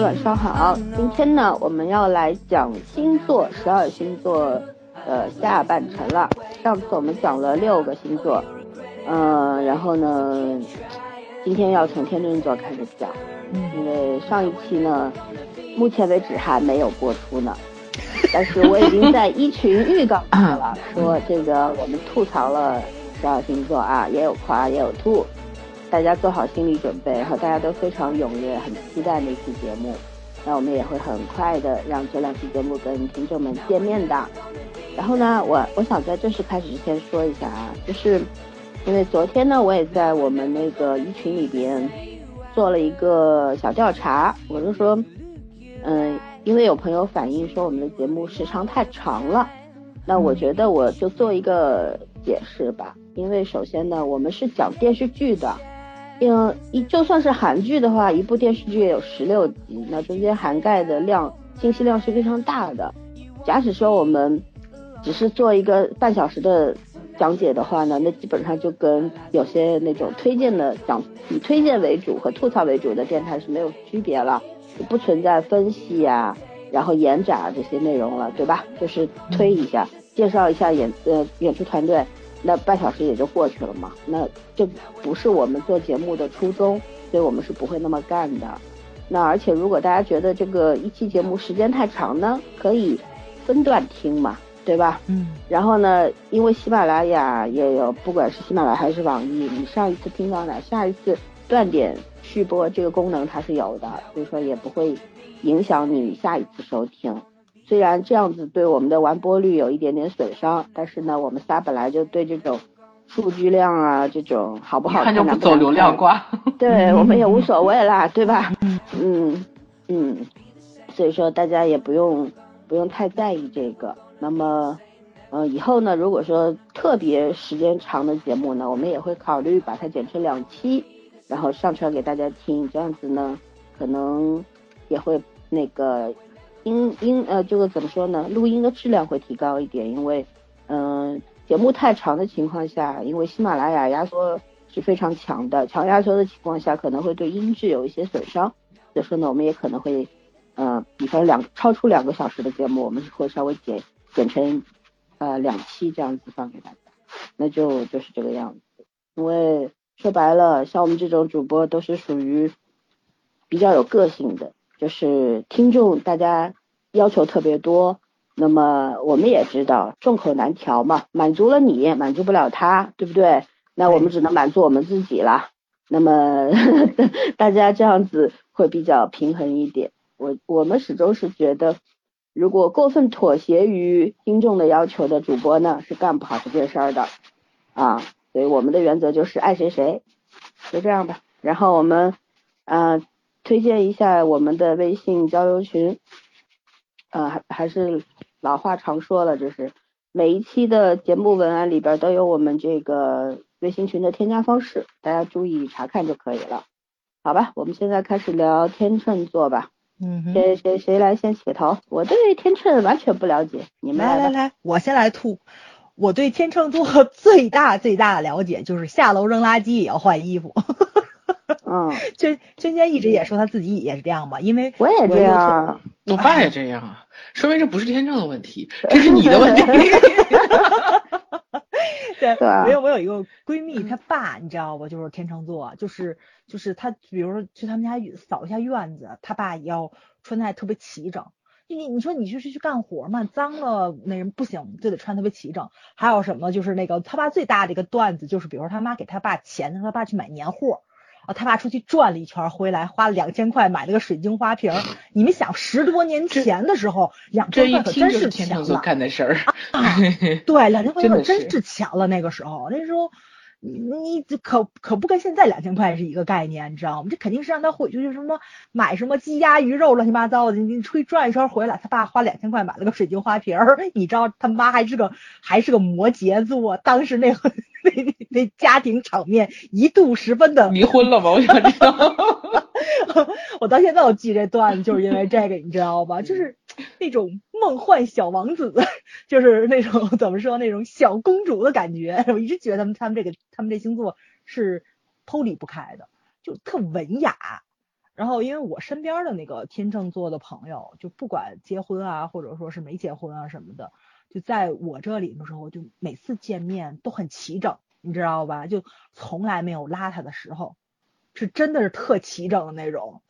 晚上好。今天呢，我们要来讲星座，十二星座的下半程了。上次我们讲了六个星座，嗯，然后呢，今天要从天秤座开始讲，因为上一期呢，目前为止还没有播出呢，但是我已经在一群预告了，说这个我们吐槽了十二星座啊，也有夸也有吐。大家做好心理准备，然后大家都非常踊跃，很期待那期节目。那我们也会很快的让这两期节目跟听众们见面的。然后呢，我我想在正式开始之前说一下啊，就是因为昨天呢，我也在我们那个一群里边做了一个小调查，我就说，嗯，因为有朋友反映说我们的节目时长太长了，那我觉得我就做一个解释吧。因为首先呢，我们是讲电视剧的。嗯，一就算是韩剧的话，一部电视剧也有十六集，那中间涵盖的量信息量是非常大的。假使说我们只是做一个半小时的讲解的话呢，那基本上就跟有些那种推荐的讲以推荐为主和吐槽为主的电台是没有区别了，不存在分析呀，然后延展这些内容了，对吧？就是推一下，介绍一下演呃演出团队。那半小时也就过去了嘛，那这不是我们做节目的初衷，所以我们是不会那么干的。那而且如果大家觉得这个一期节目时间太长呢，可以分段听嘛，对吧？嗯。然后呢，因为喜马拉雅也有，不管是喜马拉雅还是网易，你上一次听到哪，下一次断点续播这个功能它是有的，所以说也不会影响你下一次收听。虽然这样子对我们的完播率有一点点损伤，但是呢，我们仨本来就对这种数据量啊，这种好不好看就不走流量挂，对我们也无所谓啦，对吧？嗯嗯，所以说大家也不用不用太在意这个。那么，呃，以后呢，如果说特别时间长的节目呢，我们也会考虑把它剪成两期，然后上传给大家听，这样子呢，可能也会那个。音音呃，这个怎么说呢？录音的质量会提高一点，因为，嗯，节目太长的情况下，因为喜马拉雅压缩是非常强的，强压缩的情况下可能会对音质有一些损伤。所以说呢，我们也可能会，呃，比方两超出两个小时的节目，我们会稍微剪剪成，呃，两期这样子放给大家，那就就是这个样子。因为说白了，像我们这种主播都是属于比较有个性的。就是听众大家要求特别多，那么我们也知道众口难调嘛，满足了你，满足不了他，对不对？那我们只能满足我们自己啦。那么 大家这样子会比较平衡一点。我我们始终是觉得，如果过分妥协于听众的要求的主播呢，是干不好这件事儿的啊。所以我们的原则就是爱谁谁，就这样吧。然后我们嗯。推荐一下我们的微信交流群，呃，还还是老话常说了，就是每一期的节目文案里边都有我们这个微信群的添加方式，大家注意查看就可以了。好吧，我们现在开始聊天秤座吧。嗯，谁谁谁来先起头？我对天秤完全不了解，你们来来来，我先来吐。我对天秤座 最大最大的了解就是下楼扔垃圾也要换衣服。嗯，娟娟娟一直也说她自己也是这样吧，因为我也这样，我爸也这样啊，说明这不是天秤的问题，这是你的问题。对，我有我有一个闺蜜，她爸你知道不？就是天秤座，就是就是她，比如说去他们家扫一下院子，他爸也要穿戴特别齐整。你你说你就是去干活嘛，脏了那人不行，就得穿特别齐整。还有什么？就是那个他爸最大的一个段子，就是比如说他妈给他爸钱，让他爸去买年货。啊，他爸出去转了一圈，回来花了两千块买了个水晶花瓶。你们想，十多年前的时候，两千块可真是钱了。干的事儿啊，对，两千块可真是钱了。那个时候，那时候。你你可可不跟现在两千块是一个概念，你知道吗？这肯定是让他回去就什么买什么鸡鸭鱼肉乱七八糟的，你你出去转一圈回来，他爸花两千块买了个水晶花瓶儿，你知道他妈还是个还是个摩羯座，当时那个 那那家庭场面一度十分的离婚了吗？我想知道，我到现在我记这段子就是因为这个，你知道吧？就是。那种梦幻小王子，就是那种怎么说那种小公主的感觉。我一直觉得他们他们这个他们这星座是脱离不开的，就特文雅。然后因为我身边的那个天秤座的朋友，就不管结婚啊，或者说是没结婚啊什么的，就在我这里的时候，就每次见面都很齐整，你知道吧？就从来没有邋遢的时候，是真的是特齐整的那种，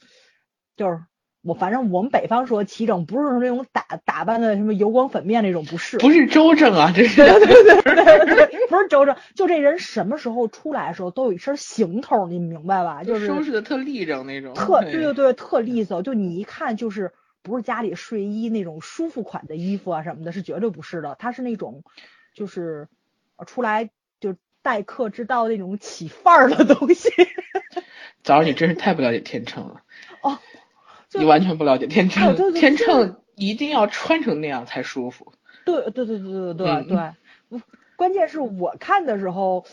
就是。我反正我们北方说齐整，不是那种打打扮的什么油光粉面那种，不是，不是周正啊，这 是，对对对对对，不是周正，就这人什么时候出来的时候都有一身行头，你明白吧？就是收拾的特立正那种，特对对对，特利索，就你一看就是不是家里睡衣那种舒服款的衣服啊什么的，是绝对不是的，他是那种就是出来就待客之道那种起范儿的东西。早上你真是太不了解天秤了。哦。你完全不了解天秤，天秤一定要穿成那样才舒服。对对对对对对对，关键是我看的时候，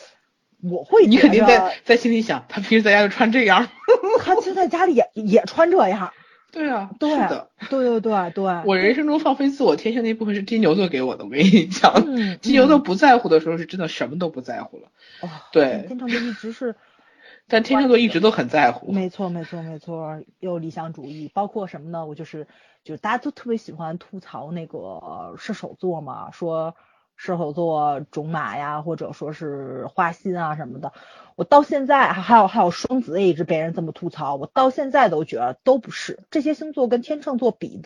我会你肯定在在心里想，他平时在家就穿这样，他其实在家里也也穿这样。对啊，对的，对对对对。我人生中放飞自我天性那部分是金牛座给我的，我跟你讲，金牛座不在乎的时候是真的什么都不在乎了。对，天秤座一直是。但天秤座一直都很在乎，没错没错没错，有理想主义，包括什么呢？我就是，就大家都特别喜欢吐槽那个射手座嘛，说射手座种马呀，或者说是花心啊什么的。我到现在还有还有双子也一直被人这么吐槽，我到现在都觉得都不是这些星座跟天秤座比，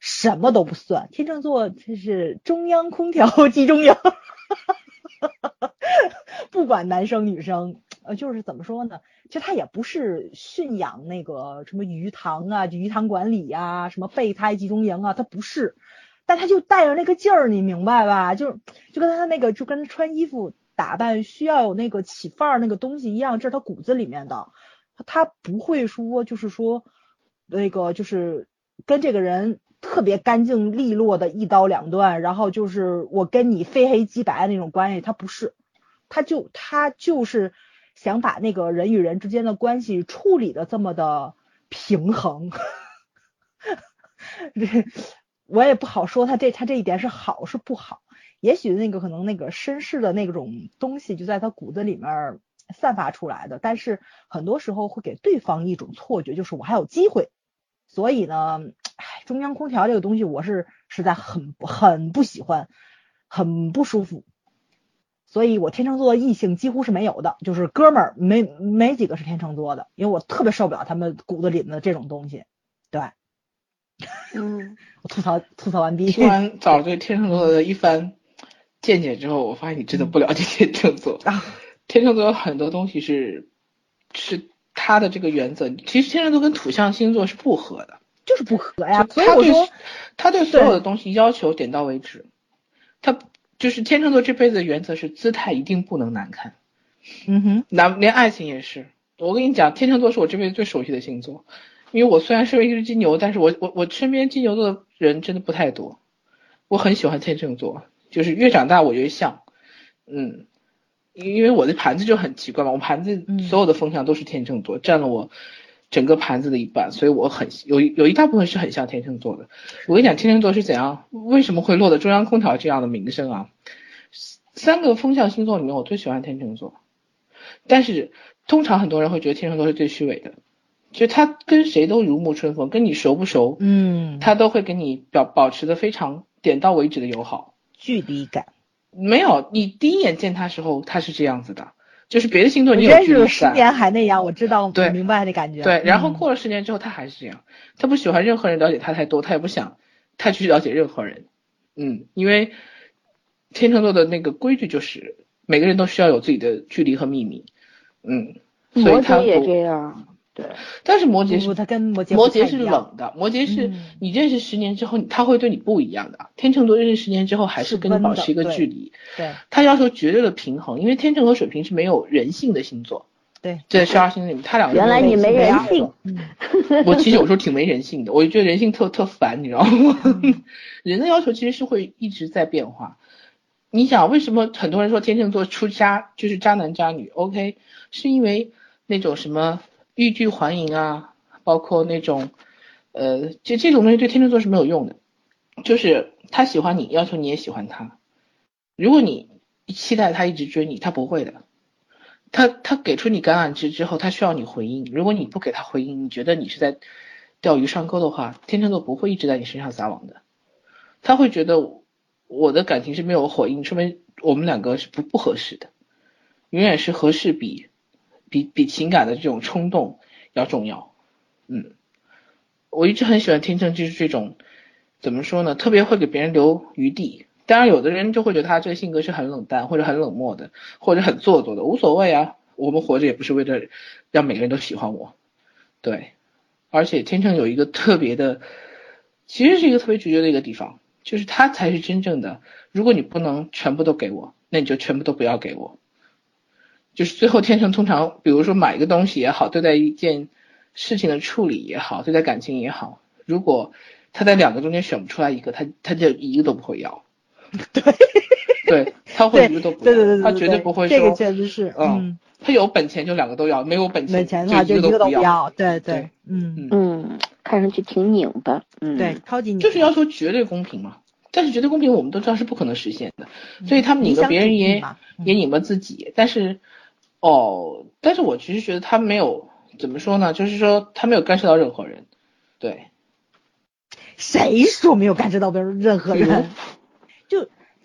什么都不算。天秤座就是中央空调 集中营，不管男生女生。呃，就是怎么说呢？其实他也不是驯养那个什么鱼塘啊，鱼塘管理呀，什么备胎集中营啊，他不是，但他就带着那个劲儿，你明白吧？就就跟他那个，就跟穿衣服打扮需要有那个起范儿那个东西一样，这是他骨子里面的。他不会说，就是说那个就是跟这个人特别干净利落的一刀两断，然后就是我跟你非黑即白的那种关系，他不是，他就他就是。想把那个人与人之间的关系处理的这么的平衡，这我也不好说他这他这一点是好是不好。也许那个可能那个绅士的那种东西就在他骨子里面散发出来的，但是很多时候会给对方一种错觉，就是我还有机会。所以呢，唉，中央空调这个东西我是实在很很不喜欢，很不舒服。所以我天秤座的异性几乎是没有的，就是哥们儿没没几个是天秤座的，因为我特别受不了他们骨子里的这种东西。对，嗯，我吐槽吐槽完毕。听完早对天秤座的一番见解之后，我发现你真的不了解天秤座。啊，天秤座有很多东西是是他的这个原则，其实天秤座跟土象星座是不合的，就是不合呀。所以我说他对所有的东西要求点到为止，他。就是天秤座这辈子的原则是姿态一定不能难看，嗯哼，那连爱情也是。我跟你讲，天秤座是我这辈子最熟悉的星座，因为我虽然身为一只金牛，但是我我我身边金牛座的人真的不太多。我很喜欢天秤座，就是越长大我越像，嗯，因为我的盘子就很奇怪嘛，我盘子所有的风向都是天秤座，占了我。整个盘子的一半，所以我很有有一大部分是很像天秤座的。我跟你讲，天秤座是怎样，为什么会落得中央空调这样的名声啊？三个风象星座里面，我最喜欢天秤座。但是通常很多人会觉得天秤座是最虚伪的，就他跟谁都如沐春风，跟你熟不熟，嗯，他都会跟你表保持的非常点到为止的友好，距离感没有。你第一眼见他时候，他是这样子的。就是别的星座，你有距离十年还那样，我知道，对，明白那感觉。对，然后过了十年之后，他还是这样，他不喜欢任何人了解他太多，他也不想太去了解任何人。嗯，因为天秤座的那个规矩就是每个人都需要有自己的距离和秘密。嗯，所以他也这样。对，但是摩羯是，他跟摩羯摩羯是冷的，摩羯是你认识十年之后，他会对你不一样的。天秤座认识十年之后，还是跟你保持一个距离。对，他要求绝对的平衡，因为天秤和水瓶是没有人性的星座。对，在十二星座里面，他两个原来你没人性。我其实有时候挺没人性的，我就觉得人性特特烦，你知道吗？人的要求其实是会一直在变化。你想，为什么很多人说天秤座出渣就是渣男渣女？OK，是因为那种什么？欲拒还迎啊，包括那种，呃，就这种东西对天秤座是没有用的，就是他喜欢你，要求你也喜欢他。如果你期待他一直追你，他不会的。他他给出你橄榄枝之后，他需要你回应。如果你不给他回应，你觉得你是在钓鱼上钩的话，天秤座不会一直在你身上撒网的。他会觉得我的感情是没有回应，说明我们两个是不不合适的。永远是合适比比比情感的这种冲动要重要。嗯，我一直很喜欢天秤，就是这种怎么说呢？特别会给别人留余地。当然，有的人就会觉得他这个性格是很冷淡或者很冷漠的，或者很做作的，无所谓啊。我们活着也不是为了让每个人都喜欢我，对。而且天秤有一个特别的，其实是一个特别直接的一个地方，就是他才是真正的。如果你不能全部都给我，那你就全部都不要给我。就是最后天秤通常，比如说买一个东西也好，对待一件事情的处理也好，对待感情也好，如果他在两个中间选不出来一个，他他就一个都不会要。对，对，他会一个都不，对对对对，他绝对不会说，这个确实是，嗯，他有本钱就两个都要，没有本钱的话就一个都不要，对对，嗯嗯，看上去挺拧的，嗯，对，超级拧，就是要求绝对公平嘛，但是绝对公平我们都知道是不可能实现的，所以他们拧巴别人也也拧巴自己，但是哦，但是我其实觉得他没有怎么说呢，就是说他没有干涉到任何人，对，谁说没有干涉到别人任何人？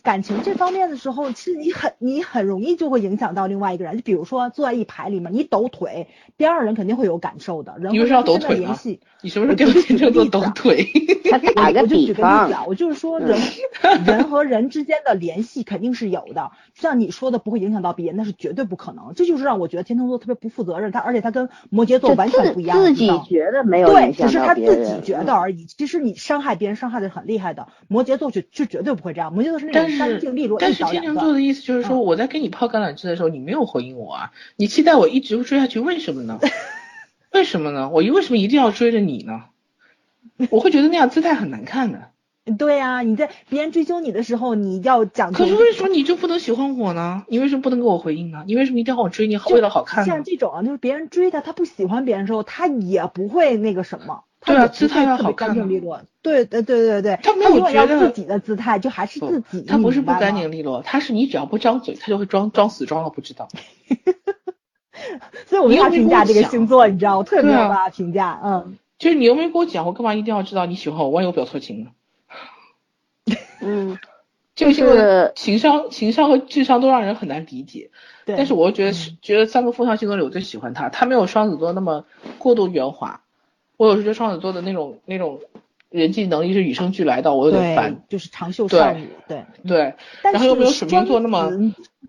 就感情这方面的时候，其实你很你很容易就会影响到另外一个人。就比如说坐在一排里面，你抖腿，第二人肯定会有感受的。人为什么要抖腿啊？你什么时候跟天秤座抖腿？他打个比方，我就是说人人和人之间的联系肯定是有的。像你说的不会影响到别人，那是绝对不可能。这就是让我觉得天秤座特别不负责任。他而且他跟摩羯座完全不一样。自己觉得没有对，只是他自己觉得而已。其实你伤害别人伤害的很厉害的。摩羯座就就绝对不会这样。摩羯座是那种。但是天秤座的意思就是说，我在给你泡橄榄枝的时候，你没有回应我啊，你期待我一直追下去，为什么呢？为什么呢？我为什么一定要追着你呢？我会觉得那样姿态很难看的。对呀，你在别人追求你的时候，你要讲。可是为什么你就不能喜欢我呢？你为什么不能给我回应呢？你为什么一定要我追你？为了好看？像这种啊，就是别人追他，他不喜欢别人的时候，他也不会那个什么。对啊，姿态要好看。干净利落。对对对对对。他没有觉得自己的姿态就还是自己。他不是不干净利落，他是你只要不张嘴，他就会装装死装了不知道。所以我没法评价这个星座，你知道，我特别没有办法评价。嗯。就是你又没跟我讲，我干嘛一定要知道你喜欢我？万一我表错情呢？嗯，这个是情商、情商和智商都让人很难理解。对。但是我觉得是觉得三个风象星座里，我最喜欢他。他没有双子座那么过度圆滑。我有时觉得双子座的那种那种人际能力是与生俱来的，我有点烦。就是长袖善舞。对。对。然后又没有水瓶座那么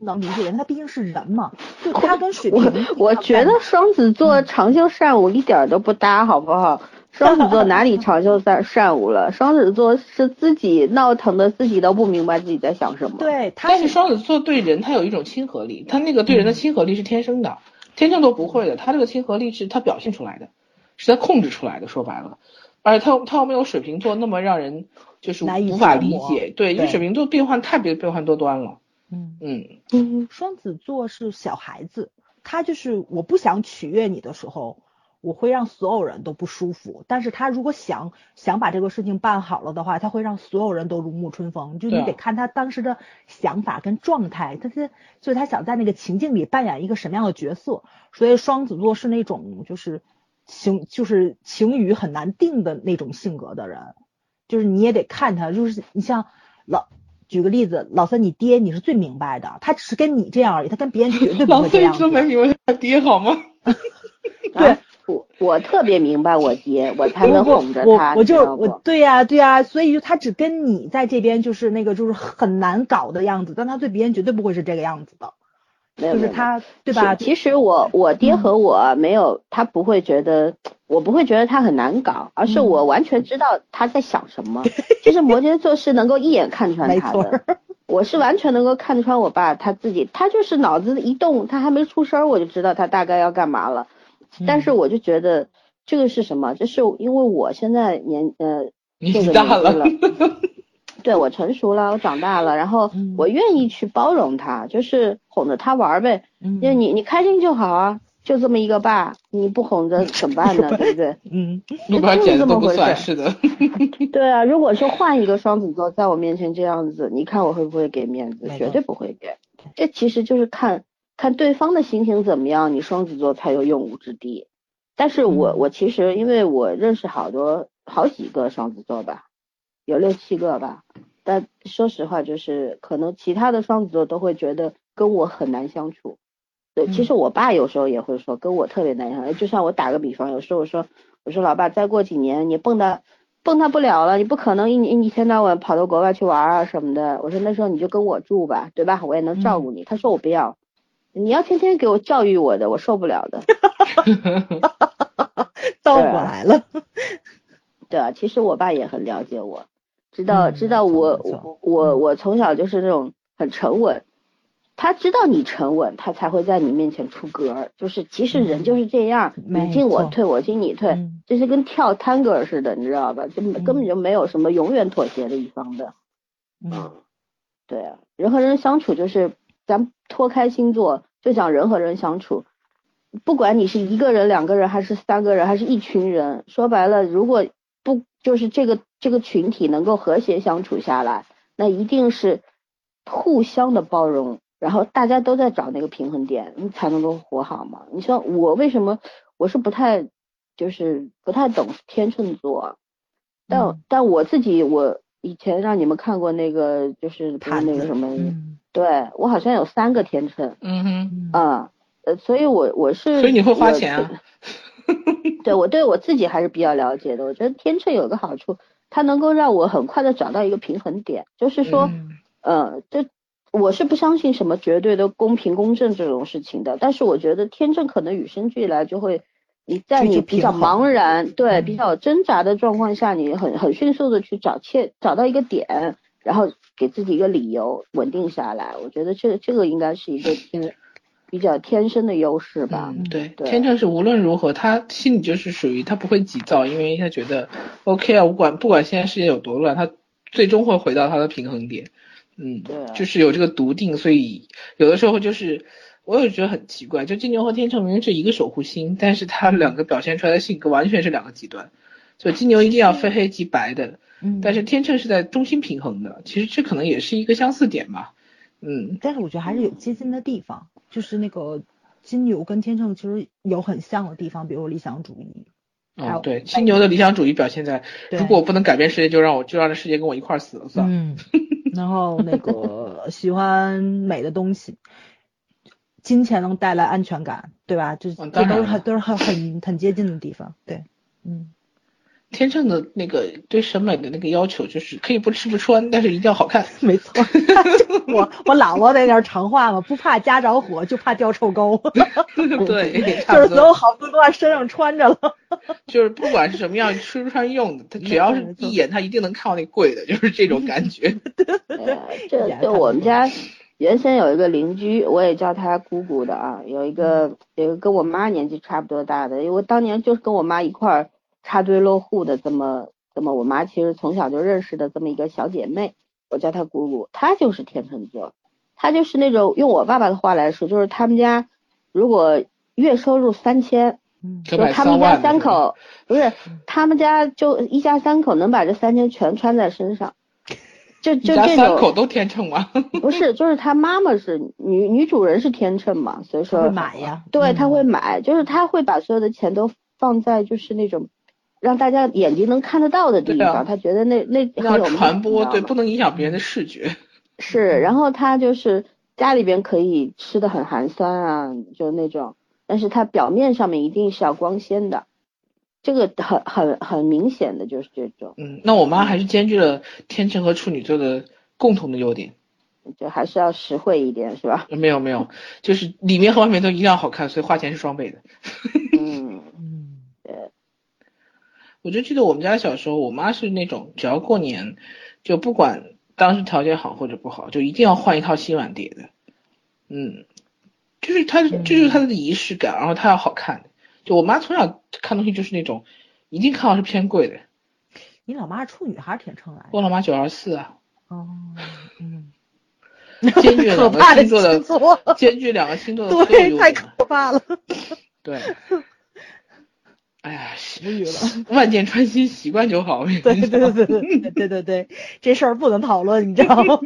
能理解人，他毕竟是人嘛。就他跟水瓶。我我觉得双子座长袖善舞一点都不搭，好不好？双子座哪里 长袖善善舞了？双子座是自己闹腾的，自己都不明白自己在想什么。对，他但是双子座对人他有一种亲和力，他那个对人的亲和力是天生的，天秤座不会的，他这个亲和力是他表现出来的，是他控制出来的。说白了，而且他他又没有水瓶座那么让人就是无法理解。对，因为水瓶座变换太别变幻多端了。嗯嗯嗯，双子座是小孩子，他就是我不想取悦你的时候。我会让所有人都不舒服，但是他如果想想把这个事情办好了的话，他会让所有人都如沐春风。就你得看他当时的想法跟状态，他是所以他想在那个情境里扮演一个什么样的角色。所以双子座是那种就是情就是情语很难定的那种性格的人，就是你也得看他，就是你像老举个例子，老三你爹你是最明白的，他只是跟你这样而已，他跟别人绝对不会这样。老三你都没明白他爹好吗？对。我我特别明白我爹，我才能哄着他。我就我对呀对呀，所以就他只跟你在这边就是那个就是很难搞的样子，但他对别人绝对不会是这个样子的。就是他对吧？其实我我爹和我没有，他不会觉得我不会觉得他很难搞，而是我完全知道他在想什么。就是摩羯座是能够一眼看穿他的，我是完全能够看穿我爸他自己，他就是脑子一动，他还没出声，我就知道他大概要干嘛了。但是我就觉得这个是什么？就是因为我现在年呃这个大了，对我成熟了，我长大了，然后我愿意去包容他，就是哄着他玩呗。因为你你开心就好啊，就这么一个爸，你不哄着怎么办呢？对不对？嗯，就这么回事。是的。对啊，如果说换一个双子座在我面前这样子，你看我会不会给面子？绝对不会给。这其实就是看看对方的心情怎么样，你双子座才有用武之地。但是我我其实因为我认识好多好几个双子座吧，有六七个吧。但说实话，就是可能其他的双子座都会觉得跟我很难相处。对，其实我爸有时候也会说跟我特别难相处。就像我打个比方，有时候我说我说老爸，再过几年你蹦跶蹦跶不了了，你不可能一年一天到晚跑到国外去玩啊什么的。我说那时候你就跟我住吧，对吧？我也能照顾你。他说我不要，你要天天给我教育我的，我受不了的。倒过来了。对啊，其实我爸也很了解我。知道知道我我我我从小就是那种很沉稳，他知道你沉稳，他才会在你面前出格。就是其实人就是这样，你进我退，我进你退，就是跟跳探戈似的，你知道吧？就根本就没有什么永远妥协的一方的。嗯，对啊，人和人相处就是咱脱开星座，就讲人和人相处，不管你是一个人、两个人，还是三个人，还是一群人，说白了，如果不就是这个。这个群体能够和谐相处下来，那一定是互相的包容，然后大家都在找那个平衡点，你才能够活好嘛。你说我为什么我是不太就是不太懂天秤座，但但我自己我以前让你们看过那个就是他那个什么，对我好像有三个天秤，嗯哼，啊呃，所以我我是所以你会花钱啊？对我对我自己还是比较了解的，我觉得天秤有个好处。它能够让我很快的找到一个平衡点，就是说，呃，这我是不相信什么绝对的公平公正这种事情的，但是我觉得天秤可能与生俱来就会，你在你比较茫然，对，比较挣扎的状况下，你很很迅速的去找切找到一个点，然后给自己一个理由稳定下来，我觉得这这个应该是一个天。比较天生的优势吧，对，天秤是无论如何，他心里就是属于他不会急躁，因为他觉得 OK 啊，不管不管现在世界有多乱，他最终会回到他的平衡点，嗯，对，就是有这个笃定，所以有的时候就是我也觉得很奇怪，就金牛和天秤明明是一个守护星，但是他两个表现出来的性格完全是两个极端，所以金牛一定要非黑即白的，嗯，但是天秤是在中心平衡的，其实这可能也是一个相似点吧，嗯，但是我觉得还是有接近的地方。就是那个金牛跟天秤其实有很像的地方，比如理想主义。哦，对，金牛的理想主义表现在，如果我不能改变世界，就让我就让这世界跟我一块死了算。嗯，然后那个 喜欢美的东西，金钱能带来安全感，对吧？这这都是很都是很很很接近的地方，对，嗯。天秤的那个对审美的那个要求就是可以不吃不穿，但是一定要好看。没错，我 我姥姥那点长话嘛，不怕家着火，就怕掉臭沟。对，就是所有好东西都在身上穿着了。就是不管是什么样吃不穿用的，他只要是一眼他一定能看到那贵的，就是这种感觉。这就我们家原先有一个邻居，我也叫他姑姑的啊，有一个有一个跟我妈年纪差不多大的，因为我当年就是跟我妈一块儿。插队落户的这么这么，我妈其实从小就认识的这么一个小姐妹，我叫她姑姑，她就是天秤座，她就是那种用我爸爸的话来说，就是他们家如果月收入三千，就他们家三口不是他们家就一家三口能把这三千全穿在身上，就就这种三口都天秤吗？不是，就是他妈妈是女女主人是天秤嘛，所以说买呀，对，他会买，就是他会把所有的钱都放在就是那种。让大家眼睛能看得到的地方，他觉得那那很有传播，对，不能影响别人的视觉。是，然后他就是家里边可以吃的很寒酸啊，就那种，但是他表面上面一定是要光鲜的，这个很很很明显的就是这种。嗯，那我妈还是兼具了天秤和处女座的共同的优点，就还是要实惠一点，是吧？没有没有，就是里面和外面都一样好看，所以花钱是双倍的。我就记得我们家小时候，我妈是那种只要过年，就不管当时条件好或者不好，就一定要换一套新碗碟的。嗯，就是她，这就是她的仪式感，然后她要好看。就我妈从小看东西就是那种，一定看到是偏贵的。你老妈是处女还是天秤来？我老妈九二四啊。哦，嗯。兼具两个星座的，兼具两个星座的对，太可怕了。对。哎呀，无语了，万箭穿心，习惯就好。对对对对对对对对，这事儿不能讨论，你知道吗？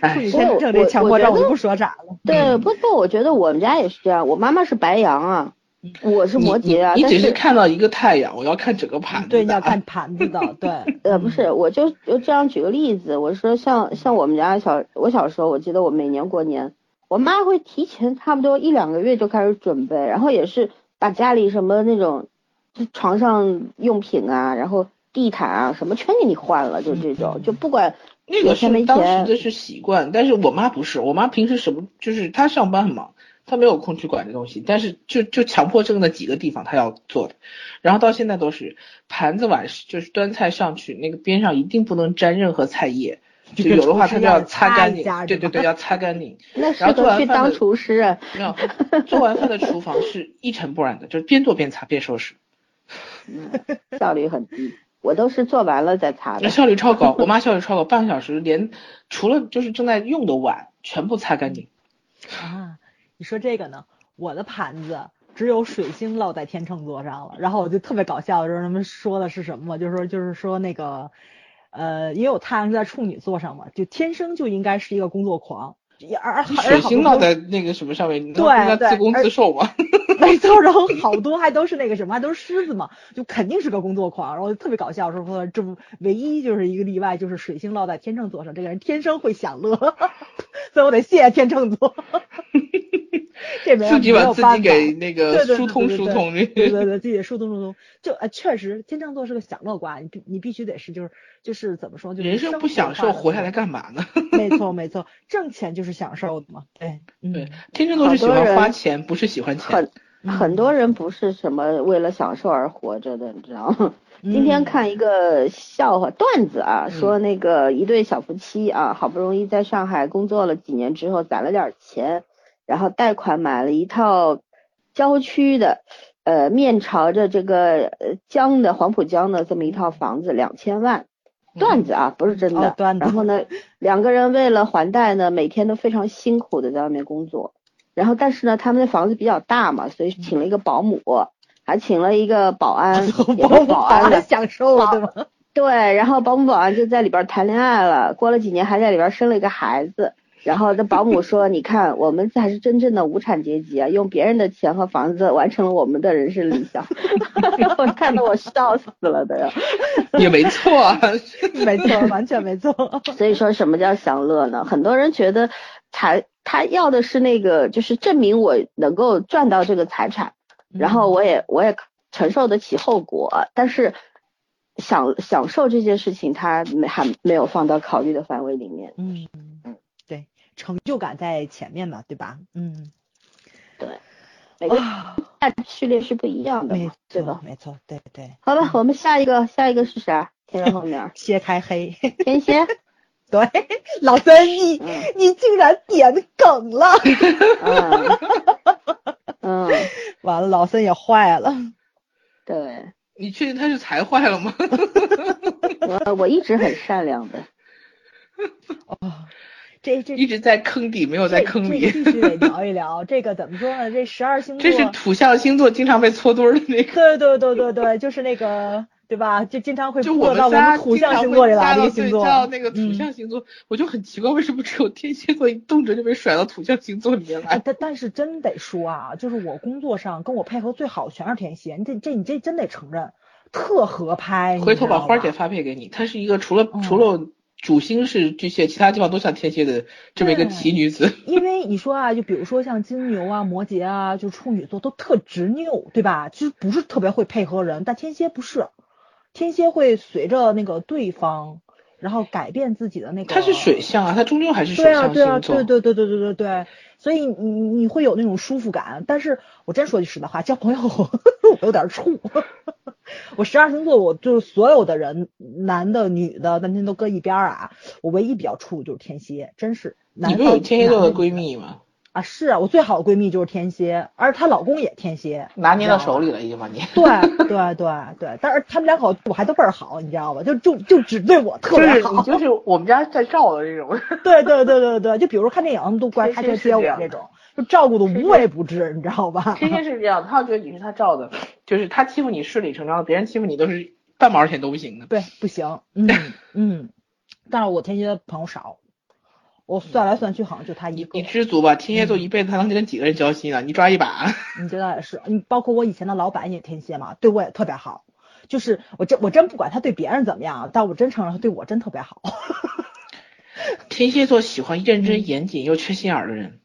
哎，天秤这强迫症，我就不说啥了。对，不过我觉得我们家也是这样，我妈妈是白羊啊，我是摩羯啊，你只但是看到一个太阳，我要看整个盘子的。对，你要看盘子的，对，呃，不是，我就就这样举个例子，我说像像我们家小，我小时候，我记得我每年过年，我妈会提前差不多一两个月就开始准备，然后也是把家里什么那种，就床上用品啊，然后地毯啊什么全给你换了，就这种，就不管 那个是当时钱的是习惯，但是我妈不是，我妈平时什么就是她上班很忙，她没有空去管这东西，但是就就强迫症的几个地方她要做的，然后到现在都是盘子碗就是端菜上去，那个边上一定不能沾任何菜叶，就有的话他就要擦干净，对对对，要擦干净。那适然后做合去当厨师啊。没有，做完饭的厨房是一尘不染的，就是边做边擦边收拾，嗯，效率很低，我都是做完了再擦的。效率超高。我妈效率超高，半个小时连除了就是正在用的碗全部擦干净。啊，你说这个呢？我的盘子只有水星落在天秤座上了，然后我就特别搞笑，就是他们说的是什么？就是说，就是说那个，呃，因为我太阳是在处女座上嘛，就天生就应该是一个工作狂，而而而水好多都星落在那个什么上面，那对不应该对自攻自受吗？没错，然后好多还都是那个什么，还都是狮子嘛，就肯定是个工作狂，然后就特别搞笑，说说这不唯一就是一个例外，就是水星落在天秤座上，这个人天生会享乐，所以我得谢谢天秤座，这没有自己把自己给那个疏通疏通。对对 对，自己疏通疏通，就啊确实天秤座是个享乐瓜，你必你必须得是就是就是怎么说，就是人生不享受，活下来干嘛呢？没错没错，挣钱就是享受的嘛，对，嗯对，天秤座是喜欢花钱，不是喜欢钱。很很多人不是什么为了享受而活着的，你知道吗？今天嗯看一个笑话段子啊，嗯说那个一对小夫妻啊，好不容易在上海工作了几年之后攒了点钱，然后贷款买了一套郊区的，呃，面朝着这个呃江的黄浦江的这么一套房子，两千万。段子啊，不是真的。哦段子然后呢，两个人为了还贷呢，每天都非常辛苦的在外面工作。然后，但是呢，他们的房子比较大嘛，所以请了一个保姆，还请了一个保安，也是保安的。享受了对吗？对，然后保姆保安就在里边谈恋爱了，过了几年还在里边生了一个孩子。然后这保姆说：“你看，我们才是真正的无产阶级啊，用别人的钱和房子完成了我们的人生理想。”然后看得我笑死了的呀。也没错啊，没错，完全没错。所以说什么叫享乐呢？很多人觉得财他要的是那个，就是证明我能够赚到这个财产，然后我也我也承受得起后果，但是享享受这件事情，他没还没有放到考虑的范围里面。嗯，对，成就感在前面嘛，对吧？嗯，对，每个啊，序列是不一样的没错，吧？没错，对对。好吧，我们下一个下一个是啥？天在后面，切 开黑，天蝎。对，老三，你嗯你竟然点梗了，嗯嗯，完了，老三也坏了。对，你确定他是才坏了吗？我我一直很善良的。哦，这这一直在坑底，没有在坑里。必须得聊一聊。这个怎么说呢？这十二星座，这是土象星座经常被搓堆儿的那个。对对对对对，就是那个对吧？就经常会就落到我们仨土象星座里来加到对这个星座。到那个土嗯象星座，我就很奇怪，为什么只有天蝎座一动辄就被甩到土象星座里面哎，来？但但是真得说啊，就是我工作上跟我配合最好的全是天蝎，你这这你这真得承认，特合拍。回头把花姐姐发配给你，她是一个除了嗯除了主星是巨蟹，其他地方都像天蝎的这么一个奇女子。因为你说啊，就比如说像金牛啊、摩羯啊，就处女座都特执拗，对吧？其实不是特别会配合人，但天蝎不是，天蝎会随着那个对方，然后改变自己的那个。他是水象啊，他终究还是水对啊，象对啊。对对对对对对对，所以你你会有那种舒服感。但是我真说句实在话，交朋友我有点怵。我十二星座，我就是所有的人，男的、女的，咱先都搁一边儿啊。我唯一比较怵就是天蝎，真是。你不是有天蝎座的闺蜜吗？啊？是啊，我最好的闺蜜就是天蝎，而她老公也天蝎，拿捏到手里。了，已经把你。对对对对，但是他们两口我还都倍儿好，你知道吧？就就就只对我特别好。就是我们家在照的这种。对对对对对，就比如说看电影，他们都过来天开车接我这种，就照顾的无微不至，你知道吧？天蝎是这样，他觉得你是他照的，就是他欺负你顺理成章的，别人欺负你都是半毛钱都不行的。对，不行，嗯嗯，但是我天蝎的朋友少，我算来算去好像就他一个。你知足吧，天蝎座一辈子他能跟几个人交心啊？你抓一把。你觉得也是，你包括我以前的老板也天蝎嘛，对我也特别好。就是我真我真不管他对别人怎么样，但我真承认他对我真特别好。天蝎座喜欢认真严谨又缺心眼儿的人。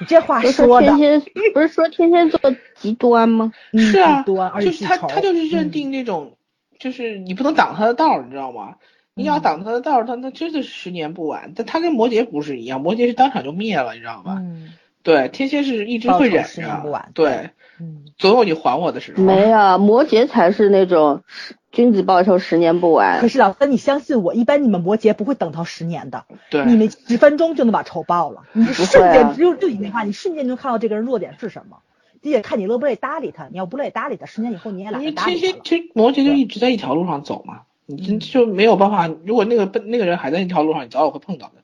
你这话是说的天，蝎，不是说天蝎座极端吗？嗯是啊，极端而就是他他就是认嗯定那种，就是你不能挡他的道儿，你知道吗？你要嗯挡他的道儿，他那真的是十年不晚。但他跟摩羯不是一样，摩羯是当场就灭了，你知道吗？嗯对，天蝎是一直会忍着，年不晚对，嗯，总有你还我的时候。没有，摩羯才是那种君子报仇十年不晚可。是老三，你相信我，一般你们摩羯不会等到十年的，对，你们十分钟就能把仇报了，你瞬间只有就你那话，你瞬间就看到这个人弱点是什么，你也看你乐不乐意搭理他，你要不乐意搭理他，十年以后你也懒因为得搭理他了。天蝎其实摩羯就一直在一条路上走嘛，你就没有办法。如果那个笨那个人还在那条路上，你早晚会碰到的。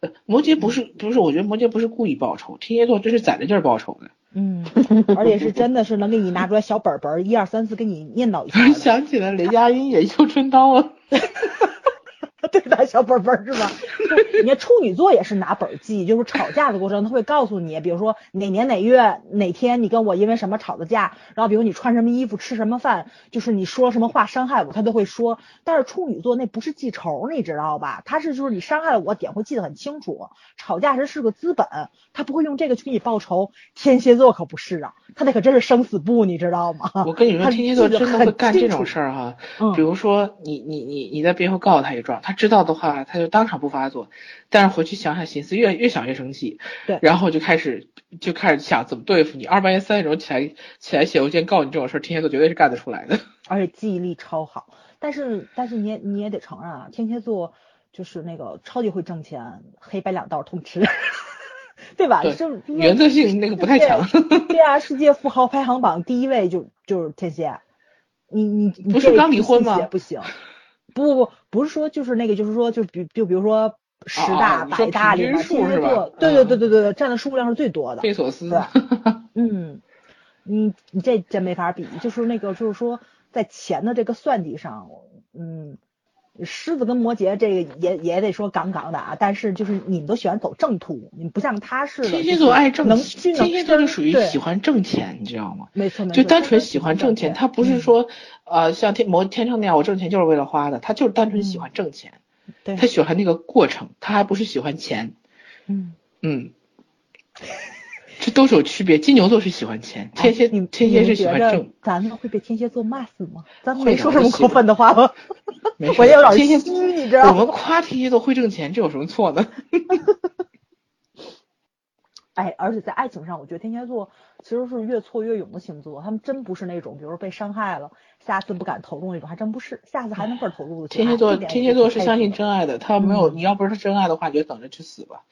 呃，摩羯不是不是，我觉得摩羯不是故意报仇，天蝎座这是攒着劲儿报仇的。嗯，而且是真的是能给你拿出来小本本儿，一二三四给你念叨一下 想起来雷佳音也绣春刀了。对吧？小本本儿是吧？就你看处女座也是拿本儿记，就是吵架的过程，他会告诉你，比如说哪年哪月哪天你跟我因为什么吵的架，然后比如你穿什么衣服吃什么饭，就是你说什么话伤害我，他都会说。但是处女座那不是记仇，你知道吧？他是就是你伤害了我点会记得很清楚，吵架时是个资本，他不会用这个去给你报仇。天蝎座可不是啊，他那可真是生死簿，你知道吗？我跟你说，天蝎座真的会干这种事儿哈。嗯比如说你你你你在背后告诉他一状，他知道的话，他就当场不发作，但是回去想想心思，越越想越生气，对然后就开始就开始想怎么对付你。二半夜三点钟起来起来写邮件告你这种事儿，天蝎座绝对是干得出来的。而且记忆力超好。但是但是你也你也得承认啊，天蝎座就是那个超级会挣钱，黑白两道通吃，对吧？是原则性那个不太强。对啊，世界富豪排行榜第一位就就是天蝎。你你你不是刚离婚吗不行，不不不不是说就是那个就是说就比就比如说十哦大百大里面是吧，对对嗯对对对对，占的数量是最多的。贝索斯，对嗯，你你这真没法比，就是那个就是说在钱的这个算计上，嗯，狮子跟摩羯这个也也得说杠杠的啊，但是就是你们都喜欢走正途，你们不像他似的，天蝎座爱挣能天蝎座就属于喜欢挣钱，你知道吗？没错没错，就单纯喜欢挣钱，他不嗯是说呃像天摩天秤那样，我挣钱就是为了花的，他就是单纯喜欢挣钱，对他喜欢那个过程，他还不是喜欢钱，嗯。嗯，这都是有区别。金牛座是喜欢钱，天蝎哎你天蝎是喜欢挣得，咱们会被天蝎座骂死吗？咱没说什么过分的话吧？没事我也有点天蝎虚，你知道吗？我们夸天蝎座会挣钱，这有什么错呢？哎，而且在爱情上，我觉得天蝎座其实是越挫越勇的星座，他们真不是那种，比如被伤害了，下次不敢投入那种，还真不是，下次还能倍儿投入的。天蝎座天蝎座是相信真。爱的，他没有嗯你要不是真爱的话，你就等着去死吧，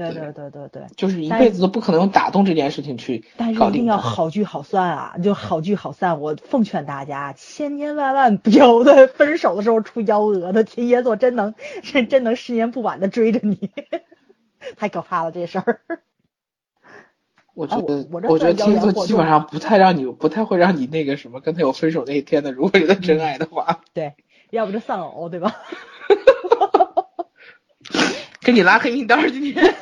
对对对对对，就是一辈子都不可能用打动这件事情去但是一定搞定。要好聚好散啊！就好聚好散，我奉劝大家，千千万万不要在分手的时候出幺蛾子。天蝎座真能真真能十年不晚的追着你，太可怕了这事儿。哎我我觉得，我觉得天蝎座基本上不太让你，不太会让你那个什么跟他有分手那一天的。如果是他真爱的话，对，要不就丧偶，对吧？给你拉黑名单儿今天。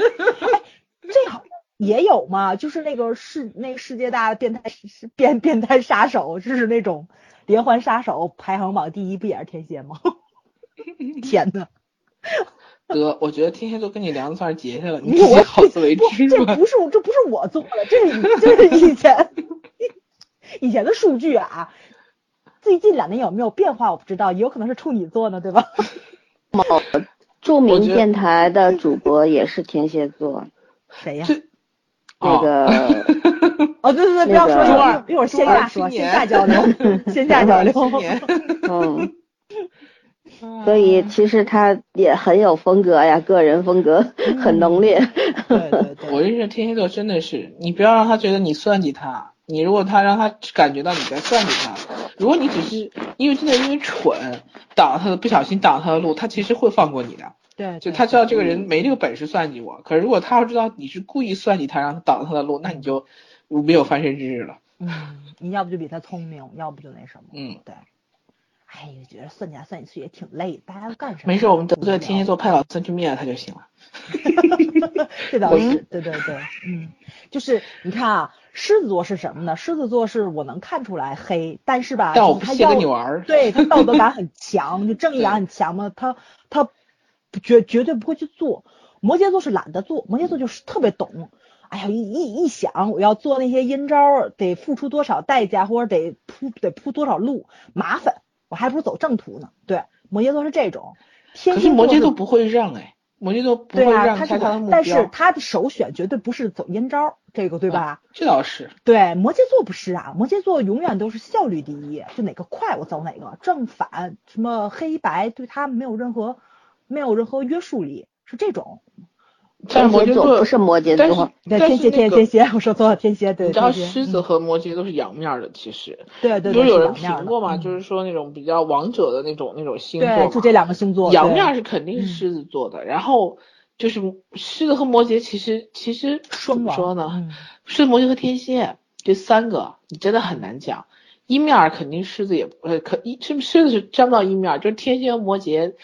这好像也有嘛，就是那个世那个世界大变态是变变态杀手，就是那种连环杀手排行榜第一，不也是天蝎吗？天呐！得，我觉得天蝎座跟你梁子算是结下了，你你我好自为，之吧。这不是这不是我做的，这是这是以前 以前的数据啊。最近两年有没有变化我不知道，也有可能是处女座呢，对吧？著名电台的主播也是天蝎座，谁呀？这那个 哦，对对对，不要说，那个一会儿一会儿线下说，线下交流，线下交流。嗯，所以其实他也很有风格呀，个人风格很浓烈。对对对，我认识天蝎座真的是，你不要让他觉得你算计他，你如果他让他感觉到你在算计他，如果你只是因为真的因为蠢挡他的不小心挡他的路，他其实会放过你的。对，就他知道这个人没这个本事算计我，可是如果他要知道你是故意算计他，让他挡他的路，那你就没有翻身之日了。嗯，你要不就比他聪明，要不就那什么。嗯，对。哎，觉得算起来算去也挺累，大家都干什么？没事，我们得罪天蝎座派老孙去灭了他就行了。这倒是，对对对，嗯，就是你看啊，狮子座是什么呢？狮子座是我能看出来黑，但是吧，他要屑跟你玩儿。对他道德感很 强，就正义感很强嘛，他他绝绝对不会去做。摩羯座是懒得做，摩羯座就是特别懂。哎呀，一一一想我要做那些阴招，得付出多少代价，或者得铺得铺多少路，麻烦，我还不如走正途呢。对，摩羯座是这种。天可是蝎座摩羯座不会让哎，摩羯座不会让他是开他的目标。但是他的首选绝对不是走阴招，这个对吧？这倒是。对，摩羯座不是啊，摩羯座永远都是效率第一，就哪个快我走哪个，正反什么黑白对他没有任何没有任何约束力，是这种。但是摩羯座不是摩羯座，对，但天蝎是那个天天蝎，我说错了，天蝎对。你知道狮子嗯和摩羯都是阳面的，其实。对对对，就是有人评过嘛，嗯就是说那种比较王者的那种那种星座对，就这两个星座，阳面儿是肯定是嗯狮子座的，然后就是狮子和摩羯，其实其实怎么说呢？嗯狮子、摩羯和天蝎这三个，你真的很难讲。一面儿肯定狮子也不呃可一是狮子是沾不到一面，就是天蝎和摩羯，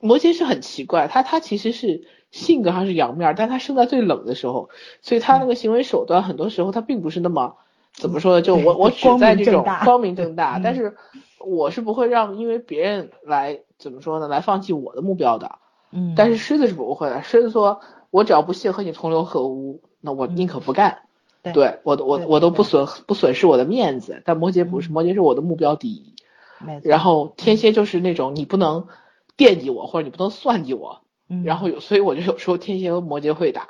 摩羯是很奇怪，他他其实是性格上是阳面儿，但他生在最冷的时候，所以他那个行为手段很多时候他并不是那么怎么说呢？就我我只在这种光明正大，嗯但是我是不会让因为别人来怎么说呢来放弃我的目标的。嗯，但是狮子是不会的，狮子说，我只要不屑和你同流合污，那我宁可不干。嗯对对我我我都不损不损失我的面子，但摩羯不是，嗯摩羯是我的目标第一。然后天蝎就是那种你不能惦记我，或者你不能算计我，嗯然后有所以我就有时候天蝎和摩羯会打，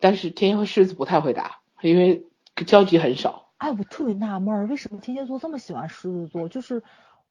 但是天蝎和狮子不太会打，因为交集很少。哎，我特别纳闷儿，为什么天蝎座这么喜欢狮子座？就是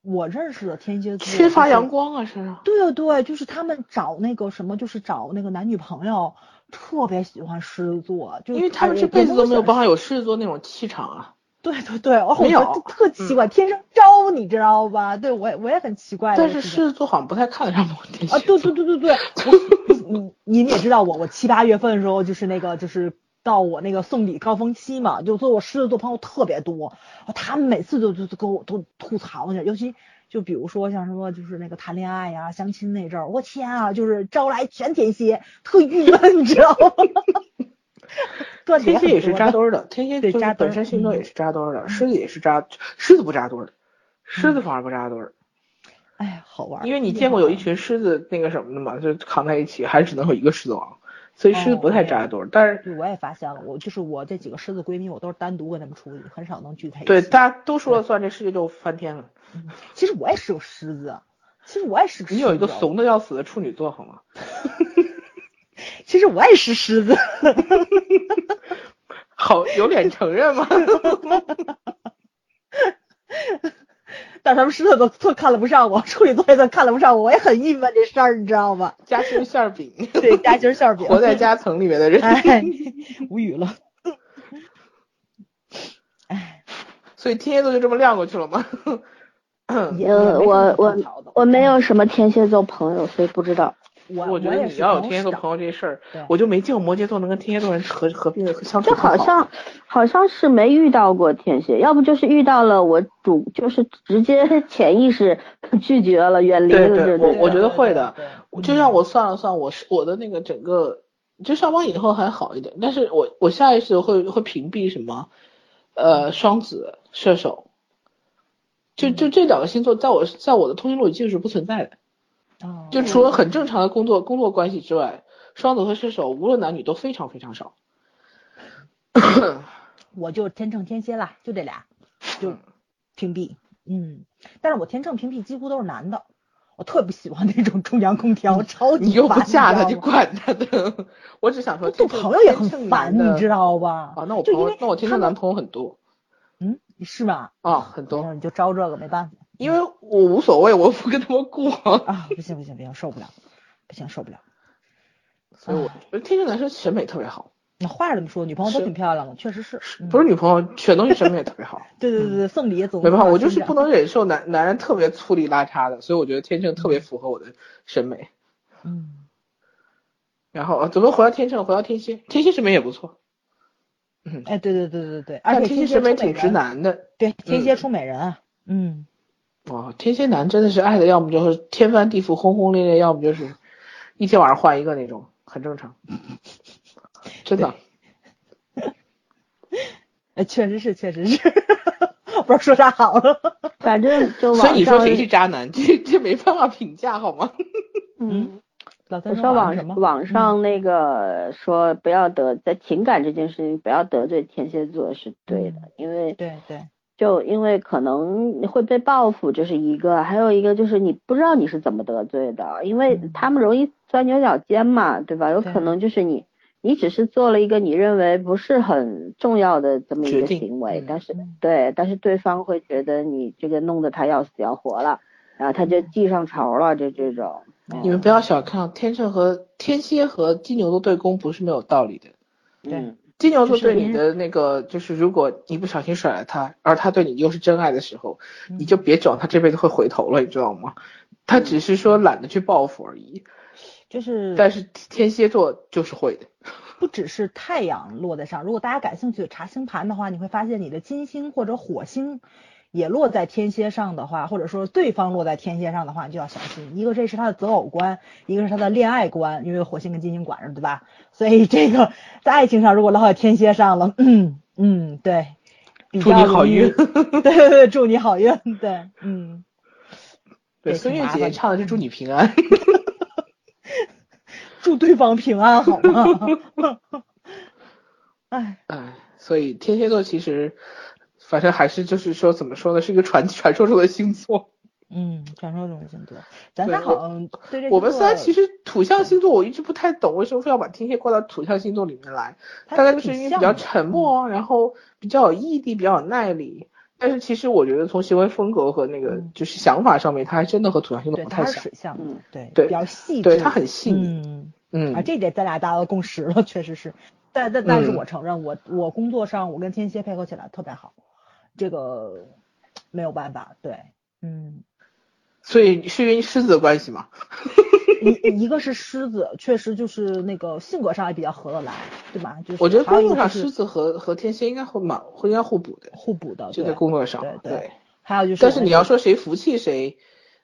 我认识的天蝎座缺乏阳光啊，身上。对对，就是他们找那个什么，就是找那个男女朋友，特别喜欢狮子座，就因为他们哎这辈子都没有办法。法有狮子座那种气场啊。对对对，哦，我没有特奇怪，天生招，你知道吧？对我也我也很奇怪但。是狮子座好像不太看得上天蝎啊，对对对对对，我你你们也知道我，我七八月份的时候就是那个就是到我那个送礼高峰期嘛，就做我狮子座朋友特别多，他们每次都都都跟我都吐槽去，尤其就比如说像什么就是那个谈恋爱呀、相亲那阵儿，我天啊，就是招来全天蝎，特郁闷，你知道吗？天蝎也是扎堆儿的，天蝎就扎本身星座也嗯是扎堆儿的，狮子也是扎，狮子不扎堆儿，狮子反而不扎堆儿，哎呀，好玩儿，因为你见过有一群狮子那个什么的嘛，就扛在一起，还只能有一个狮子王，所以狮子不太扎堆儿，但是，我也发现了，我就是我这几个狮子闺蜜，我都是单独跟他们出去，很少能聚在一起。对大家都说了算，这世界就翻天了。嗯其实我也是个狮子，其实我也是个狮子。你有一个怂的要死的处女座好吗？其实我也是狮子。好，有脸承认吗？但是他们狮子都特看了不上我，处女座也特看了不上我，我也很郁闷这事儿，你知道吗？夹心馅儿饼，对，夹心馅儿饼，活在夹层里面的人。哎，无语了。哎，所以天蝎座就这么晾过去了吗？我我我没有什么天蝎座朋友，所以不知道。我我觉得你要有天蝎座朋友这事儿，我就没见过摩羯座能跟天蝎座人合合并相处就好好像好像是没遇到过天蝎，要不就是遇到了，我主就是直接 潜意识 拒绝了，远离了对对了这种。我我觉得会的就像我算了算，我是我的那个整个，就上班以后还好一点，但是我我下意识会会屏蔽什么，呃，双子、射手，就就这两个星座，在我在我的通讯录里基本是不存在的，哦就除了很正常的工作工作关系之外，双子和射手无论男女都非常非常少。我就天秤天蝎啦，就这俩，就屏蔽。嗯，但是我天秤屏蔽几乎都是男的，我特不喜欢那种中央空调，超级你又不嫁他，你管他的。我只想说，做朋友也很烦，你知道吧？啊，那我朋友，那我天秤男朋友很多嗯，是吧？啊，很多。那你就招这个没办法因为我无所谓，我不跟他们过，啊！不行不行不行，受不了，不行受不了。所以我觉得天秤男生审美特别好，那话是这么说，女朋友都挺漂亮的，确实是。嗯不是女朋友选东西审美也特别好。对对对对，送礼也总没办法，我就是不能忍受男男人特别粗里拉碴的，所以我觉得天秤特别符合我的审美。嗯，然后啊，怎么回到天秤？回到天蝎，天蝎审美也不错，嗯，哎，对对对对对，而且天蝎审美挺直男的。对，天蝎嗯出美人啊，嗯，哇，天蝎男真的是爱的，要么就是天翻地覆、轰轰烈烈，要么就是一天晚上换一个那种，很正常。真的。哎，确实是，确实是，不知道说啥好了。反正就所以你说谁是渣男，这这没办法评价好吗？嗯，老我说网什么？网上那个说不要得在情感这件事情不要得罪天蝎座是对的，因为对对，就因为可能会被报复，这是一个，还有一个就是你不知道你是怎么得罪的，因为他们容易钻牛角尖嘛，对吧？有可能就是你。你只是做了一个你认为不是很重要的这么一个行为，但是对，但是对方会觉得你这个弄得他要死要活了，然后他就记上仇了，就这种。你们不要小看天秤和天蝎和金牛的对攻不是没有道理的。对，金牛座对你的那个就是，如果你不小心甩了他，而他对你又是真爱的时候，你就别指望，他这辈子会回头了，你知道吗？他只是说懒得去报复而已。就是，但是天蝎座就是会的，不只是太阳落在上。如果大家感兴趣查星盘的话，你会发现你的金星或者火星也落在天蝎上的话，或者说对方落在天蝎上的话，你就要小心。一个这是他的择偶观，一个是他的恋爱观，因为火星跟金星管着，对吧？所以这个在爱情上如果落在天蝎上了，嗯嗯，对，祝你好运，对对对，祝你好运，对，嗯，对，孙悦姐姐唱的是祝你平安。祝对方平安好吗？哎哎，所以天蝎座其实，反正还是就是说怎么说呢，是一个传传说中的星座。嗯，传说中的星座，咱俩好像对这。我们虽然其实土象星座，我一直不太懂为什么非要把天蝎挂到土象星座里面来，大概就是因为比较沉默，然后比较有毅力，比较有耐力。但是其实我觉得从行为风格和那个就是想法上面，他还真的和土象星座不太像。水象，嗯，对对，比较细致，对他很细腻。嗯啊，这点咱俩达到共识了，确实是。但但但是我承认，我我工作上我跟天蝎配合起来特别好，这个没有办法，对，嗯。所以是因为狮子的关系吗？一一个是狮子，确实就是那个性格上也比较合得来，对吧？就是我觉得工作上狮子和和天蝎应该会蛮会应该互补的，互补的，就在工作上，对对。还有就是，但是你要说谁服气谁，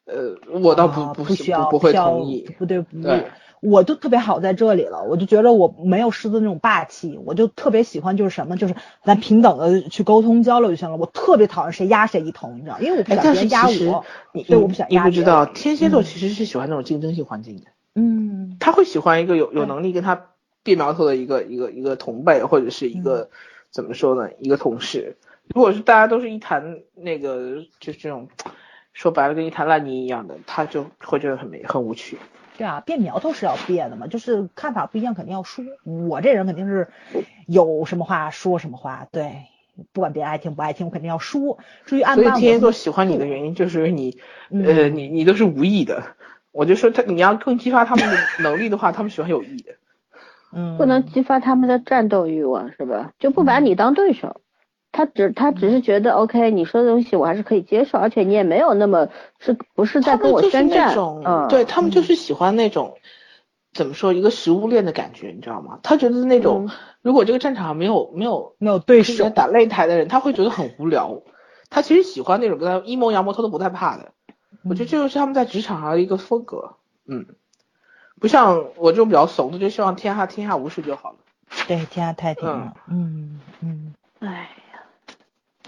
呃，我倒不不需要不会同意，不对不对。我就特别好在这里了，我就觉得我没有狮子那种霸气，我就特别喜欢就是什么，就是咱平等的去沟通交流就行了。我特别讨厌谁压谁一头，你知道，因为我不想别人压我，所以我不想压。你不知道天蝎座其实是喜欢那种竞争性环境的，嗯，他会喜欢一个有有能力跟他变苗头的一个一个一个同辈或者是一个怎么说呢，一个同事。如果是大家都是一谈那个就是这种说白了跟一滩烂泥一样的，他就会觉得很没很无趣。对啊，变苗头是要变的嘛，就是看法不一样，肯定要说。我这人肯定是有什么话说什么话，对，不管别人爱听不爱听，我肯定要说。至于按所以天蝎座喜欢你的原因，就是你，呃，你你都是无意的。我就说他，你要更激发他们的能力的话，他们喜欢有意的。嗯，不能激发他们的战斗欲望，是吧？就不把你当对手。他只他只是觉得 OK，你说的东西我还是可以接受，而且你也没有那么是不是在跟我宣战？嗯，对他们就是喜欢那种怎么说一个食物链的感觉，你知道吗？他觉得那种如果这个战场上没有没有没有对手打擂台的人，他会觉得很无聊。他其实喜欢那种跟他阴谋阳谋他都不太怕的。我觉得这就是他们在职场上的一个风格。嗯，不像我这种比较怂的，就希望天下天下无事就好了。对，天下太平了。嗯嗯，哎。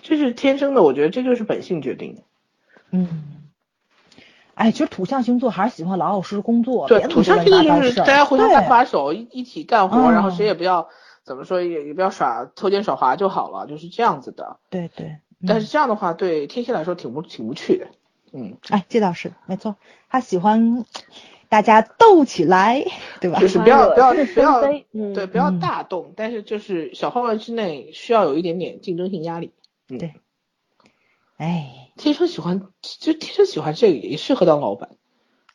这是天生的，我觉得这就是本性决定的。嗯，哎，其实土象星座还是喜欢老老实实工作。对，土象星座就是大家互相搭把手，一一起干活，然后谁也不要怎么说，也也不要耍偷奸耍滑就好了，就是这样子的。对对。但是这样的话，对天蝎来说挺无挺无趣的。嗯，哎，这倒是没错，他喜欢大家斗起来，对吧？就是不要不要不要对不要大动，但是就是小范围之内需要有一点点竞争性压力。对，哎，天生喜欢，就天生喜欢这个，也适合当老板。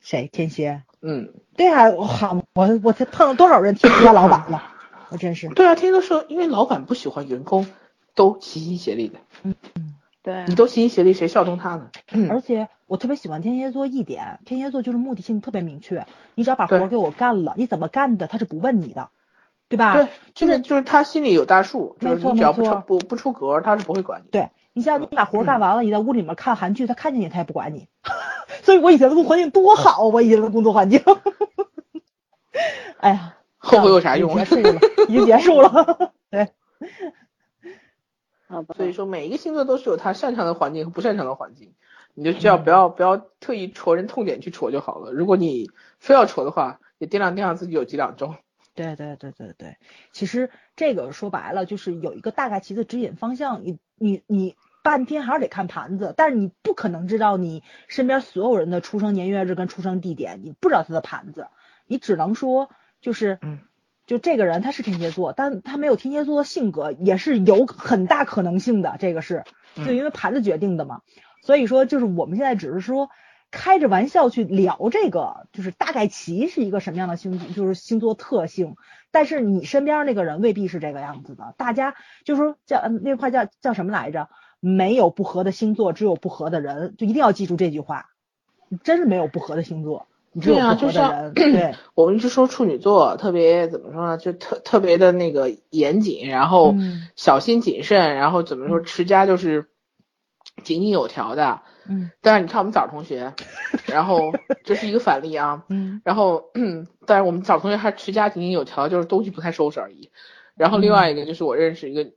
谁？天蝎？嗯，对啊，我好，我我碰了多少人天蝎当老板了，我真是。对啊，天蝎说，因为老板不喜欢员工都齐心协力的。嗯嗯，对，你都齐心协力，谁效忠他呢？而且我特别喜欢天蝎座一点，天蝎座就是目的性特别明确，你只要把活给我干了，你怎么干的，他是不问你的。对吧？对，就是就是他心里有大数，没错只要不出不不出格，他是不会管你。对，你像你把活干完了，你在屋里面看韩剧，他看见你他也不管你。所以我以前的工作环境多好，我以前的工作环境。哎呀，后悔有啥用？结束了，已经结束了。对。好吧。所以说，每一个星座都是有他擅长的环境和不擅长的环境，你就只要不要不要特意戳人痛点去戳就好了。如果你非要戳的话，也掂量掂量自己有几两重。对对对对对，其实这个说白了就是有一个大概其的指引方向，你你你半天还是得看盘子，但是你不可能知道你身边所有人的出生年月日跟出生地点，你不知道他的盘子，你只能说就是嗯，就这个人他是天蝎座，但他没有天蝎座的性格，也是有很大可能性的，这个是就因为盘子决定的嘛，所以说就是我们现在只是说。开着玩笑去聊这个，就是大概其是一个什么样的星，就是星座特性。但是你身边那个人未必是这个样子的。大家就说叫那句话叫叫什么来着？没有不合的星座，只有不合的人。就一定要记住这句话。真是没有不合的星座，只有不合的人。对，我们一直说处女座特别怎么说呢？就特特别的那个严谨，然后小心谨慎，然后怎么说持家就是井井有条的。嗯，但是你看我们早同学，然后这是一个反例啊，嗯，然后，但是我们早同学还持家井井有条，就是东西不太收拾而已。然后另外一个就是我认识一个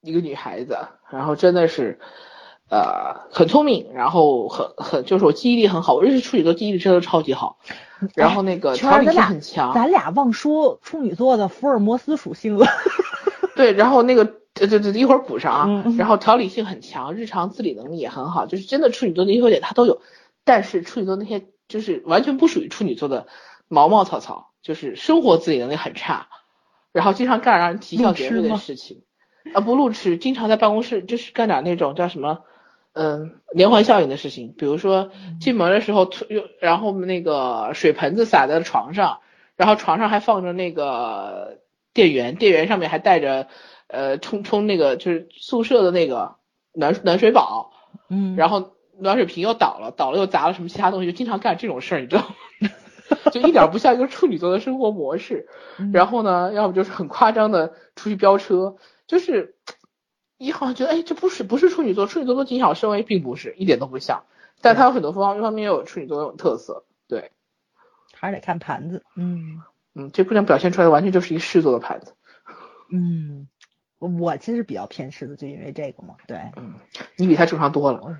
一个女孩子，然后真的是，呃，很聪明，然后很很就是我记忆力很好，我认识处女座记忆力真的超级好，然后那个条理性很强。咱俩忘说处女座的福尔摩斯属性了。对，然后那个。对对对，一会儿补上啊。然后条理性很强，日常自理能力也很好，就是真的处女座的优点他都有。但是处女座那些就是完全不属于处女座的毛毛草草，就是生活自理能力很差，然后经常干让人啼笑皆非的事情。啊，不路痴，经常在办公室就是干点那种叫什么，嗯，连环效应的事情。比如说进门的时候，又然后那个水盆子洒在了床上，然后床上还放着那个电源，电源上面还带着。呃，冲冲那个就是宿舍的那个暖暖水宝，嗯，然后暖水瓶又倒了，倒了又砸了什么其他东西，就经常干这种事儿，你知道吗？就一点不像一个处女座的生活模式。然后呢，要不就是很夸张的出去飙车，就是你好像觉得哎，这不是不是处女座，处女座都谨小慎微，并不是一点都不像。但他有很多方方面又有处女座那种特色，对，还是得看盘子，嗯嗯，这姑娘表现出来的完全就是一个狮子座的盘子，嗯。我其实比较偏狮子，就因为这个嘛。对，嗯，你比他正常多了，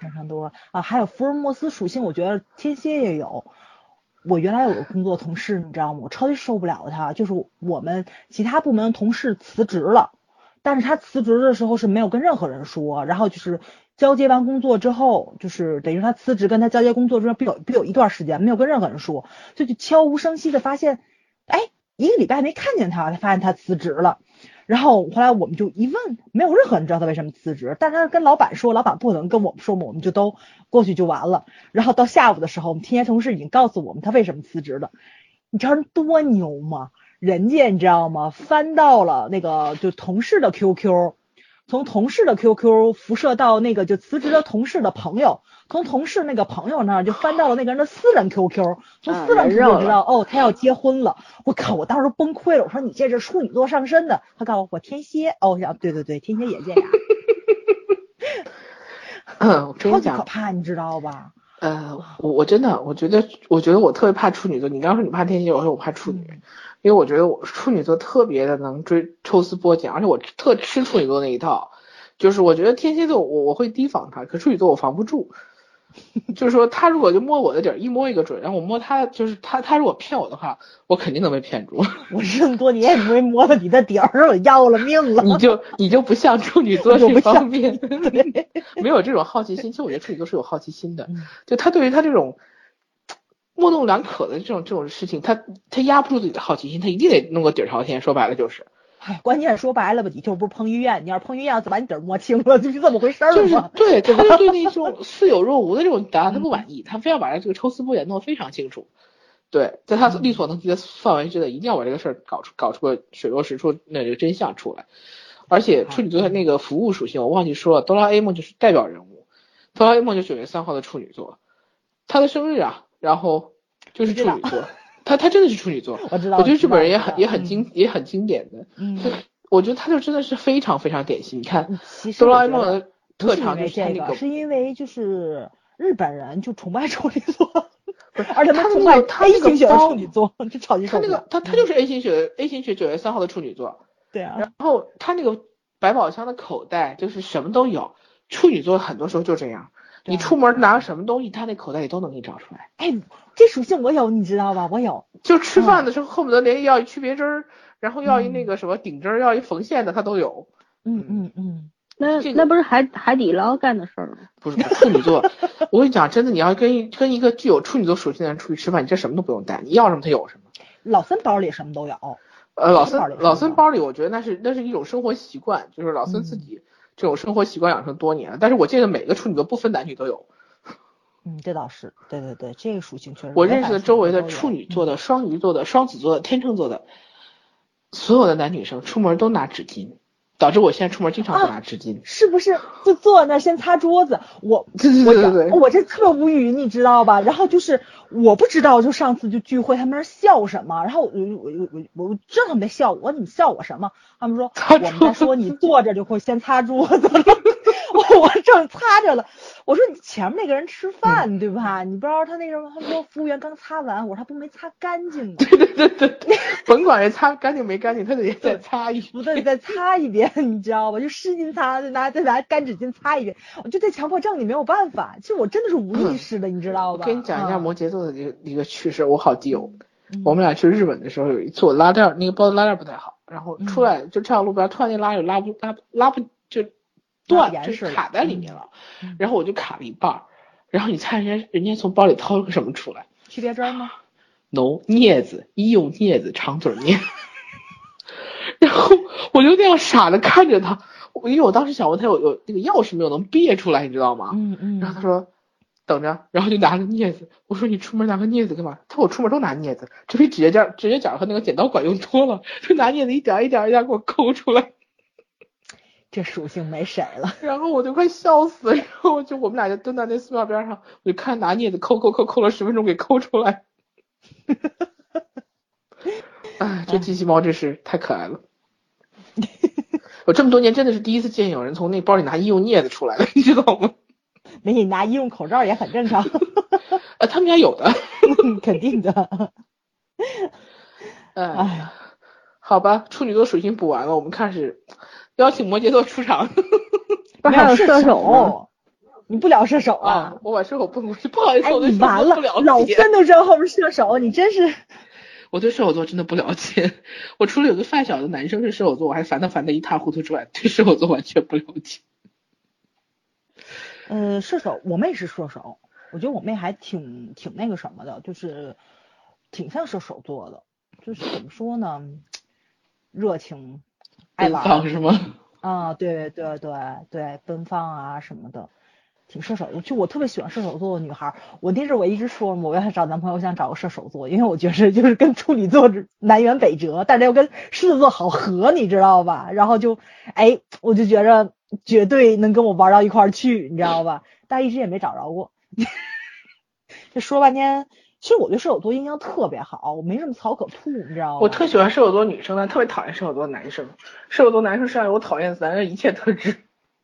正常多啊。还有福尔摩斯属性，我觉得天蝎也有。我原来有个工作同事，你知道吗？我超级受不了他，就是我们其他部门同事辞职了，但是他辞职的时候是没有跟任何人说，然后就是交接完工作之后，就是等于他辞职跟他交接工作之后，必有必有一段时间没有跟任何人说，就就悄无声息的发现，哎，一个礼拜没看见他，他发现他辞职了。然后后来我们就一问，没有任何人知道他为什么辞职，但他跟老板说，老板不能跟我们说嘛，我们就都过去就完了。然后到下午的时候，我们天天同事已经告诉我们他为什么辞职了。你知道人多牛吗？人家你知道吗？翻到了那个就同事的 QQ。从同事的 QQ 辐射到那个就辞职的同事的朋友，从同事那个朋友那儿就翻到了那个人的私人 QQ，从私人 QQ 知道哦，他要结婚了。我靠，我当时崩溃了。我说你这是处女座上身的。他告诉我我天蝎。哦，我想对对对，天蝎也这样。嗯，超级可怕，你知道吧？呃，我我真的，我觉得，我觉得我特别怕处女座。你刚说你怕天蝎，我说我怕处女，因为我觉得我处女座特别的能追抽丝剥茧，而且我特吃处女座那一套。就是我觉得天蝎座我我会提防他，可处女座我防不住。就是说他如果就摸我的底儿，一摸一个准，然后我摸他，就是他他如果骗我的话，我肯定能被骗住。我这么多年也没摸到你的底儿，我要了命了。你就你就不像处女座这方面，没有这种好奇心。其实我觉得处女座是有好奇心的，就他对于他这种模棱两可的这种这种事情，他他压不住自己的好奇心，他一定得弄个底儿朝天。说白了就是。哎，关键说白了吧，你就不是彭于晏，你要是彭于晏，就把你底儿摸清了，就是这么回事儿就是对，他就对那 种似有若无的这种答案他不满意，他非要把这个抽丝剥茧弄得非常清楚。对，在他力所能及的范围之内，一定要把这个事儿搞出搞出个水落石出那这个真相出来。而且处女座的那个服务属性，我忘记说了，哆啦 A 梦就是代表人物，哆啦 A 梦就九月三号的处女座，他的生日啊，然后就是处女座。他他真的是处女座，我知道。我觉得日本人也很也很经也很经典的，嗯，我觉得他就真的是非常非常典型。你看，哆啦 A 梦的特长就是那这个，是因为就是日本人就崇拜处女座，而且他那崇拜个他那个型血的包处女座，就超级他那个。他他就是 A 型血 A 型血九月三号的处女座，对啊，然后他那个百宝箱的口袋就是什么都有，处女座很多时候就这样，你出门拿个什么东西，他那口袋里都能给你找出来。哎，这属性我有，你知道吧？我有。就吃饭的时候恨不得连要一区别针儿，然后要一嗯那个什么顶针儿，要一缝线的他都有。嗯嗯嗯，那这个那不是海海底捞干的事儿吗？不是处女座，我跟你讲，真的，你要跟一跟一个具有处女座属性的人出去吃饭，你这什么都不用带，你要什么他有什么。老森包里什么都有。呃，老包里是森老森吗包里，我觉得那是那是一种生活习惯，就是老森自嗯己这种生活习惯养成多年了。但是我记得每个处女座不分男女都有，嗯，这倒是，对对对，这个属性确实。我认识的周围的处女座的、双鱼座的、双子座的、天秤座的，所有的男女生出门都拿纸巾，导致我现在出门经常不啊拿纸巾。是不是就坐那儿先擦桌子？我 对对我这对对对，我这特别无语，你知道吧？然后就是我不知道，就上次就聚会，他们那儿笑什么？然后我我我我我知道他们在笑我，说你们笑我什么？他们说我们在说你坐着就会先擦桌子了，我我正擦着了。我说你前面那个人吃饭对吧？你不知道他那什么？他说服务员刚擦完，我说他不没擦干净吗？对对对对对，甭管是擦干净没干净，他得再擦一遍不得再擦一遍，你知道吧？就湿巾擦，再拿再拿干纸巾擦一遍。我就在强迫症你没有办法，其实我真的是无意识的，你知道吧？我跟你讲一下嗯摩羯座的一个一个趣事，我好基友。嗯我们俩去日本的时候，有一次我拉链儿那个包的拉链儿不太好，然后出来就站路边，突然间拉链拉不拉不拉不就断，就是卡在里面了嗯，然后我就卡了一半儿，然后你猜人家人家从包里掏了个什么出来区别针吗？？no 镊子，医用镊子，长嘴镊。然后我就那样傻的看着他，因为我当时想问他有有那个钥匙没有能别出来，你知道吗？嗯嗯然后他说等着，然后就拿着镊子。我说你出门拿个镊子干嘛？他说我出门都拿镊子，这比指甲剪指甲剪和那个剪刀管用多了，就拿镊子一点儿一点儿一点儿给我抠出来。这属性没谁了。然后我就快笑死，然后就我们俩就蹲在那寺庙边上，我就看拿镊子抠抠抠抠了十分钟给抠出来。哎，这机器猫真是太可爱了。我这么多年真的是第一次见有人从那包里拿医用镊子出来的，你知道吗？没你拿医用口罩也很正常，呃，他们家有的。肯定的。哎哎呀，好吧，处女座属性补完了，我们开始邀请摩羯座出场 还有射手？你不聊射手啊啊？！我把射手蹦过去，不好意思，哎，我对你完了老解。三都知道后面射手，你真是。我对射手座真的不了解。我除了有个发小的男生是射手座，我还烦他烦的一塌糊涂之外，对射手座完全不了解。呃，射手，我妹是射手，我觉得我妹还挺挺那个什么的，就是挺像射手座的，就是怎么说呢，热情，爱奔放是吗？啊，对对对对，奔放啊什么的，挺射手的。就我特别喜欢射手座的女孩儿，我那阵儿我一直说嘛我要找男朋友，我想找个射手座，因为我觉得就是跟处女座南辕北辙，但是又跟狮子座好合，你知道吧？然后就哎，我就觉着绝对能跟我玩到一块儿去，你知道吧？但一直也没找着过。这说半天，其实我对射手座印象特别好，我没什么槽可吐，你知道吗？我特喜欢射手座女生，但特别讨厌射手座男生。射手座男生身上有我讨厌男的一切特质。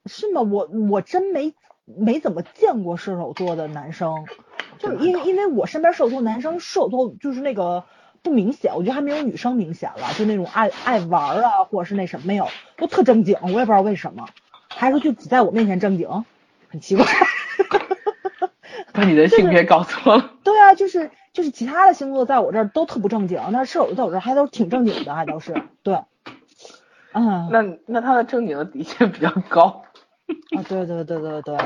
是吗？我我真没没怎么见过射手座的男生，就因为因为我身边射手座男生，射手座就是那个不明显，我觉得还没有女生明显了，就那种爱爱玩啊，或者是那什么没有，都特正经，我也不知道为什么，还是就只在我面前正经，很奇怪。把你的性别搞错了。对啊，就是就是其他的星座在我这儿都特不正经，但是射手座在我这儿还都挺正经的，还都是对。嗯，那那他的正经的底线比较高。啊，对对对对对，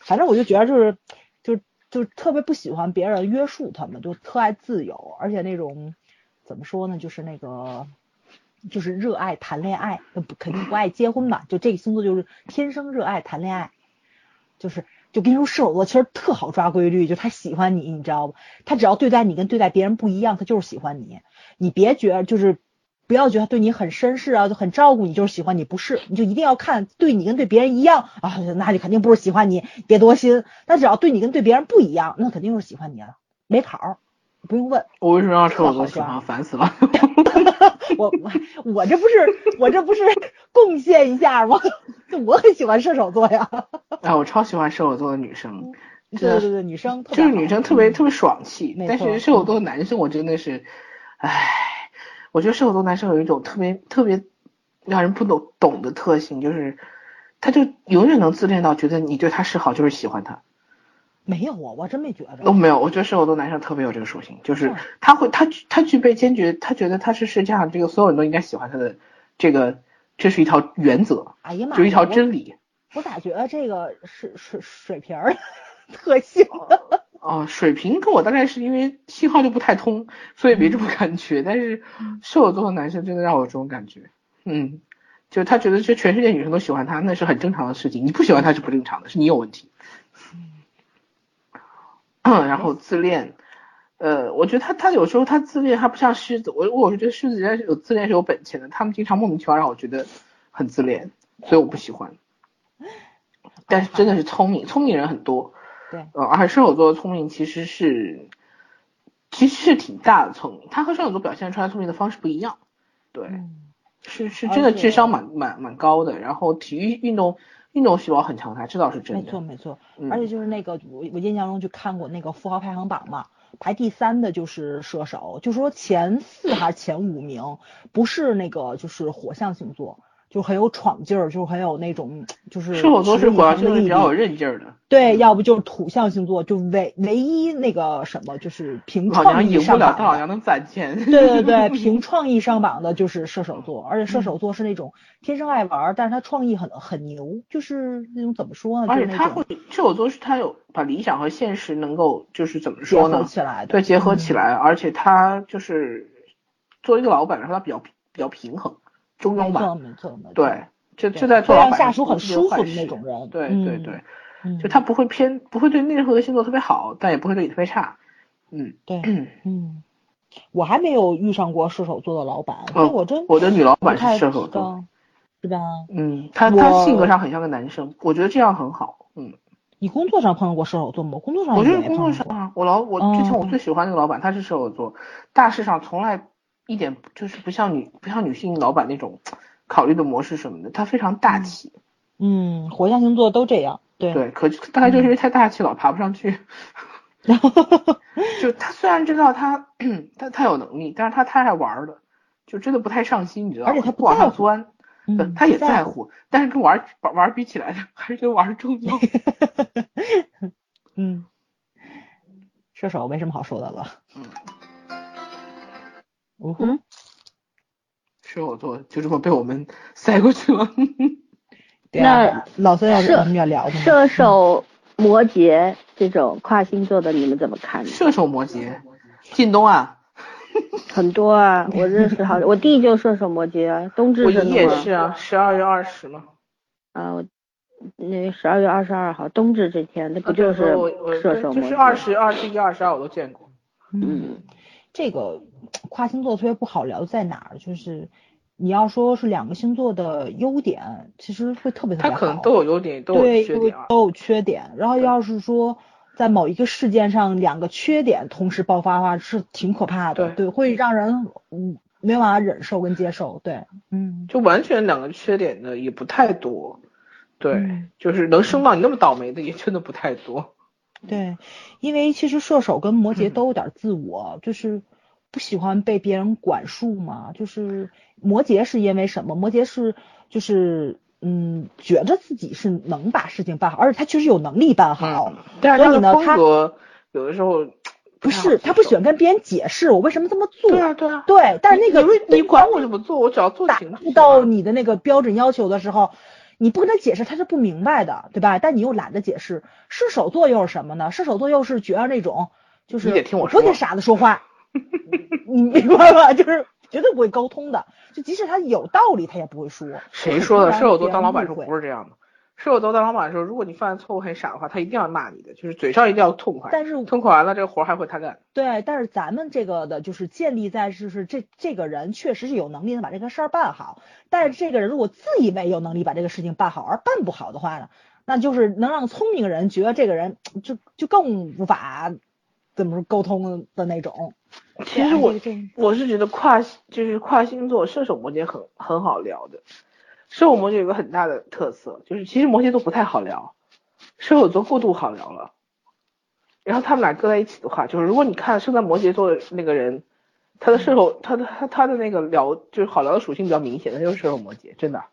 反正我就觉得就是就就特别不喜欢别人约束他们，就特爱自由，而且那种怎么说呢，就是那个就是热爱谈恋爱，那不肯定不爱结婚吧，就这个星座就是天生热爱谈恋爱，就是就跟你说射手座其实特好抓规律，就他喜欢你，你知道不？他只要对待你跟对待别人不一样，他就是喜欢你，你别觉得就是。不要觉得他对你很绅士啊，就很照顾你，就是喜欢你，不是，你就一定要看对你跟对别人一样啊，那就肯定不是喜欢你，别多心。但只要对你跟对别人不一样，那肯定是喜欢你了，没跑儿，不用问。我为什么让射手座喜欢？烦死了。我我我这不是我这不是贡献一下吗？我很喜欢射手座呀。啊，我超喜欢射手座的女生。对对对，女生就是女生特别特别爽气，但是射手座的男生我真的是，唉，我觉得射手座男生有一种特别特别让人不懂懂的特性，就是他就永远能自恋到觉得你对他示好就是喜欢他。没有啊，我真没觉得。都没有，我觉得射手座男生特别有这个属性，就是他会他他具备坚决，他觉得他是世界上这个所有人都应该喜欢他的这个，这是一条原则，哎呀妈，就一条真理。我咋觉得这个是水水瓶儿？特性哦，水瓶跟我大概是因为信号就不太通，所以没这么感觉。但是射手座的男生真的让我有这种感觉，嗯，就他觉得这全世界女生都喜欢他，那是很正常的事情。你不喜欢他是不正常的，是你有问题。嗯，然后自恋，呃，我觉得他他有时候他自恋，他不像狮子，我我是觉得狮子人家有自恋是有本钱的，他们经常莫名其妙让我觉得很自恋，所以我不喜欢。但是真的是聪明，聪明人很多。对，呃，而且射手座的聪明其实是，其实是挺大的聪明，他和射手座表现出来聪明的方式不一样，对，是是真的智商蛮蛮蛮高的，然后体育运动运动细胞很强，大这倒是真的，没错没错，而且就是那个我我印象中就看过那个富豪排行榜嘛，排第三的就是射手，就说前四还是前五名不是那个就是火象星座。就很有闯劲儿，就很有那种，就是射手座是火象星座比较有韧劲儿的。对，要不就是土象星座，就唯唯一那个什么，就是凭创意上榜。他好像能攒钱。对对对，凭创意上榜的就是射手座，而且射手座是那种天生爱玩，但是他创意很很牛，就是那种怎么说呢？而且他会射手座是他有把理想和现实能够就是怎么说呢？结合起来。对，结合起来，而且他就是作为一个老板来说，他比较比较平衡。中庸吧，没错没错，对，就就在做老板，下属很舒服的那种人，对对对，就他不会偏，不会对任何的星座特别好，但也不会对你特别差，嗯，对，嗯，我还没有遇上过射手座的老板，我真我的女老板是射手座，是吧？嗯，他他性格上很像个男生，我觉得这样很好，嗯。你工作上碰到过射手座吗？工作上我就是工作上啊，我老我之前我最喜欢那个老板，他是射手座，大事上从来。一点就是不像女不像女性老板那种考虑的模式什么的，他非常大气。嗯，火象星座都这样。对对，可大概就是因为太大气老，爬不上去。就他虽然知道他他他有能力，但是他太爱玩了，就真的不太上心，你知道吗？而且他不往上钻。嗯。他也在乎，但是跟玩玩玩比起来，还是跟玩重要。嗯。射手没什么好说的了。嗯。嗯哼，射手座就这么被我们塞过去了。那老孙要什么要聊的？射手、摩羯这种跨星座的，你们怎么看？射手、摩羯，靳东啊，很多啊，我认识好，我弟就射手、摩羯啊，冬至我姨也是啊，十二月二十嘛。啊，我那十二月二十二号冬至这天，那不就是射手就是二十二、十一、二十二我都见过。嗯。这个跨星座特别不好聊在哪儿？就是你要说是两个星座的优点，其实会特别特别好。它可能都有优点，都有缺点。都有缺点。然后要是说在某一个事件上两个缺点同时爆发的话，是挺可怕的。对，会让人嗯没有办法忍受跟接受。对，嗯，就完全两个缺点的也不太多。对，就是能生到你那么倒霉的也真的不太多。对，因为其实射手跟摩羯都有点自我，就是不喜欢被别人管束嘛。就是摩羯是因为什么？摩羯是就是嗯，觉着自己是能把事情办好，而且他确实有能力办好。但是呢，他有的时候不是他不喜欢跟别人解释我为什么这么做。对啊对啊。对，但是那个你管我怎么做，我只要做达不到你的那个标准要求的时候。你不跟他解释，他是不明白的，对吧？但你又懒得解释。射手座又是什么呢？射手座又是觉得那种，就是不跟傻子说话，你明白吧？就是绝对不会沟通的，就即使他有道理，他也不会说。谁说的？射手座当老板时候不是这样的。射手座当老板的时候，如果你犯的错误很傻的话，他一定要骂你的，就是嘴上一定要痛快。但是痛快完了，这个活还会他干。对，但是咱们这个的就是建立在就是这这个人确实是有能力能把这个事儿办好，但是这个人如果自以为有能力把这个事情办好而办不好的话呢，那就是能让聪明人觉得这个人就就更无法怎么说沟通的那种。其实我我是觉得跨就是跨星座，射手摩羯很很好聊的。射手摩羯有个很大的特色，就是其实摩羯座不太好聊，射手座过度好聊了。然后他们俩搁在一起的话，就是如果你看生在摩羯座的那个人，他的射手，他的他他的那个聊就是好聊的属性比较明显，他就是射手摩羯，真的，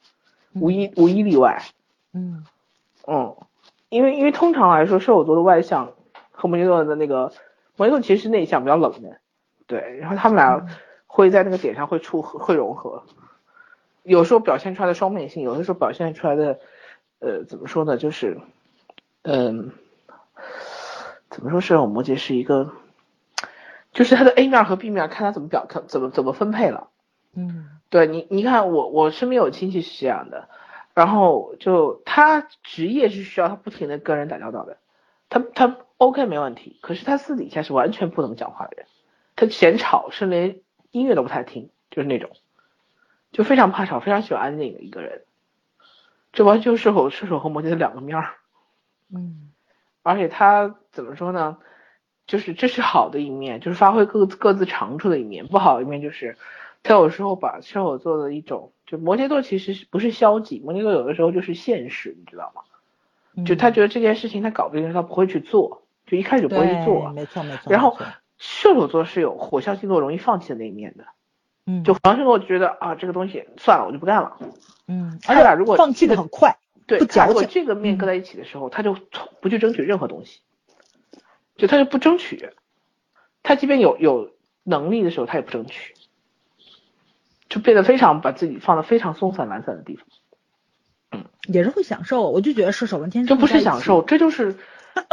无一无一例外。嗯嗯，因为因为通常来说，射手座的外向和摩羯座的那个摩羯座其实是内向，比较冷的。对，然后他们俩会在那个点上会出会融合，有时候表现出来的双面性，有的时候表现出来的，呃，怎么说呢？就是，嗯，怎么说？是我摩羯是一个，就是他的 A 面和 B 面，看他怎么表看，怎么怎么分配了。嗯，对你，你看我我身边有亲戚是这样的，然后就他职业是需要他不停的跟人打交道的，他他 OK 没问题，可是他私底下是完全不怎么讲话的人。他嫌吵，是连音乐都不太听，就是那种，就非常怕吵，非常喜欢安静的一个人。这完全是和射手和摩羯的两个面儿。嗯，而且他怎么说呢？就是这是好的一面，就是发挥各各自长处的一面；不好的一面就是他有时候把射手座的一种，就摩羯座其实不是消极，摩羯座有的时候就是现实，你知道吗？就他觉得这件事情他搞不定，他不会去做，就一开始就不会去做。没错没错。然后。射手座是有火象星座容易放弃的那一面的，嗯，就火象星座觉得啊这个东西算了我就不干了，嗯，而且如果放弃的很快，对，不如果这个面搁在一起的时候，他就不去争取任何东西，就他就不争取，他即便有有能力的时候他也不争取，就变得非常把自己放的非常松散懒散的地方，嗯，也是会享受，我就觉得射手跟天秤这不是享受，这就是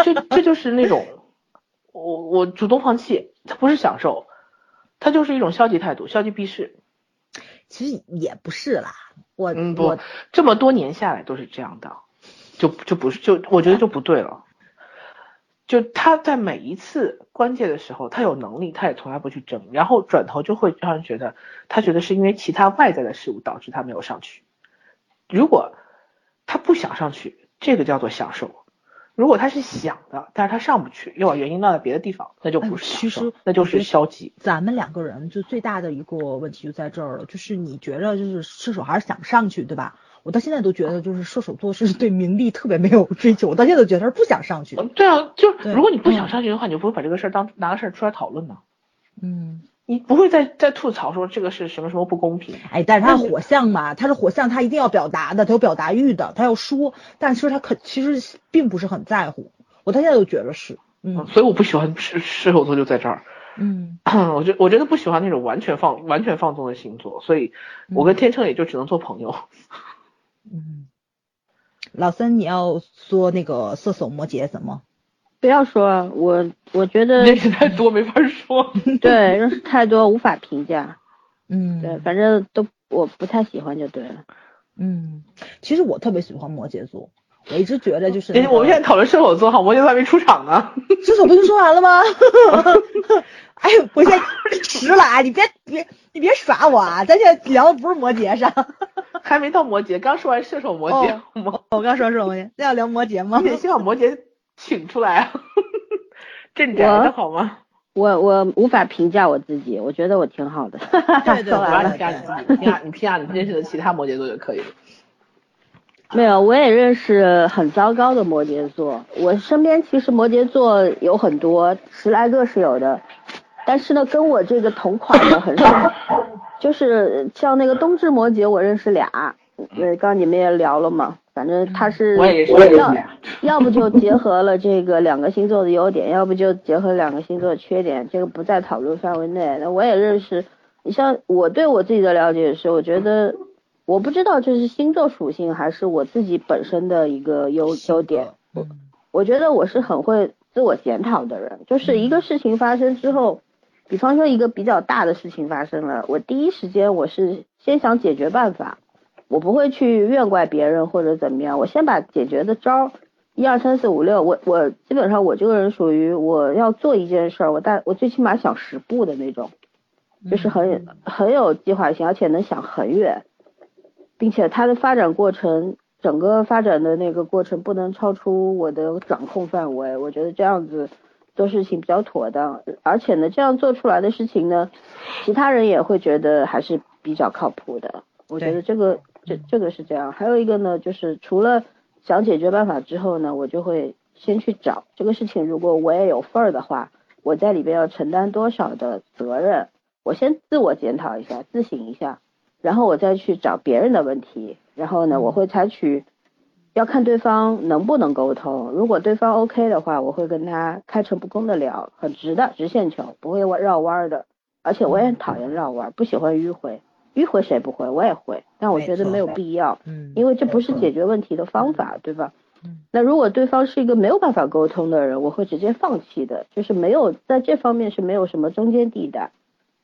这这就是那种。我我主动放弃，他不是享受，他就是一种消极态度，消极避世。其实也不是啦，我嗯不，这么多年下来都是这样的，就就不是就我觉得就不对了。就他在每一次关键的时候，他有能力，他也从来不去争，然后转头就会让人觉得他觉得是因为其他外在的事物导致他没有上去。如果他不想上去，这个叫做享受。如果他是想的，但是他上不去，又把原因落在别的地方，那就不是其实那就是消极。咱们两个人就最大的一个问题就在这儿了，就是你觉得就是射手还是想上去，对吧？我到现在都觉得就是射手座是对名利特别没有追求，我到现在都觉得他是不想上去。对啊，就如果你不想上去的话，你就不会把这个事儿当拿个事儿出来讨论呢。嗯。你不会再再吐槽说这个是什么什么不公平？哎，但是他火象嘛，他是火象，他一定要表达的，他有表达欲的，他要说，但其实他可其实并不是很在乎。我到现在都觉得是，嗯，所以我不喜欢射射手座就在这儿，嗯，我觉我觉得不喜欢那种完全放完全放纵的星座，所以我跟天秤也就只能做朋友。嗯，老三，你要说那个射手摩羯什么？不要说，我我觉得认识太多没法说。对，认识太多无法评价。嗯，对，反正都我不太喜欢就对了。嗯，其实我特别喜欢摩羯座，我一直觉得就是。我们现在讨论射手座哈，摩羯座还没出场呢。射手不就说完了吗？哎，我现在迟了啊！你别别你别耍我啊！咱现在聊的不是摩羯上，还没到摩羯，刚说完射手摩羯。我刚说射手摩羯，那要聊摩羯吗？你先把摩羯。请出来啊！镇宅的好吗？我我无法评价我自己，我觉得我挺好的。对 对，我你评价你自己，评价你评价你认识的其他摩羯座就可以了。没有，我也认识很糟糕的摩羯座。我身边其实摩羯座有很多，十来个是有的。但是呢，跟我这个同款的很少。就是像那个冬至摩羯，我认识俩。呃，刚你们也聊了嘛。反正他是要要不就结合了这个两个星座的优点，要不就结合两个星座的缺点，这个不在讨论范围内。那我也认识，你像我对我自己的了解是，我觉得我不知道这是星座属性还是我自己本身的一个优优点。我觉得我是很会自我检讨的人，就是一个事情发生之后，比方说一个比较大的事情发生了，我第一时间我是先想解决办法。我不会去怨怪别人或者怎么样，我先把解决的招一二三四五六，我我基本上我这个人属于我要做一件事儿，我大我最起码想十步的那种，就是很很有计划性，而且能想很远，并且它的发展过程，整个发展的那个过程不能超出我的掌控范围，我觉得这样子做事情比较妥当，而且呢，这样做出来的事情呢，其他人也会觉得还是比较靠谱的。我觉得这个这这个是这样。还有一个呢，就是除了想解决办法之后呢，我就会先去找这个事情，如果我也有份儿的话，我在里边要承担多少的责任，我先自我检讨一下，自省一下，然后我再去找别人的问题，然后呢，我会采取。要看对方能不能沟通，如果对方 OK 的话，我会跟他开诚布公的聊，很直的直线球，不会绕弯的。而且我也讨厌绕弯，不喜欢迂回，迂回谁不会？我也会，但我觉得没有必要，嗯，因为这不是解决问题的方法，对吧？那如果对方是一个没有办法沟通的人，我会直接放弃的，就是没有在这方面是没有什么中间地带，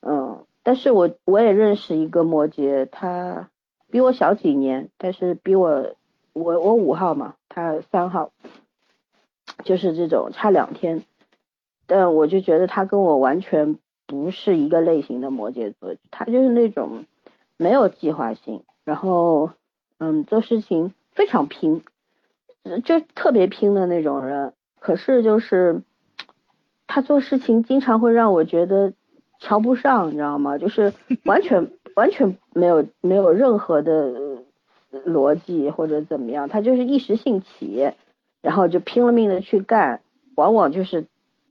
嗯，但是我我也认识一个摩羯，他比我小几年，但是比我。我我五号嘛，他三号，就是这种差两天，但我就觉得他跟我完全不是一个类型的摩羯座，他就是那种没有计划性，然后嗯做事情非常拼，就特别拼的那种人。可是就是他做事情经常会让我觉得瞧不上，你知道吗？就是 完全完全没有没有任何的。逻辑或者怎么样，他就是一时兴起，然后就拼了命的去干，往往就是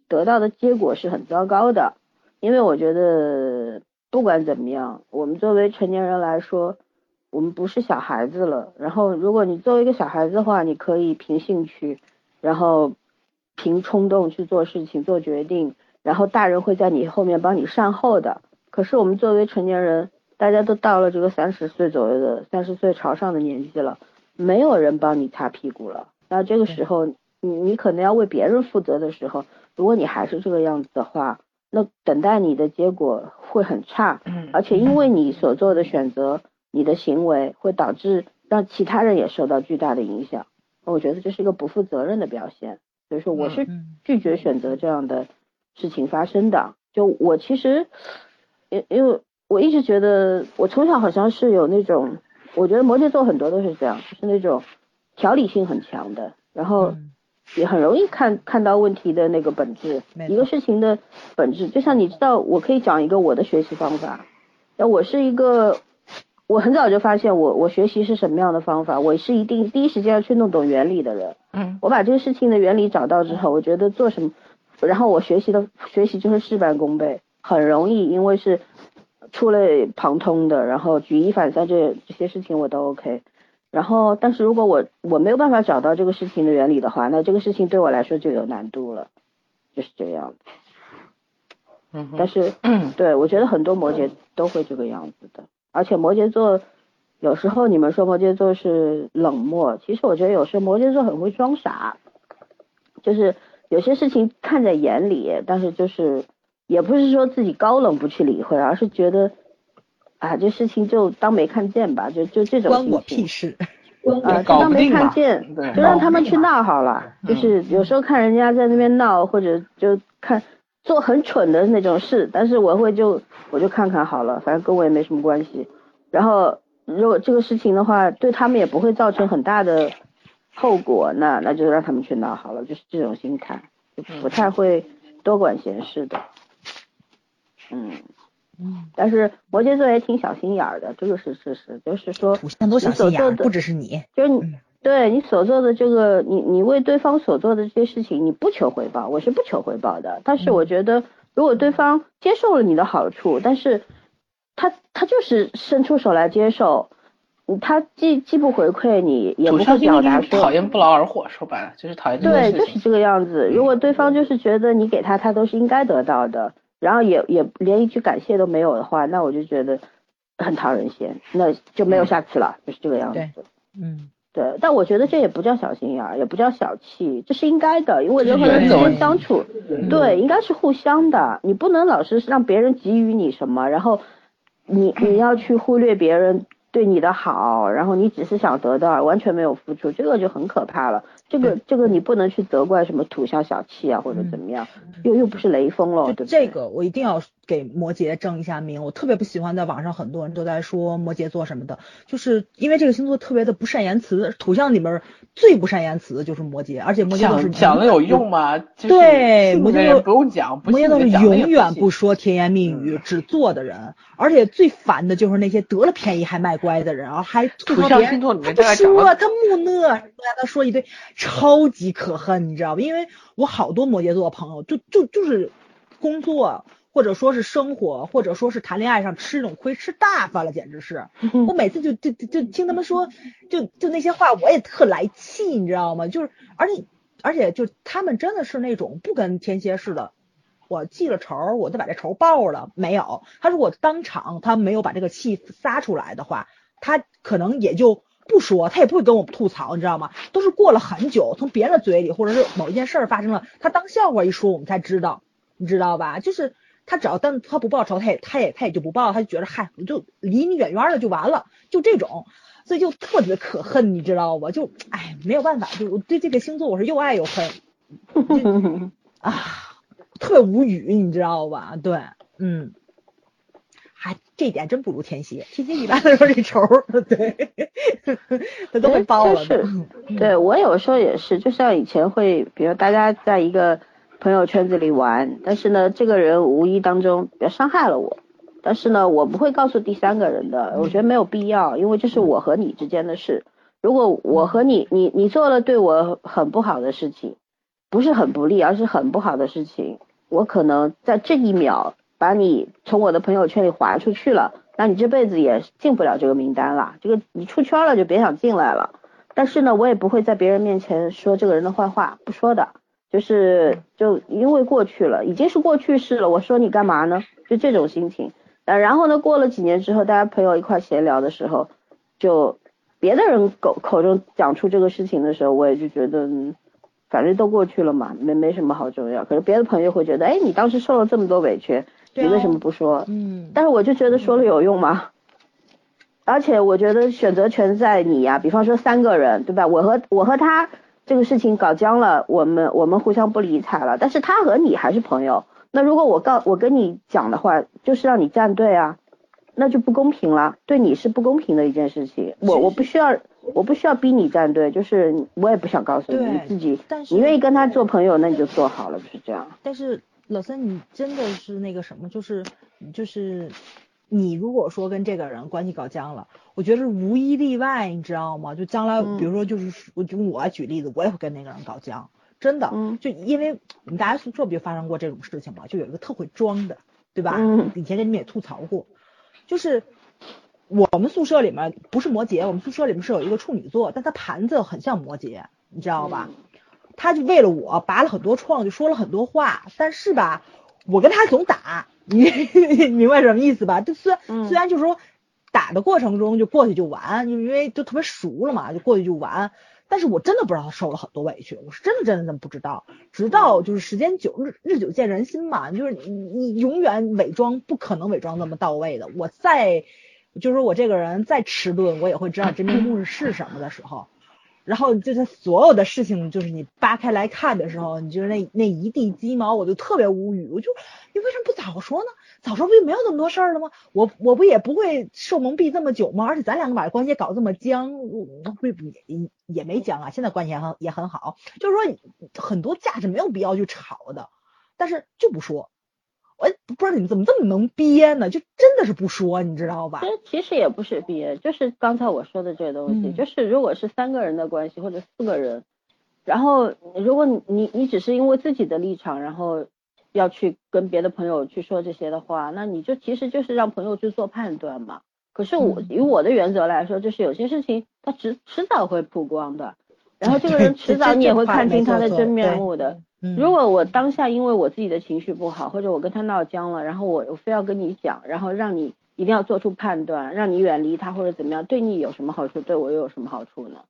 得到的结果是很糟糕的。因为我觉得不管怎么样，我们作为成年人来说，我们不是小孩子了。然后如果你作为一个小孩子的话，你可以凭兴趣，然后凭冲动去做事情、做决定，然后大人会在你后面帮你善后的。可是我们作为成年人，大家都到了这个三十岁左右的三十岁朝上的年纪了，没有人帮你擦屁股了。那这个时候，你你可能要为别人负责的时候，如果你还是这个样子的话，那等待你的结果会很差。而且因为你所做的选择，你的行为会导致让其他人也受到巨大的影响。我觉得这是一个不负责任的表现。所以说，我是拒绝选择这样的事情发生的。就我其实，因因为。我一直觉得，我从小好像是有那种，我觉得摩羯座很多都是这样，就是那种条理性很强的，然后也很容易看看到问题的那个本质，一个事情的本质。就像你知道，我可以讲一个我的学习方法。那我是一个，我很早就发现我我学习是什么样的方法，我是一定第一时间要去弄懂原理的人。嗯。我把这个事情的原理找到之后，我觉得做什么，然后我学习的学习就是事半功倍，很容易，因为是。触类旁通的，然后举一反三，这这些事情我都 OK。然后，但是如果我我没有办法找到这个事情的原理的话，那这个事情对我来说就有难度了，就是这样。嗯。但是，对我觉得很多摩羯都会这个样子的，而且摩羯座有时候你们说摩羯座是冷漠，其实我觉得有时候摩羯座很会装傻，就是有些事情看在眼里，但是就是。也不是说自己高冷不去理会，而是觉得啊，这事情就当没看见吧，就就这种关我屁事，啊，就当没看见，就让他们去闹好了。就是有时候看人家在那边闹，或者就看做很蠢的那种事，但是我会就我就看看好了，反正跟我也没什么关系。然后如果这个事情的话，对他们也不会造成很大的后果，那那就让他们去闹好了，就是这种心态，就不太会多管闲事的。嗯嗯，但是摩羯座也挺小心眼儿的，这个是事实。就是说，你所做的不只是你，就是你对你所做的这个，你你为对方所做的这些事情，你不求回报，我是不求回报的。但是我觉得，如果对方接受了你的好处，但是他他就是伸出手来接受，他既既不回馈你，也不会表达说讨厌不劳而获，说白了就是讨厌这对，就是这个样子。如果对方就是觉得你给他，他都是应该得到的。然后也也连一句感谢都没有的话，那我就觉得很讨人嫌，那就没有下次了，就是这个样子。嗯，对。但我觉得这也不叫小心眼儿，也不叫小气，这是应该的，因为人和人之间相处，对，应该是互相的。你不能老是让别人给予你什么，然后你你要去忽略别人对你的好，然后你只是想得到，完全没有付出，这个就很可怕了。这个这个你不能去责怪什么土象小气啊或者怎么样，又又不是雷锋了，对这个我一定要给摩羯正一下名，我特别不喜欢在网上很多人都在说摩羯座什么的，就是因为这个星座特别的不善言辞，土象里面最不善言辞的就是摩羯，而且摩羯座是讲了有用吗？对，摩羯座不用讲，摩羯座是永远不说甜言蜜语，只做的人，而且最烦的就是那些得了便宜还卖乖的人，然后还吐槽别人，他不说，他木讷，跟他说一堆。超级可恨，你知道吧？因为我好多摩羯座朋友，就就就是工作或者说是生活或者说是谈恋爱上吃这种亏吃大发了，简直是。我每次就就就听他们说，就就那些话，我也特来气，你知道吗？就是而且而且就他们真的是那种不跟天蝎似的，我记了仇，我就把这仇报了，没有。他如果当场他没有把这个气撒出来的话，他可能也就。不说，他也不会跟我吐槽，你知道吗？都是过了很久，从别人的嘴里，或者是某一件事儿发生了，他当笑话一说，我们才知道，你知道吧？就是他只要但他不报仇，他也他也他也就不报，他就觉得嗨，我就离你远远的就完了，就这种，所以就特别可恨，你知道吧？就哎，没有办法，就我对这个星座我是又爱又恨，啊，特别无语，你知道吧？对，嗯。还这点真不如天蝎，天蝎一般都是这仇，对，他都会包了。是，对我有时候也是，就像以前会，比如大家在一个朋友圈子里玩，但是呢，这个人无意当中别伤害了我，但是呢，我不会告诉第三个人的，我觉得没有必要，因为这是我和你之间的事。如果我和你，你你做了对我很不好的事情，不是很不利，而是很不好的事情，我可能在这一秒。把你从我的朋友圈里划出去了，那你这辈子也进不了这个名单了。这个你出圈了就别想进来了。但是呢，我也不会在别人面前说这个人的坏话，不说的。就是就因为过去了，已经是过去式了。我说你干嘛呢？就这种心情。呃，然后呢，过了几年之后，大家朋友一块闲聊的时候，就别的人口口中讲出这个事情的时候，我也就觉得。反正都过去了嘛，没没什么好重要。可是别的朋友会觉得，哎，你当时受了这么多委屈，你为什么不说？嗯。但是我就觉得说了有用吗？而且我觉得选择权在你呀。比方说三个人，对吧？我和我和他这个事情搞僵了，我们我们互相不理睬了。但是他和你还是朋友。那如果我告我跟你讲的话，就是让你站队啊，那就不公平了，对你是不公平的一件事情。我我不需要。我不需要逼你站队，就是我也不想告诉你，你自己，你愿意跟他做朋友，那你就做好了，就是这样。但是老三，你真的是那个什么，就是就是你如果说跟这个人关系搞僵了，我觉得是无一例外，你知道吗？就将来，比如说就是我就我举例子，我也会跟那个人搞僵，真的，就因为我们大家宿舍不就发生过这种事情嘛，就有一个特会装的，对吧？以前跟你们也吐槽过，就是。我们宿舍里面不是摩羯，我们宿舍里面是有一个处女座，但他盘子很像摩羯，你知道吧？他就为了我拔了很多创，就说了很多话，但是吧，我跟他总打，你 明白什么意思吧？就虽虽然就是说打的过程中就过去就完，就因为就特别熟了嘛，就过去就完。但是我真的不知道他受了很多委屈，我是真的真的不知道。直到就是时间久日日久见人心嘛，就是你你永远伪装不可能伪装那么到位的。我再。就是我这个人再迟钝，我也会知道真面目是什么的时候。然后就是所有的事情，就是你扒开来看的时候，你就是那那一地鸡毛，我就特别无语。我就你为什么不早说呢？早说不就没有那么多事儿了吗？我我不也不会受蒙蔽这么久吗？而且咱两个把关系搞这么僵，不也也没僵啊？现在关系也很也很好。就是说很多架是没有必要去吵的，但是就不说。我不知道你们怎么这么能憋呢？就真的是不说，你知道吧？其实其实也不是憋，就是刚才我说的这个东西，就是如果是三个人的关系或者四个人，然后如果你你你只是因为自己的立场，然后要去跟别的朋友去说这些的话，那你就其实就是让朋友去做判断嘛。可是我以我的原则来说，就是有些事情他迟迟早会曝光的，然后这个 人迟早你也会看清他的真面目的。如果我当下因为我自己的情绪不好，或者我跟他闹僵了，然后我我非要跟你讲，然后让你一定要做出判断，让你远离他或者怎么样，对你有什么好处，对我又有什么好处呢？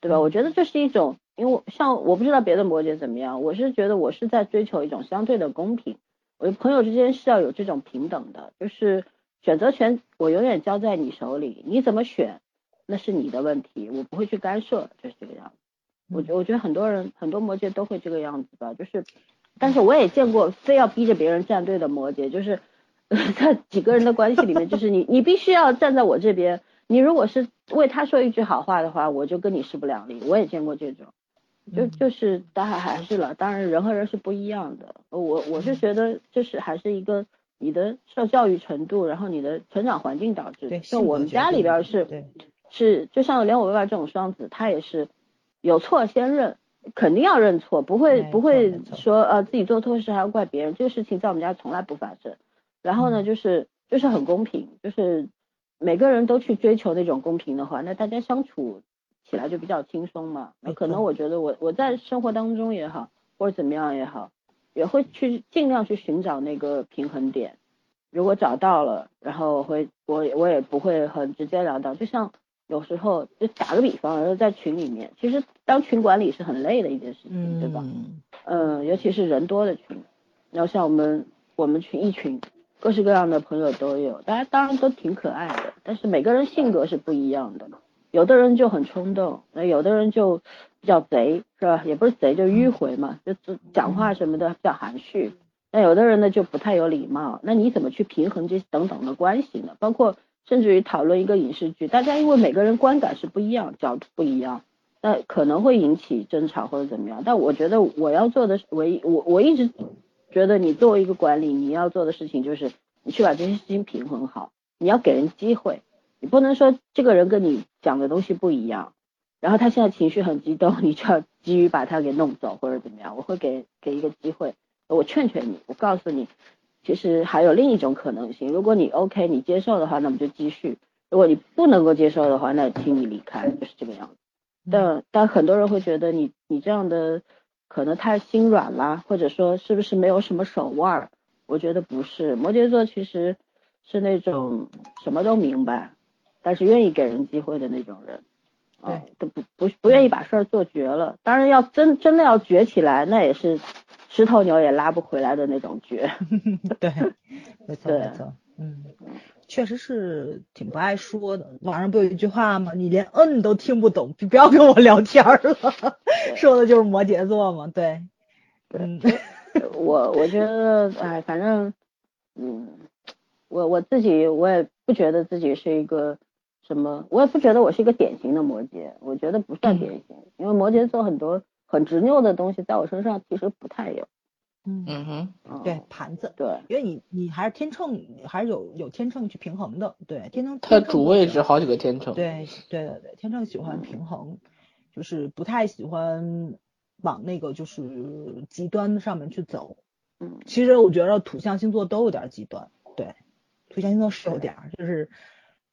对吧？我觉得这是一种，因为像我不知道别的摩羯怎么样，我是觉得我是在追求一种相对的公平，我朋友之间是要有这种平等的，就是选择权我永远交在你手里，你怎么选那是你的问题，我不会去干涉，就是这个样子。我觉我觉得很多人很多摩羯都会这个样子吧，就是，但是我也见过非要逼着别人站队的摩羯，就是 在几个人的关系里面，就是你你必须要站在我这边，你如果是为他说一句好话的话，我就跟你势不两立。我也见过这种，就就是当然还是了，当然人和人是不一样的。我我是觉得就是还是一个你的受教育程度，然后你的成长环境导致。对像我们家里边是是，就像连我爸爸这种双子，他也是。有错先认，肯定要认错，不会不会说呃自己做错事还要怪别人，这个事情在我们家从来不发生。然后呢，就是就是很公平，就是每个人都去追求那种公平的话，那大家相处起来就比较轻松嘛。那可能我觉得我我在生活当中也好，或者怎么样也好，也会去尽量去寻找那个平衡点。如果找到了，然后我会我我也不会很直截了当，就像。有时候就打个比方，然后在群里面，其实当群管理是很累的一件事情，对吧？嗯，尤其是人多的群，然后像我们我们群一群，各式各样的朋友都有，大家当然都挺可爱的，但是每个人性格是不一样的，有的人就很冲动，那有的人就比较贼，是吧？也不是贼，就迂回嘛，就讲话什么的比较含蓄，那有的人呢就不太有礼貌，那你怎么去平衡这等等的关系呢？包括。甚至于讨论一个影视剧，大家因为每个人观感是不一样，角度不一样，那可能会引起争吵或者怎么样。但我觉得我要做的唯一，我我一直觉得你作为一个管理，你要做的事情就是你去把这些事情平衡好，你要给人机会，你不能说这个人跟你讲的东西不一样，然后他现在情绪很激动，你就要急于把他给弄走或者怎么样。我会给给一个机会，我劝劝你，我告诉你。其实还有另一种可能性，如果你 OK，你接受的话，那么就继续；如果你不能够接受的话，那请你离开，就是这个样子。但但很多人会觉得你你这样的可能太心软啦，或者说是不是没有什么手腕？我觉得不是，摩羯座其实是那种什么都明白，但是愿意给人机会的那种人。对，都不不不愿意把事儿做绝了。当然要真真的要绝起来，那也是。十头牛也拉不回来的那种绝，对，没错没错，嗯，确实是挺不爱说的。网上不有一句话吗？你连嗯都听不懂，就不要跟我聊天了。说的就是摩羯座嘛，对，嗯，我我觉得，哎，反正，嗯，我我自己我也不觉得自己是一个什么，我也不觉得我是一个典型的摩羯，我觉得不算典型，因为摩羯座很多。很执拗的东西在我身上其实不太有，嗯。哼，对盘子，对，因为你你还是天秤，还是有有天秤去平衡的，对，天秤它主位置好几个天秤，对对对对，天秤喜欢平衡，就是不太喜欢往那个就是极端上面去走，嗯，其实我觉得土象星座都有点极端，对，土象星座是有点就是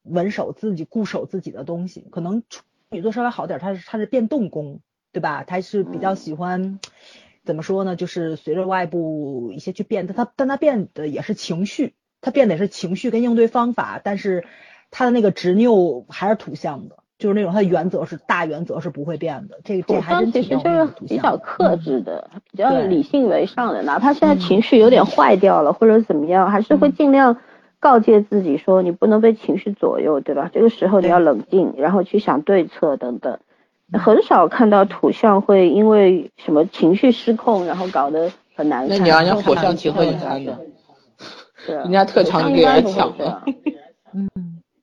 稳守自己固守自己的东西，可能处女座稍微好点，它是它是变动宫。对吧？他是比较喜欢怎么说呢？就是随着外部一些去变，但他但他变的也是情绪，他变的是情绪跟应对方法，但是他的那个执拗还是土象的，就是那种他的原则是大原则是不会变的。这个这还是其实就是比较克制的，比较理性为上的，哪怕现在情绪有点坏掉了或者怎么样，还是会尽量告诫自己说你不能被情绪左右，对吧？这个时候你要冷静，然后去想对策等等。很少看到土象会因为什么情绪失控，然后搞得很难看。那你让人家火象情会看的，是人家特长给人家抢了。嗯，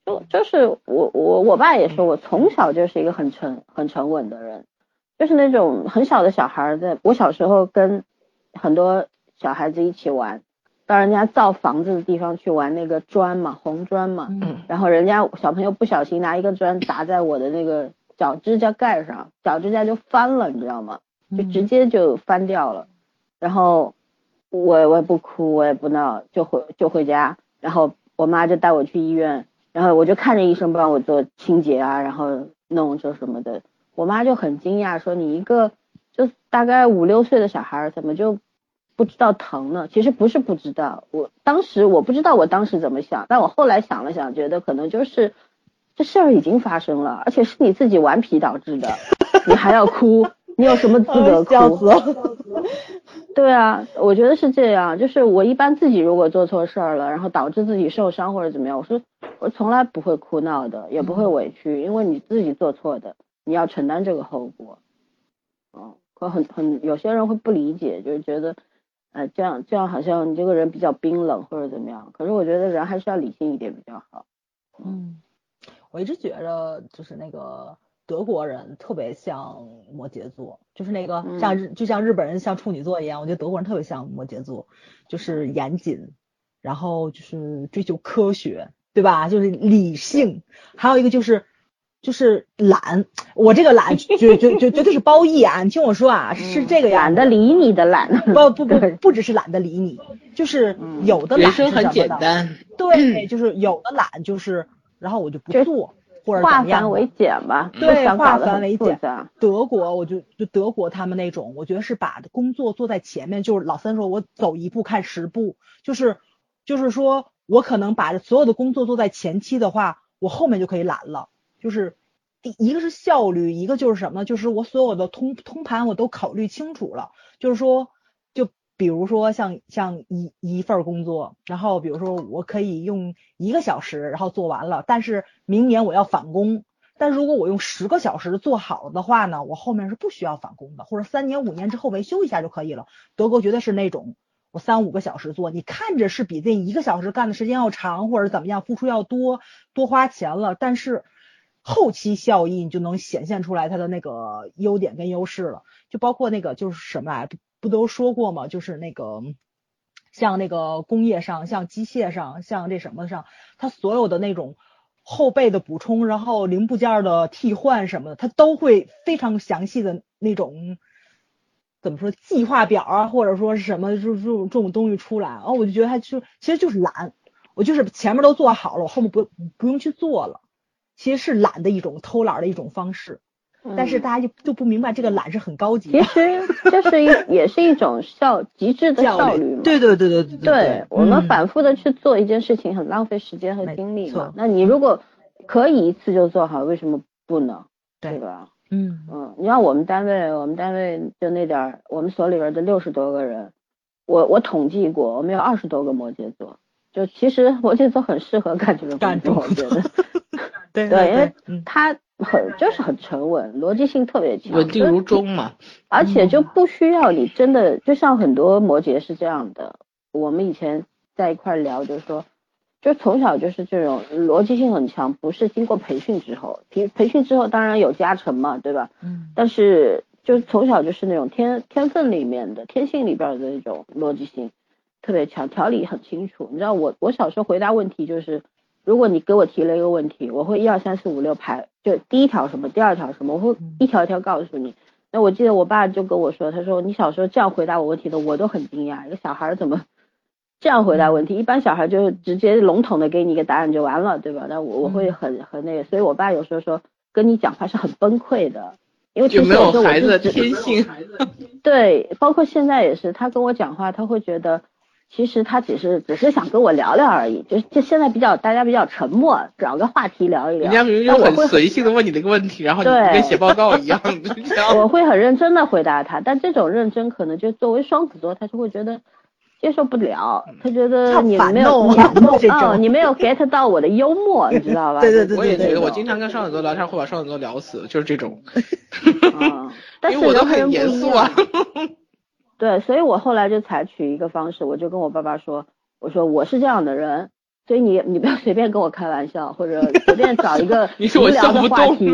就就是我我我爸也说，我从小就是一个很沉很沉稳的人，就是那种很小的小孩，在我小时候跟很多小孩子一起玩，到人家造房子的地方去玩那个砖嘛，红砖嘛，然后人家小朋友不小心拿一个砖砸在我的那个。脚指甲盖上，脚指甲就翻了，你知道吗？就直接就翻掉了。然后我我也不哭，我也不闹，就回就回家。然后我妈就带我去医院，然后我就看着医生帮我做清洁啊，然后弄这什么的。我妈就很惊讶，说你一个就大概五六岁的小孩，怎么就不知道疼呢？其实不是不知道，我当时我不知道我当时怎么想，但我后来想了想，觉得可能就是。这事儿已经发生了，而且是你自己顽皮导致的，你还要哭？你有什么资格 哭？对啊，我觉得是这样。就是我一般自己如果做错事儿了，然后导致自己受伤或者怎么样，我说我从来不会哭闹的，也不会委屈，因为你自己做错的，你要承担这个后果。会很很有些人会不理解，就是觉得，呃，这样这样好像你这个人比较冰冷或者怎么样。可是我觉得人还是要理性一点比较好。嗯，我一直觉着就是那个德国人特别像摩羯座，就是那个像日就像日本人像处女座一样，我觉得德国人特别像摩羯座，就是严谨，然后就是追求科学，对吧？就是理性，还有一个就是。就是懒，我这个懒绝绝绝绝对是褒义啊！你听我说啊，是这个呀，懒得理你的懒，不不不不只是懒得理你，就是有的懒是很简单，对，就是有的懒就是，然后我就不做或者化繁为简吧，对，化繁为简。德国我就就德国他们那种，我觉得是把工作做在前面，就是老三说我走一步看十步，就是就是说我可能把所有的工作做在前期的话，我后面就可以懒了。就是第一个是效率，一个就是什么？就是我所有的通通盘我都考虑清楚了。就是说，就比如说像像一一份工作，然后比如说我可以用一个小时然后做完了，但是明年我要返工。但如果我用十个小时做好了的话呢，我后面是不需要返工的，或者三年五年之后维修一下就可以了。德国绝对是那种我三五个小时做，你看着是比这一个小时干的时间要长，或者怎么样，付出要多多花钱了，但是。后期效益你就能显现出来它的那个优点跟优势了，就包括那个就是什么来，不都说过吗？就是那个像那个工业上，像机械上，像这什么上，它所有的那种后背的补充，然后零部件的替换什么的，它都会非常详细的那种怎么说计划表啊，或者说是什么就这种这种东西出来，哦，我就觉得它就其实就是懒，我就是前面都做好了，我后面不不用去做了。其实是懒的一种偷懒的一种方式，但是大家就就不明白这个懒是很高级。其实 这是一也是一种效极致的效率嘛。对对对对对。对我们反复的去做一件事情，很浪费时间和精力嘛。那你如果可以一次就做好，为什么不呢？对吧？嗯嗯，你像我们单位，我们单位就那点儿，我们所里边的六十多个人，我我统计过，我们有二十多个摩羯座。就其实摩羯座很适合干这个工作，我觉得。对，因为他很就是很沉稳，逻辑性特别强，稳定如钟嘛。而且就不需要你真的，就像很多摩羯是这样的。我们以前在一块聊，就是说，就从小就是这种逻辑性很强，不是经过培训之后，培培训之后当然有加成嘛，对吧？嗯。但是就从小就是那种天天分里面的天性里边的那种逻辑性特别强，条理很清楚。你知道我我小时候回答问题就是。如果你给我提了一个问题，我会一二三四五六排，就第一条什么，第二条什么，我会一条一条告诉你。那我记得我爸就跟我说，他说你小时候这样回答我问题的，我都很惊讶，一个小孩怎么 这样回答问题？一般小孩就直接笼统的给你一个答案就完了，对吧？那我我会很很那个，所以我爸有时候说跟你讲话是很崩溃的，因为其实没有孩子的天性。对，包括现在也是，他跟我讲话，他会觉得。其实他只是只是想跟我聊聊而已，就就现在比较大家比较沉默，找个话题聊一聊。人家明明就很随性的问你这个问题，然后你跟写报告一样。我会很认真的回答他，但这种认真可能就作为双子座，他就会觉得接受不了，他觉得你没有哦，你没有 get 到我的幽默，你知道吧？对对对，我也觉得我经常跟双子座聊天会把双子座聊死，就是这种。啊，因为我都很严肃啊。对，所以我后来就采取一个方式，我就跟我爸爸说，我说我是这样的人，所以你你不要随便跟我开玩笑，或者随便找一个 无聊的话题。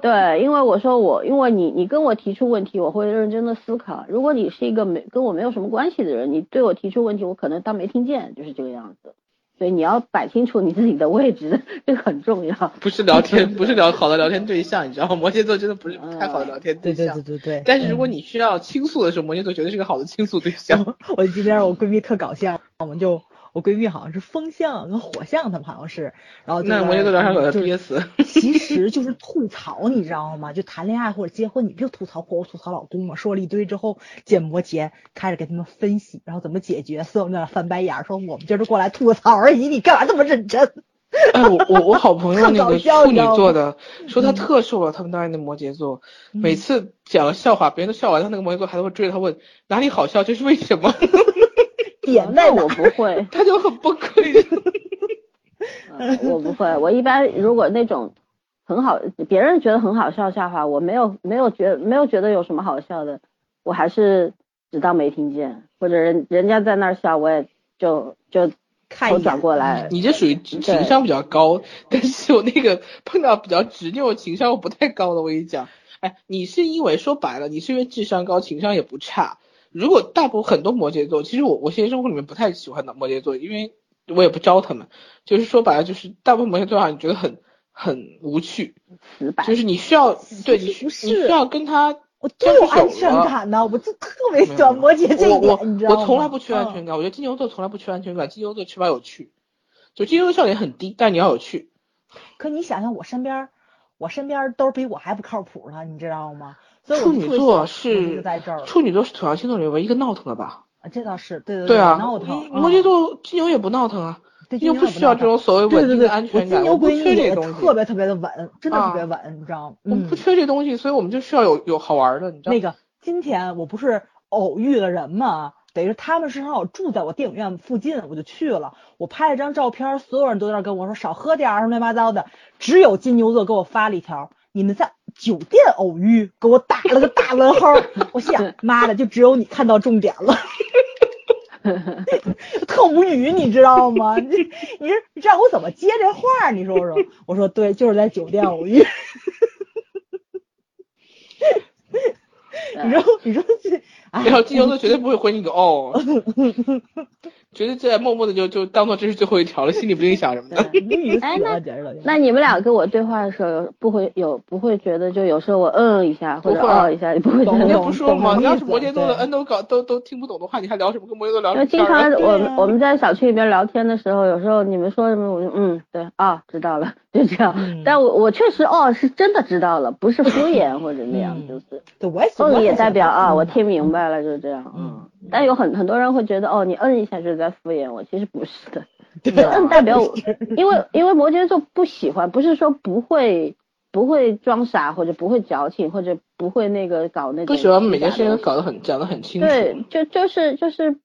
对，因为我说我，因为你你跟我提出问题，我会认真的思考。如果你是一个没跟我没有什么关系的人，你对我提出问题，我可能当没听见，就是这个样子。所以你要摆清楚你自己的位置，这个很重要。不是聊天，不是聊好的聊天对象，你知道吗？摩羯座真的不是太好的聊天对象。对对对对对。但是如果你需要倾诉的时候，摩羯座绝对是个好的倾诉对象。我今天我闺蜜特搞笑，我们就。我闺蜜好像是风象跟火象，他们好像是，然后那摩羯座聊上有点憋死。其实就是吐槽，你知道吗？就谈恋爱或者结婚，你不就吐槽婆婆吐槽老公嘛？说了一堆之后，见摩羯开始给他们分析，然后怎么解决，所有人翻白眼，说我们就是过来吐槽而已，你干嘛这么认真？哎，我我我好朋友那个处女座的，说他特受了他们单位的摩羯座，每次讲了笑话，别人都笑完，他那个摩羯座还会追着他问哪里好笑，这是为什么？点那我不会，他就很崩溃。我不会，我一般如果那种很好，别人觉得很好笑笑话，我没有没有觉没有觉得有什么好笑的，我还是只当没听见，或者人人家在那儿笑，我也就就看头转过来。你这属于情商比较高，但是我那个碰到比较执拗、情商不太高的，我跟你讲，哎，你是因为说白了，你是因为智商高，情商也不差。如果大部分很多摩羯座，其实我我现实生活里面不太喜欢的摩羯座，因为我也不招他们，就是说白了，就是大部分摩羯座让你觉得很很无趣，死板，就是你需要对你需你需要跟他，我最有安全感呢，我就特别喜欢摩羯这一点，你知道吗？我从来不缺安全感，我觉得金牛座从来不缺安全感，金牛座起码有趣，就金牛座笑点很低，但你要有趣。可你想想，我身边我身边都是比我还不靠谱的，你知道吗？处女座是处女座是土象星座里唯一一个闹腾的吧？啊，这倒是，对对对啊，闹腾。摩羯座金牛也不闹腾啊，又不需要这种所谓稳定的安全感。我不缺这东西，特别特别的稳，真的特别稳，你知道吗？我们不缺这东西，所以我们就需要有有好玩的，你知道那个今天我不是偶遇了人嘛，等于他们是让我住在我电影院附近，我就去了。我拍了张照片，所有人都在那跟我说少喝点儿什么乱七八糟的，只有金牛座给我发了一条。你们在酒店偶遇，给我打了个大问号。我想，妈的，就只有你看到重点了，特无语，你知道吗？你你你让我怎么接这话？你说说。我说对，就是在酒店偶遇。你说你说这，然后金牛座绝对不会回你个哦。绝对在默默的就就当做这是最后一条了，心里不定想什么的。哎，那那你们俩跟我对话的时候，不会有不会觉得就有时候我嗯一下或者哦一下，你不会觉得？人家不说吗？你要是摩羯座的嗯都搞都都听不懂的话，你还聊什么？跟摩羯座聊什么？经常我我们在小区里边聊天的时候，有时候你们说什么，我就嗯对啊知道了，就这样。但我我确实哦是真的知道了，不是敷衍或者那样，就是。对，我也嗯也代表啊我听明白了，就是这样。嗯。但有很很多人会觉得，哦，你摁一下就是在敷衍我，其实不是的，摁代表我，因为 因为摩羯座不喜欢，不是说不会不会装傻或者不会矫情或者不会那个搞那种，不喜欢每件事情都搞得很讲得很清楚，对，就就是就是，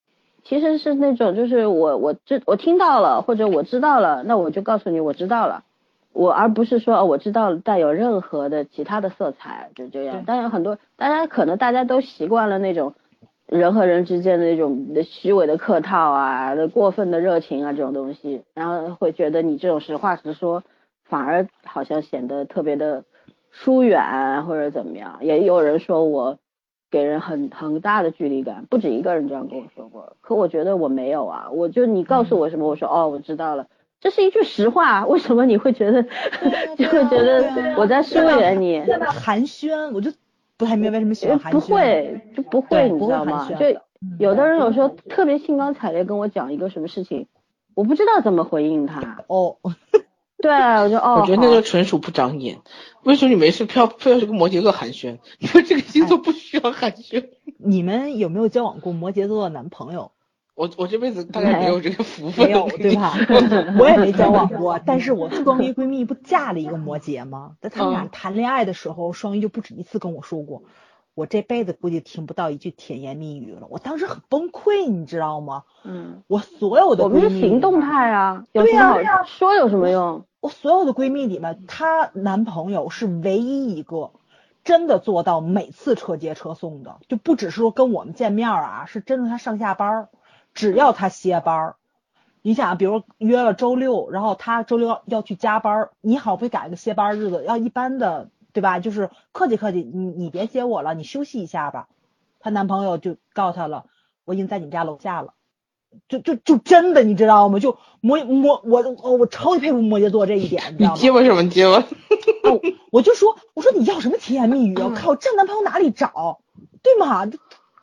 其实是那种就是我我知我听到了或者我知道了，那我就告诉你我知道了，我而不是说哦我知道带有任何的其他的色彩，就这样。当然很多大家可能大家都习惯了那种。人和人之间的那种的虚伪的客套啊，的过分的热情啊，这种东西，然后会觉得你这种实话实说，反而好像显得特别的疏远或者怎么样。也有人说我给人很很大的距离感，不止一个人这样跟我说过。可我觉得我没有啊，我就你告诉我什么，我说哦，我知道了，这是一句实话。为什么你会觉得 就会觉得我在疏远你？寒暄，我就。不太明白为什么喜欢寒暄，不会就不会，你知道吗？就有的人有时候特别兴高采烈跟我讲一个什么事情，我不知道怎么回应他。哦，对，我就哦。我觉得那个纯属不长眼。为什么你没事非要非要去跟摩羯座寒暄？你说这个星座不需要寒暄。你们有没有交往过摩羯座的男朋友？我我这辈子大概没有这个福分，没有对吧？我也没交往过，但是我双鱼闺蜜不嫁了一个摩羯吗？在他们俩谈恋爱的时候，双鱼就不止一次跟我说过，我这辈子估计听不到一句甜言蜜语了。我当时很崩溃，你知道吗？嗯。我所有的我们是行动派啊，对呀，说有什么用？我所有的闺蜜里面，她男朋友是唯一一个真的做到每次车接车送的，就不只是说跟我们见面啊，是真的他上下班。只要他歇班儿，你想，比如约了周六，然后他周六要去加班，你好不会改个歇班日子，要一般的，对吧？就是客气客气，你你别接我了，你休息一下吧。她男朋友就告诉她了，我已经在你们家楼下了，就就就真的，你知道吗？就摩摩我我我超级佩服摩羯座这一点，你知道吗？你接我什么接我？我就说，我说你要什么甜言蜜语啊？靠，这男朋友哪里找？对吗？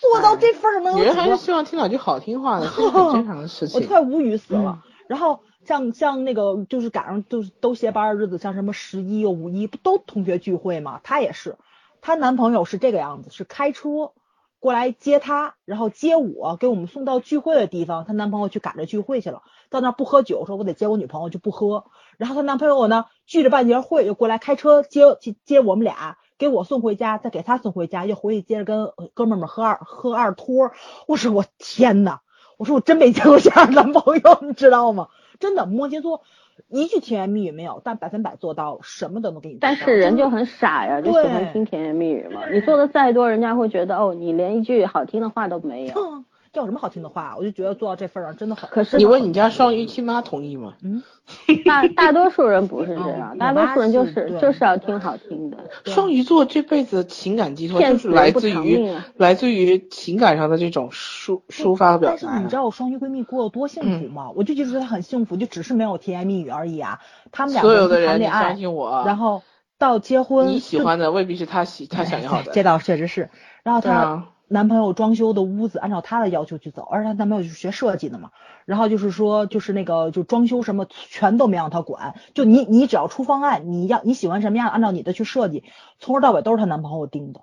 做到这份儿能？女人还是希望听两句好听话的，是很正常的事 情。我快无语死了。然后像像那个就是赶上就是都歇班的日子，像什么十一、五一不都同学聚会吗？她也是，她男朋友是这个样子，是开车过来接她，然后接我给我们送到聚会的地方。她男朋友去赶着聚会去了，到那不喝酒，说我得接我女朋友就不喝。然后她男朋友呢聚着半截会就过来开车接接接我们俩。给我送回家，再给他送回家，又回去接着跟哥们们喝二喝二托。我说我天呐，我说我真没见过这样的男朋友，你知道吗？真的摩羯座一句甜言蜜语没有，但百分百做到什么都能给你。但是人就很傻呀，就喜欢听甜言蜜语嘛。你做的再多，人家会觉得哦，你连一句好听的话都没有。哼，要什么好听的话？我就觉得做到这份儿上真的很。可是你问你家双鱼亲妈同意吗？嗯，大大多数人不是这样，嗯大多数人就是就是要听好听的。双鱼座这辈子情感寄托就是来自于来自于情感上的这种抒抒发和表达。但是你知道我双鱼闺蜜过得多幸福吗？我就觉得她很幸福，就只是没有甜言蜜语而已啊。他们俩所个人有的人，你谈恋爱相，信我啊，然后到结婚，你喜欢的未必是他喜他 想要的。这倒确实是。然后她对啊男朋友装修的屋子按照他的要求去走，而且她男朋友是学设计的嘛，然后就是说就是那个就装修什么全都没让她管，就你你只要出方案，你要你喜欢什么样，按照你的去设计，从头到尾都是她男朋友定的。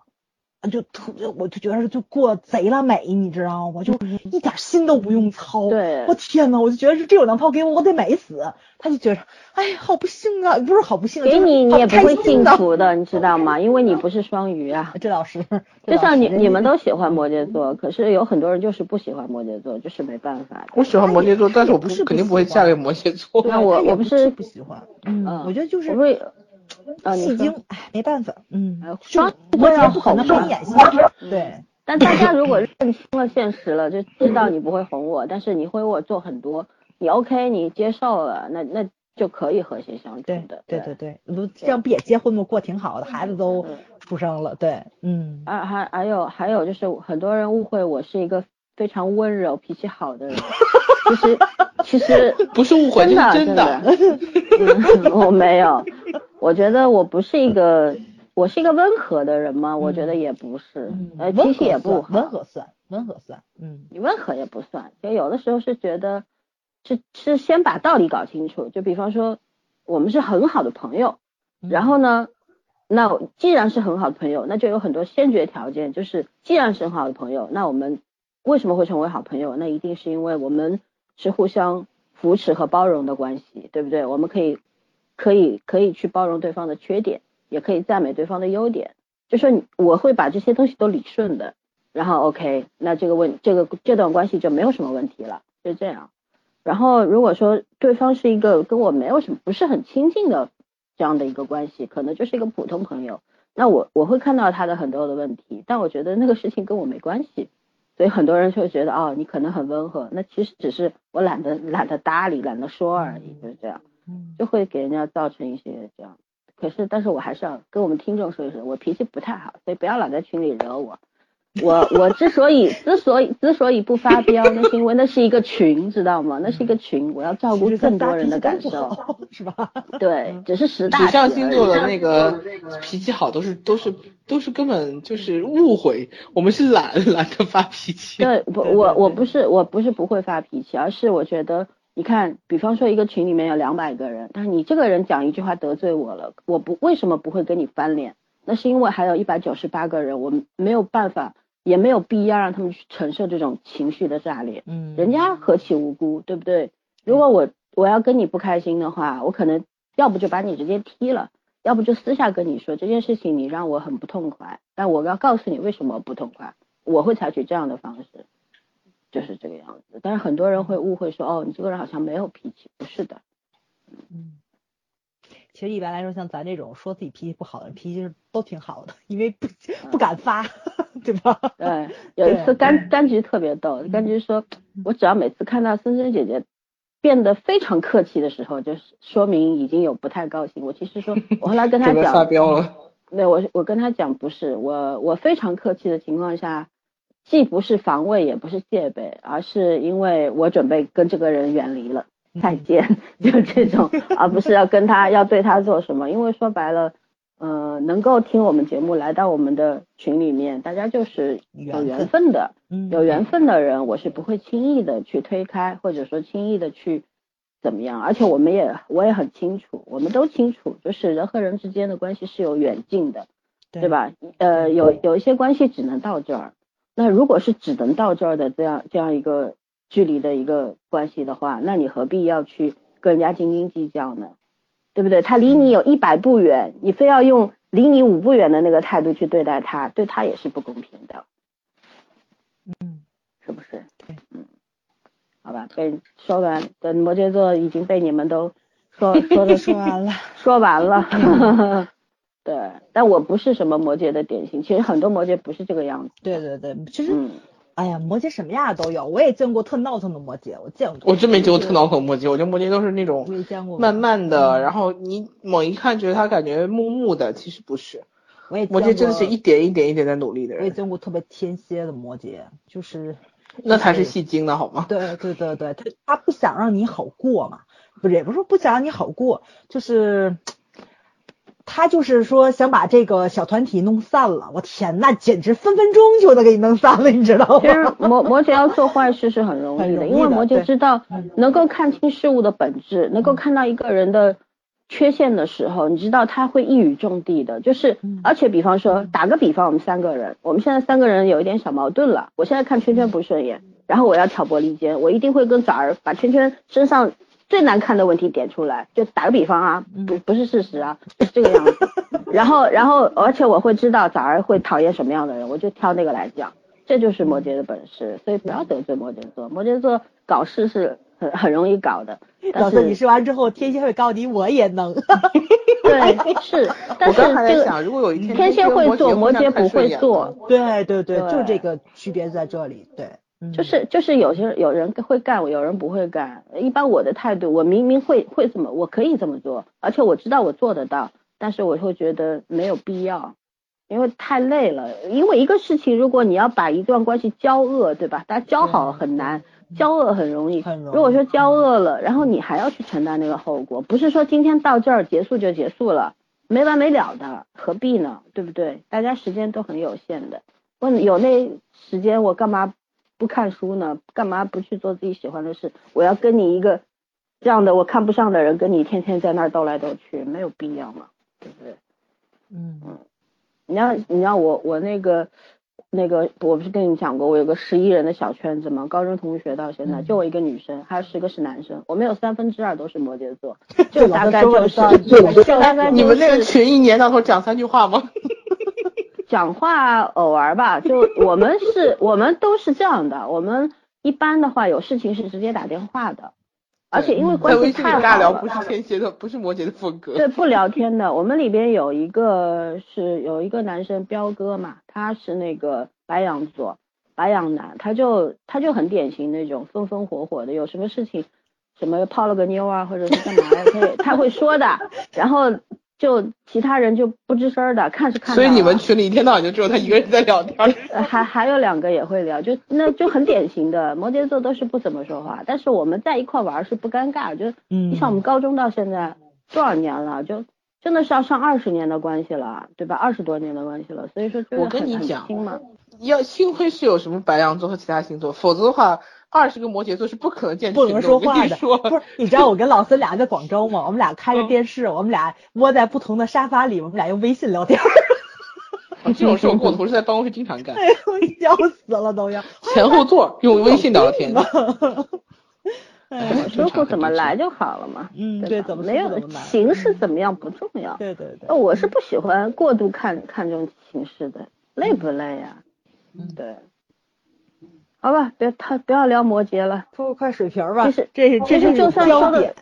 就特我就觉得就过贼拉美，你知道吗？就一点心都不用操。对我天呐，我就觉得是这种男朋友给我，我得美死。他就觉得，哎，好不幸啊，不是好不幸啊，给你你也不会。幸福的，你知道吗？因为你不是双鱼啊。这倒是，就像你你们都喜欢摩羯座，可是有很多人就是不喜欢摩羯座，就是没办法。我喜欢摩羯座，但是我不不是肯定不会嫁给摩羯座。那我我不是不喜欢，嗯，嗯我觉得就是戏精，哎，没办法，嗯哎，双双摩羯不可能双给你演戏，对，但大家如果认清了现实了，就知道你不会哄我，但是你会为我做很多，你 OK，你接受了，那那就可以和谐相处对的。对对对，不这样不也结婚吗？过挺好的，孩子都嗯出生了，对，嗯，啊，还还有还有就是很多人误会我是一个非常温柔、脾气好的人，其实其实 不是误会，真的真的，嗯，我没有，我觉得我不是一个，我是一个温和的人吗？我觉得也不是，呃，脾气也不好，嗯温和算，温和算，嗯。你温和也不算，就有的时候是觉得是是先把道理搞清楚，就比方说我们是很好的朋友，嗯。然后呢，那既然是很好的朋友，那就有很多先决条件，就是既然是很好的朋友，那我们为什么会成为好朋友？那一定是因为我们是互相扶持和包容的关系，对不对？我们可以可以可以去包容对方的缺点，也可以赞美对方的优点，就说我会把这些东西都理顺的，然后 OK，那这个问这个这段关系就没有什么问题了，就这样。然后如果说对方是一个跟我没有什么不是很亲近的这样的一个关系，可能就是一个普通朋友，那我我会看到他的很多的问题，但我觉得那个事情跟我没关系，所以很多人就会觉得哦，你可能很温和，那其实只是我懒得懒得搭理，懒得说而已，就是这样，嗯就会给人家造成一些这样。可是，但是我还是要跟我们听众说一声，我脾气不太好，所以不要老在群里惹我。我我之所以 之所以之所以不发飙，那是因为那是一个群，知道吗？那是一个群，我要照顾更多人的感受。，是吧？对，只是识大水体而已象星座的那个脾气好，都是都是都是根本就是误会，我们是懒懒得发脾气。对，不，我我不是我不是不会发脾气，而是我觉得，你看，比方说一个群里面有两百个人，但是你这个人讲一句话得罪我了，我不为什么不会跟你翻脸？那是因为还有一百九十八个人，我没有办法，也没有必要让他们去承受这种情绪的炸裂。嗯，人家何其无辜，对不对？如果我我要跟你不开心的话，我可能要不就把你直接踢了，要不就私下跟你说这件事情你让我很不痛快，但我要告诉你为什么不痛快，我会采取这样的方式，就是这个样子。但是很多人会误会说，哦，你这个人好像没有脾气，不是的，嗯，其实一般来说，像咱这种说自己脾气不好的人，脾气是都挺好的，因为不不敢发，对吧？对，有一次对柑柑橘特别逗，柑橘说，我只要每次看到森森姐姐变得非常客气的时候，就是说明已经有不太高兴。我其实说，我后来跟她 准备发，飙了。对我我跟他讲不是，我我非常客气的情况下，既不是防卫，也不是戒备，而是因为我准备跟这个人远离了。再见，就这种，而不是要跟他要对他做什么。因为说白了，呃，能够听我们节目来到我们的群里面，大家就是有缘缘分的，嗯，有缘分的人，我是不会轻易的去推开，或者说轻易的去怎么样。而且我们也我也很清楚，我们都清楚，就是人和人之间的关系是有远近的，对对？吧？呃，有有一些关系只能到这儿，那如果是只能到这儿的这样这样一个距离的一个关系的话，那你何必要去跟人家斤斤计较呢？对不对？他离你有一百步远，你非要用离你五步远的那个态度去对待他，对他也是不公平的，嗯，是不是？对，嗯。好吧，被说完等摩羯座已经被你们都说说的 说完了，说完了。对，但我不是什么摩羯的典型，其实很多摩羯不是这个样子。对对对，其实，嗯，哎呀，摩羯什么样的都有，我也见过特闹腾的摩羯，我见过。我真没见过特闹腾的摩羯，我觉得摩羯都是那种慢慢的，然后你猛一看觉得他感觉木木的，其实不是。我也摩羯真的是一点一点一点在努力的人我也，见过特别天蝎的摩羯，就是 那才是戏精呢，好吗？对对对对，他他不想让你好过嘛，不是也不是说不想让你好过，就是他就是说想把这个小团体弄散了。我天，那简直分分钟就能给你弄散了，你知道其实吗？摩摩羯要做坏事是很容易的，易的因为摩羯对知道能够看清事物的本质，能够看到一个人的缺陷的时候，你知道他会一语中的的。就是嗯，而且比方说，打个比方，我们三个人，我们现在三个人有一点小矛盾了。我现在看圈圈不顺眼，然后我要挑拨离间，我一定会跟枣儿把圈圈身上最难看的问题点出来。就打个比方啊，不不是事实啊，是这个样子。然后然后而且我会知道枣儿会讨厌什么样的人，我就挑那个来讲。这就是摩羯的本事，所以不要得罪摩羯座。摩羯座搞事是很很容易搞的，但老师，你是说完之后，天蝎会告你我也能。对是，但是我刚才在这个想，如果有一天天蝎会做，摩羯羯不会做，对对对，就这个区别在这里。对，嗯就是就是有些有人会干，有人不会干。一般我的态度，我明明会会怎么，我可以这么做，而且我知道我做得到，但是我会觉得没有必要，因为太累了。因为一个事情，如果你要把一段关系交恶，对吧？大家交好很难，交恶很容易。很容易如果说交恶了，然后你还要去承担那个后果，不是说今天到这儿结束就结束了，没完没了的，何必呢？对不对？大家时间都很有限的，问有那时间我干嘛不看书呢？干嘛不去做自己喜欢的事？我要跟你一个这样的我看不上的人，跟你天天在那儿斗来斗去，没有必要嘛，对不对？嗯你要你要我我那个那个，我不是跟你讲过，我有个十一人的小圈子嘛？高中同学到现在嗯就我一个女生，还有十个是男生，我们有三分之二都是摩羯座，就大概就是你们那个群一年到头讲三句话吗？讲话偶尔吧，就我们是，我们都是这样的。我们一般的话有事情是直接打电话的，而且因为关系微信里太好了尬聊不，是天蝎的，不是摩羯的风格。对，不聊天的。我们里边有一个是有一个男生彪哥嘛，他是那个白羊座，白羊男，他就他就很典型那种风风火火的，有什么事情什么泡了个妞啊，或者是干嘛呀，他也他会说的，然后就其他人就不吱声儿的，看是看。所以你们群里一天到晚就只有他一个人在聊天 还还有两个也会聊，就那就很典型的摩羯座都是不怎么说话，但是我们在一块玩儿是不尴尬，就嗯你像我们高中到现在多少年了，就真的是要上二十年的关系了，对吧？二十多年的关系了，所以说就是我跟你讲要幸亏是有什么白羊座和其他星座，否则的话，二十个摩羯座是不可能见不能说话的，不是？你知道我跟老孙俩在广州吗？我们俩开着电视，我们俩窝在不同的沙发里，我们俩用微信聊天，这种事我跟我同事在办公室经常干，哎呦，笑死了都要。前后座用微信聊天。哎怎么舒服怎么来就好了嘛，嗯，对对，怎么没有形式怎么样不重要，对对对呃，我是不喜欢过度看看重形式的，累不累呀、嗯对，好吧，别太不要聊摩羯了。拖快水瓶吧，其实这是这是其实就算说的焦点。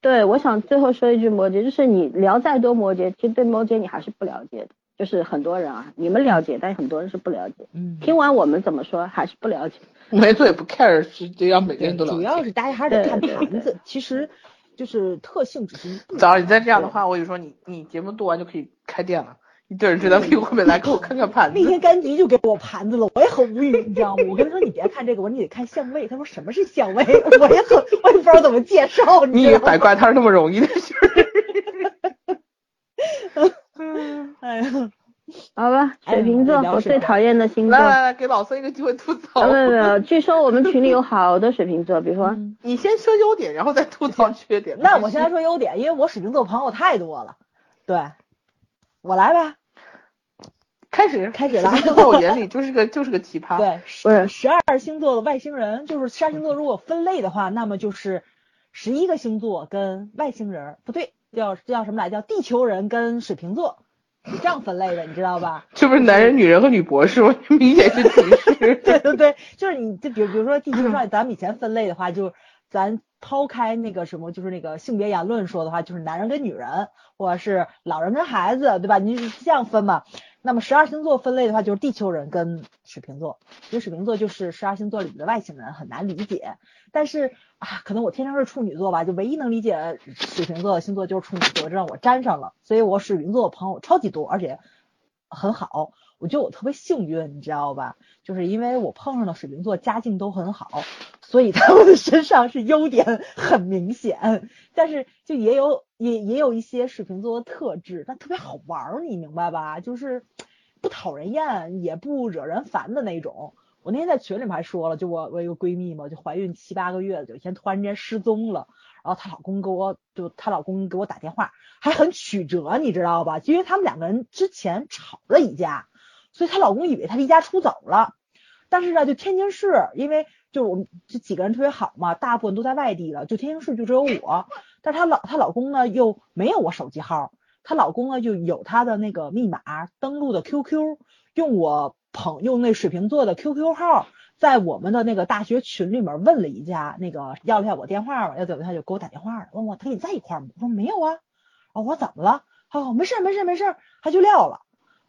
对，我想最后说一句摩羯，就是你聊再多摩羯，其实对摩羯你还是不了解的。就是很多人啊，你们了解，但很多人是不了解。嗯，听完我们怎么说，还是不了解。没错也不 care，是得让每个人都了解。主要是大家还是得看盘子，其实就是特性只是早上你再这样的话，我就说你你节目录完就可以开店了，一堆人追到屁股后面来给我看看盘子。那天甘迪就给我盘子了，我也很无语，你知道吗？我跟他说你别看这个，我说你得看相位。他说什么是相位？我也很，我也不知道怎么介绍，你以为？摆挂摊儿那么容易的事儿？哎呀，好吧，哎水瓶座，我最讨厌的星座。来来来，给老孙一个机会吐槽。啊，没有没有，据说我们群里有好多水瓶座，比如说，你先说优点，然后再吐槽缺点。那我先来说优点，因为我水瓶座朋友太多了。对，我来吧。开始开始了在我眼里就是个就是个奇葩。对，不是十二星座的外星人，就是十二星座如果分类的话，那么就是十一个星座跟外星人，不对，叫叫什么来？叫地球人跟水瓶座，是这样分类的，你知道吧？这不是男人、女人和女博士吗？明显是歧视。对对对，就是你，就比如比如说地球上，咱们以前分类的话，就咱抛开那个什么，就是那个性别言论说的话，就是男人跟女人，或者是老人跟孩子，对吧？你这样分嘛？那么十二星座分类的话，就是地球人跟水瓶座，因为水瓶座就是十二星座里的外星人，很难理解。但是啊，可能我天生是处女座吧，就唯一能理解水瓶座的星座就是处女座，这让我沾上了。所以我水瓶座的朋友超级多，而且很好。我觉得我特别幸运，你知道吧？就是因为我碰上的水瓶座家境都很好，所以他们的身上是优点很明显。但是就也有也也有一些水瓶座的特质，但特别好玩儿，你明白吧？就是不讨人厌，也不惹人烦的那种。我那天在群里面还说了，就我我一个闺蜜嘛，就怀孕七八个月，有一天突然间失踪了，然后她老公给我就她老公给我打电话，还很曲折，你知道吧？因为他们两个人之前吵了一架。所以她老公以为她离家出走了，但是呢，就天津市，因为就我们这几个人特别好嘛，大部分都在外地了，就天津市就只有我。但她老她老公呢又没有我手机号，她老公呢就有她的那个密码登录的 QQ，用我朋用那水瓶座的 QQ 号，在我们的那个大学群里面问了一下，那个要了下我电话嘛，要怎么他就给我打电话了问我他跟你在一块吗？我说没有啊，哦我说怎么了？哦没事没事没事，他就撂了。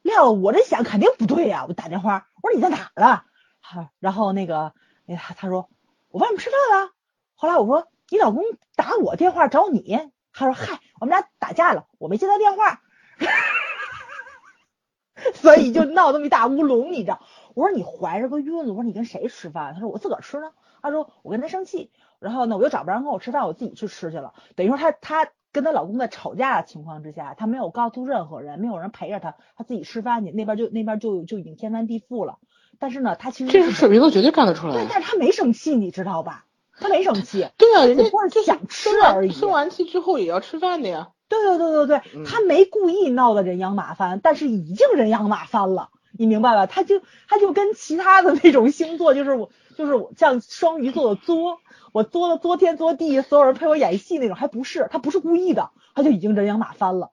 撂了，我这想肯定不对呀，我打电话，我说你在哪儿啊？好，然后那个，哎他他说我外面吃饭了。后来我说你老公打我电话找你，他说嗨，我们俩打架了，我没接他电话，所以就闹这么一大乌龙，你知道？我说你怀着个孕了，我说你跟谁吃饭？他说我自个儿吃呢。他说我跟他生气，然后呢我又找不着人跟我吃饭，我自己去吃去了。等于说他他。跟她老公在吵架的情况之下，她没有告诉任何人，没有人陪着她，她自己吃饭去，那边就那边就就已经天翻地覆了。但是呢，他其实这是水瓶座绝对干得出来。对，但是他没生气，你知道吧？他没生气。对啊，人家就是想吃而已。生完气之后也要吃饭的呀。对对对对对，他没故意闹得人仰马翻，但是已经人仰马翻了，你明白吧？他就他就跟其他的那种星座，就是我就是我像双鱼座的作。我作了作天作地，所有人陪我演戏那种，还不是他不是故意的，他就已经人仰马翻了，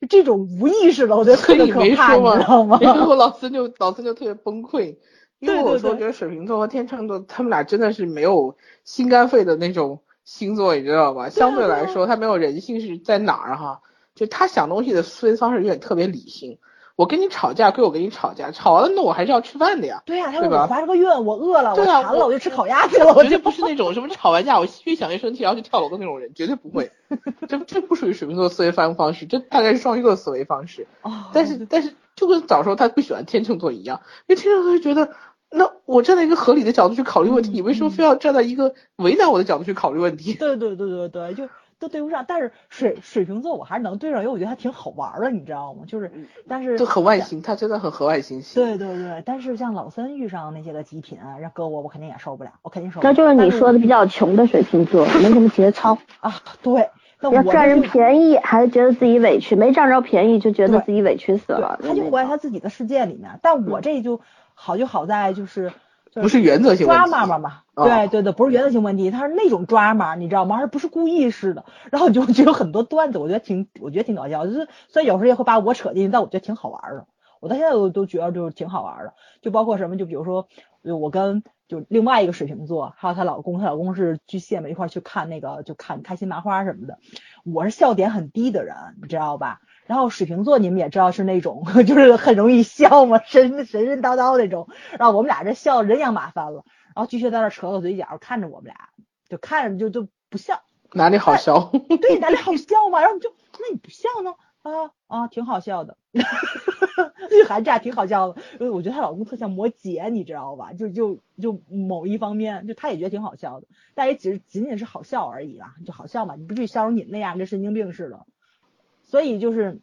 就这种无意识的，我觉得特别可怕，你知道吗？然后老孙就老孙就特别崩溃，因为我说觉得水瓶座和天秤座他们俩真的是没有心肝肺的那种星座，你知道吧？相对来说，他没有人性是在哪儿哈？就他想东西的思维方式有点特别理性。我跟你吵架归我跟你吵架，吵完了那我还是要吃饭的呀。对呀，他说我发这个愿，我饿了，我馋了，我就吃烤鸭去了。我绝对不是那种什么吵完架我越想越生气，然后就跳楼的那种人，绝对不会。这这不属于水瓶座思维方方式，这大概是双鱼座思维方式。哦。但是但是就跟早说他不喜欢天秤座一样，因为天秤座就觉得，那我站在一个合理的角度去考虑问题，你为什么非要站在一个为难我的角度去考虑问题？对对对对对，就。都对不上，但是水水瓶座我还是能对上，因为我觉得他挺好玩的，你知道吗？就是，但是都很外星，他真的很和外星系。对对对，但是像老三遇上那些个极品，让搁我，我肯定也受不了，我肯定受不了。那就是你说的比较穷的水瓶座，没什么节操 啊。对，要占人便宜，还是觉得自己委屈；没占着便宜，就觉得自己委屈死了。他就活在他自己的世界里面，但我这就好就好在就是。不是原则性抓嘛嘛嘛，对对对，不是原则性问题，他是那种抓嘛，你知道吗？而不是故意似的。然后你就就有很多段子，我觉得挺，我觉得挺搞笑，就是虽然有时候也会把我扯进去，但我觉得挺好玩的。我到现在都都觉得就是挺好玩的，就包括什么，就比如说，我跟就另外一个水瓶座，还有她老公，她老公是巨蟹嘛，一块去看那个就看开心麻花什么的。我是笑点很低的人，你知道吧？然后水瓶座你们也知道是那种，就是很容易笑嘛，神神神叨叨那种。然后我们俩这笑人仰马翻了。然后巨蟹在那扯扯嘴角，看着我们俩，就看着就就不笑。哪里好笑？对，哪里好笑嘛？然后你就那你不笑呢？啊啊，挺好笑的。日韩这挺好笑的，因为我觉得她老公特像摩羯，你知道吧？就就就某一方面，就她也觉得挺好笑的，但也只仅仅是好笑而已啦，就好笑嘛，你不至于笑成你那样，跟神经病似的。所以就是，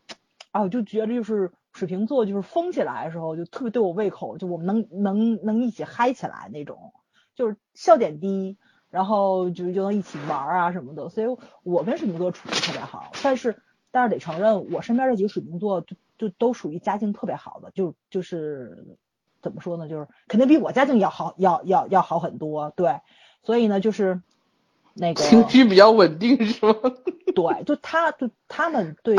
啊，我就觉得就是水瓶座就是疯起来的时候就特别对我胃口，就我们能能能一起嗨起来那种，就是笑点低，然后就就能一起玩啊什么的。所以我跟水瓶座处的特别好，但是但是得承认，我身边这几个水瓶座就就都属于家境特别好的，就就是怎么说呢，就是肯定比我家境要好，要要要好很多。对，所以呢就是。那个情绪比较稳定是吗？对，就他，就他们对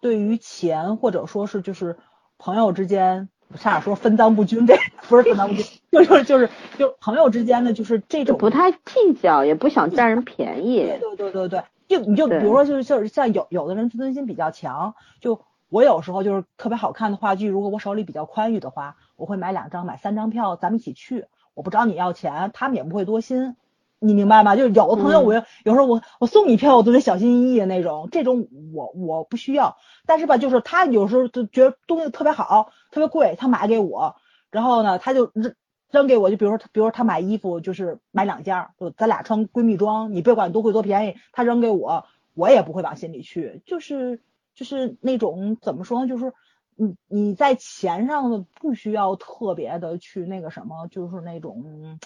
对于钱或者说是就是朋友之间，差点说分赃不均，这不是分赃不均，就是就是就朋友之间的就是这种不太计较，也不想占人便宜。对对对对对，就你就比如说就是就是像有有的人自尊心比较强，就我有时候就是特别好看的话剧，如果我手里比较宽裕的话，我会买两张买三张票，咱们一起去。我不找你要钱，他们也不会多心。你明白吗？就是有的朋友，我有时候我我送你票，我都得小心翼翼的那种。这种我我不需要，但是吧，就是他有时候就觉得东西特别好，特别贵，他买给我，然后呢，他就扔扔给我，就比如说，比如说他买衣服，就是买两件，就咱俩穿闺蜜装，你别管多贵多便宜，他扔给我，我也不会往心里去。就是就是那种怎么说呢？就是你你在钱上的不需要特别的去那个什么，就是那种。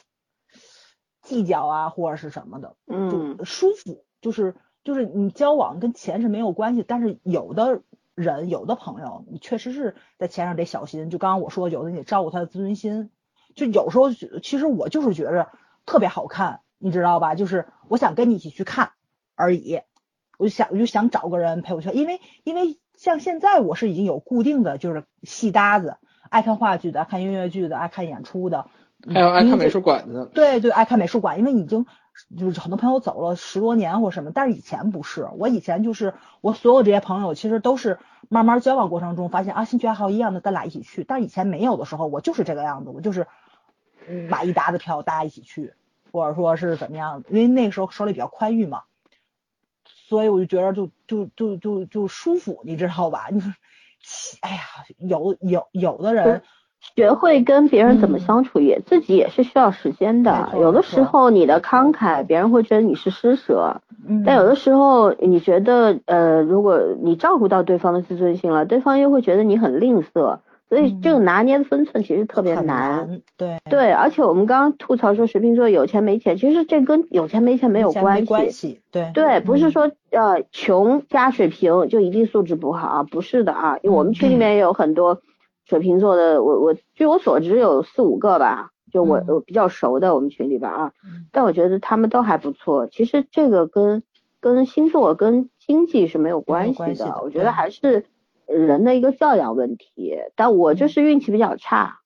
计较啊，或者是什么的，嗯，舒服，就是就是你交往跟钱是没有关系，但是有的人有的朋友，你确实是在钱上得小心。就刚刚我说，有的你得照顾他的自尊心。就有时候，其实我就是觉着特别好看，你知道吧？就是我想跟你一起去看而已，我就想我就想找个人陪我去，因为因为像现在我是已经有固定的就是戏搭子，爱看话剧的，爱看音乐剧的，爱看演出的。还有爱看美术馆的，对对，爱看美术馆，因为已经就是很多朋友走了十多年或什么，但是以前不是，我以前就是我所有这些朋友其实都是慢慢交往过程中发现啊，兴趣爱好一样的，咱俩一起去。但是以前没有的时候，我就是这个样子，我就是买一沓子票，大家一起去，或者说是怎么样，因为那个时候手里比较宽裕嘛，所以我就觉得就就就就就舒服，你知道吧？你说，哎呀，有有有的人。学会跟别人怎么相处，也自己也是需要时间的。有的时候你的慷慨，别人会觉得你是施舍；但有的时候你觉得，呃，如果你照顾到对方的自尊心了，对方又会觉得你很吝啬。所以这个拿捏的分寸其实特别难。对对，而且我们刚刚吐槽说水瓶座有钱没钱，其实这跟有钱没钱没有关系。对对，不是说呃穷加水瓶就一定素质不好，不是的啊，因为我们群里面也有很多。水瓶座的我我据我所知有四五个吧，就我我比较熟的我们群里边啊，但我觉得他们都还不错。其实这个跟跟星座跟经济是没有关系的，我觉得还是人的一个教养问题。但我就是运气比较差。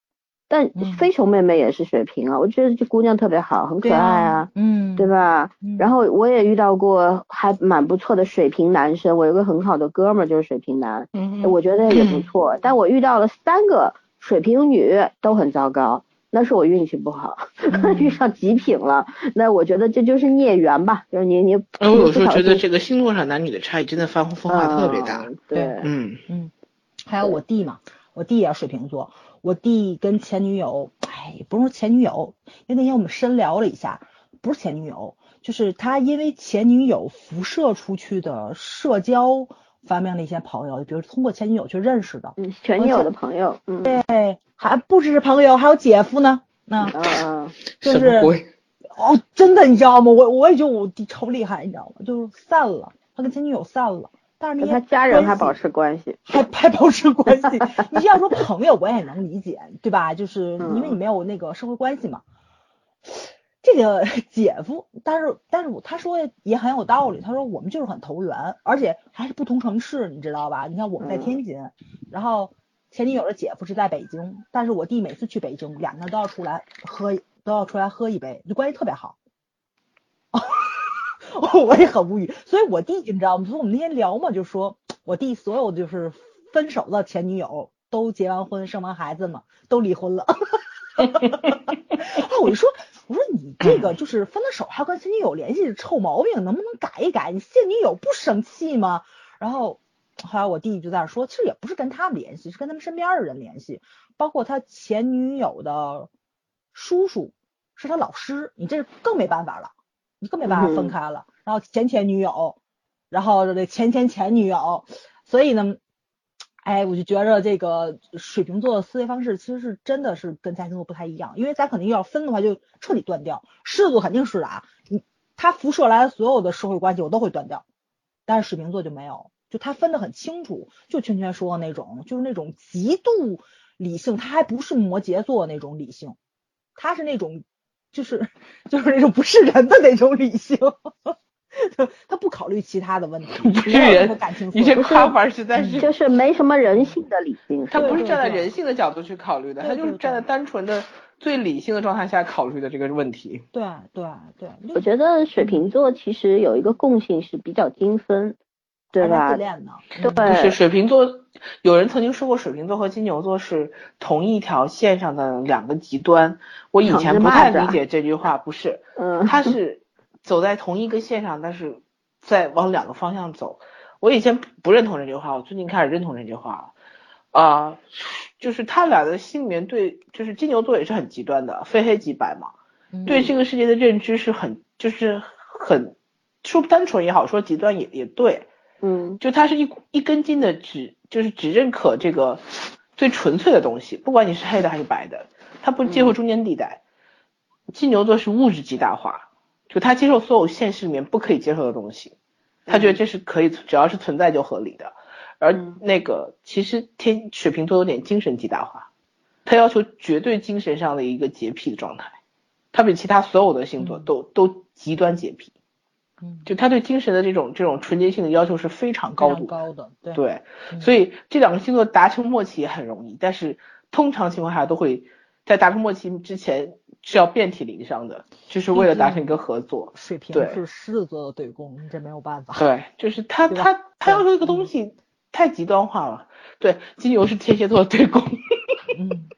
但飞熊妹妹也是水瓶啊，我觉得这姑娘特别好，很可爱啊，嗯，对吧？然后我也遇到过还蛮不错的水瓶男生，我有个很好的哥们儿就是水瓶男，嗯，我觉得也不错。但我遇到了三个水瓶女都很糟糕，那是我运气不好，遇上极品了。那我觉得这就是孽缘吧，就是你你。我有时候觉得这个星座上男女的差异真的发分化特别大。对，嗯嗯。还有我弟嘛，我弟也是水瓶座。我弟跟前女友，哎，不是说前女友，因为那天我们深聊了一下，不是前女友，就是他因为前女友辐射出去的社交方面的一些朋友，比如通过前女友去认识的，嗯，前女友的朋友，嗯，对，还不只是朋友，还有姐夫呢，那，嗯，就是，哦，真的，你知道吗？我我也觉得我弟超厉害，你知道吗？就散了，他跟前女友散了。但是跟他家人还保持关系，还还保持关系。你要说朋友，我也能理解，对吧？就是因为你没有那个社会关系嘛。这个 姐夫，但是但是我他说也很有道理。他说我们就是很投缘，而且还是不同城市，你知道吧？你看我们在天津，然后前女友的姐夫是在北京，但是我弟每次去北京，两个人都要出来喝，都要出来喝一杯，就关系特别好。我也很无语，所以我弟你知道吗？所以我们那天聊嘛，就说我弟所有就是分手的前女友都结完婚生完孩子嘛，都离婚了。啊，我就说，我说你这个就是分了手还跟前女友联系，臭毛病，能不能改一改？你现女友不生气吗？然后后来我弟就在那说，其实也不是跟他们联系，是跟他们身边的人联系，包括他前女友的叔叔是他老师，你这更没办法了。你更没办法分开了，然后前前女友，然后这前前前女友，所以呢，哎，我就觉着这个水瓶座的思维方式其实是真的是跟咱星座不太一样，因为咱肯定要分的话就彻底断掉，狮子座肯定是的啊，你他辐射来的所有的社会关系我都会断掉，但是水瓶座就没有，就他分得很清楚，就圈圈说的那种，就是那种极度理性，他还不是摩羯座那种理性，他是那种。就是就是那种不是人的那种理性，他不考虑其他的问题，不是人何感情，你这色夸法实在是，就是没什么人性的理性，他不是站在人性的角度去考虑的，他就是站在单纯的最理性的状态下考虑的这个问题。对对对，我觉得水瓶座其实有一个共性是比较精分，对吧自？恋呢，对嗯就是水瓶座，有人曾经说过水瓶座和金牛座是同一条线上的两个极端。我以前不太理解这句话，不是，嗯，他是走在同一个线上，但是在往两个方向走。我以前不认同这句话，我最近开始认同这句话了。啊、就是他俩的心里面对，就是金牛座也是很极端的，非黑即白嘛。嗯对这个世界的认知是很，就是很说单纯也好，说极端也也对。嗯就他是一一根筋的只就是只认可这个最纯粹的东西，不管你是黑的还是白的，他不接受中间地带。金牛座是物质极大化，就他接受所有现实里面不可以接受的东西，他觉得这是可以，只要是存在就合理的。而嗯那个其实天水瓶座有点精神极大化，他要求绝对精神上的一个洁癖的状态，他比其他所有的星座嗯都、都极端洁癖。嗯就他对精神的这种这种纯洁性的要求是非常高度高的，对对，嗯所以这两个星座达成默契也很容易，但是通常情况下都会在达成默契之前是要遍体鳞伤的，就是为了达成一个合作。水瓶对是狮子座的对攻，这没有办法。对，就是他他他要求一个东西太极端化了。对，金牛是天蝎座的对攻，嗯，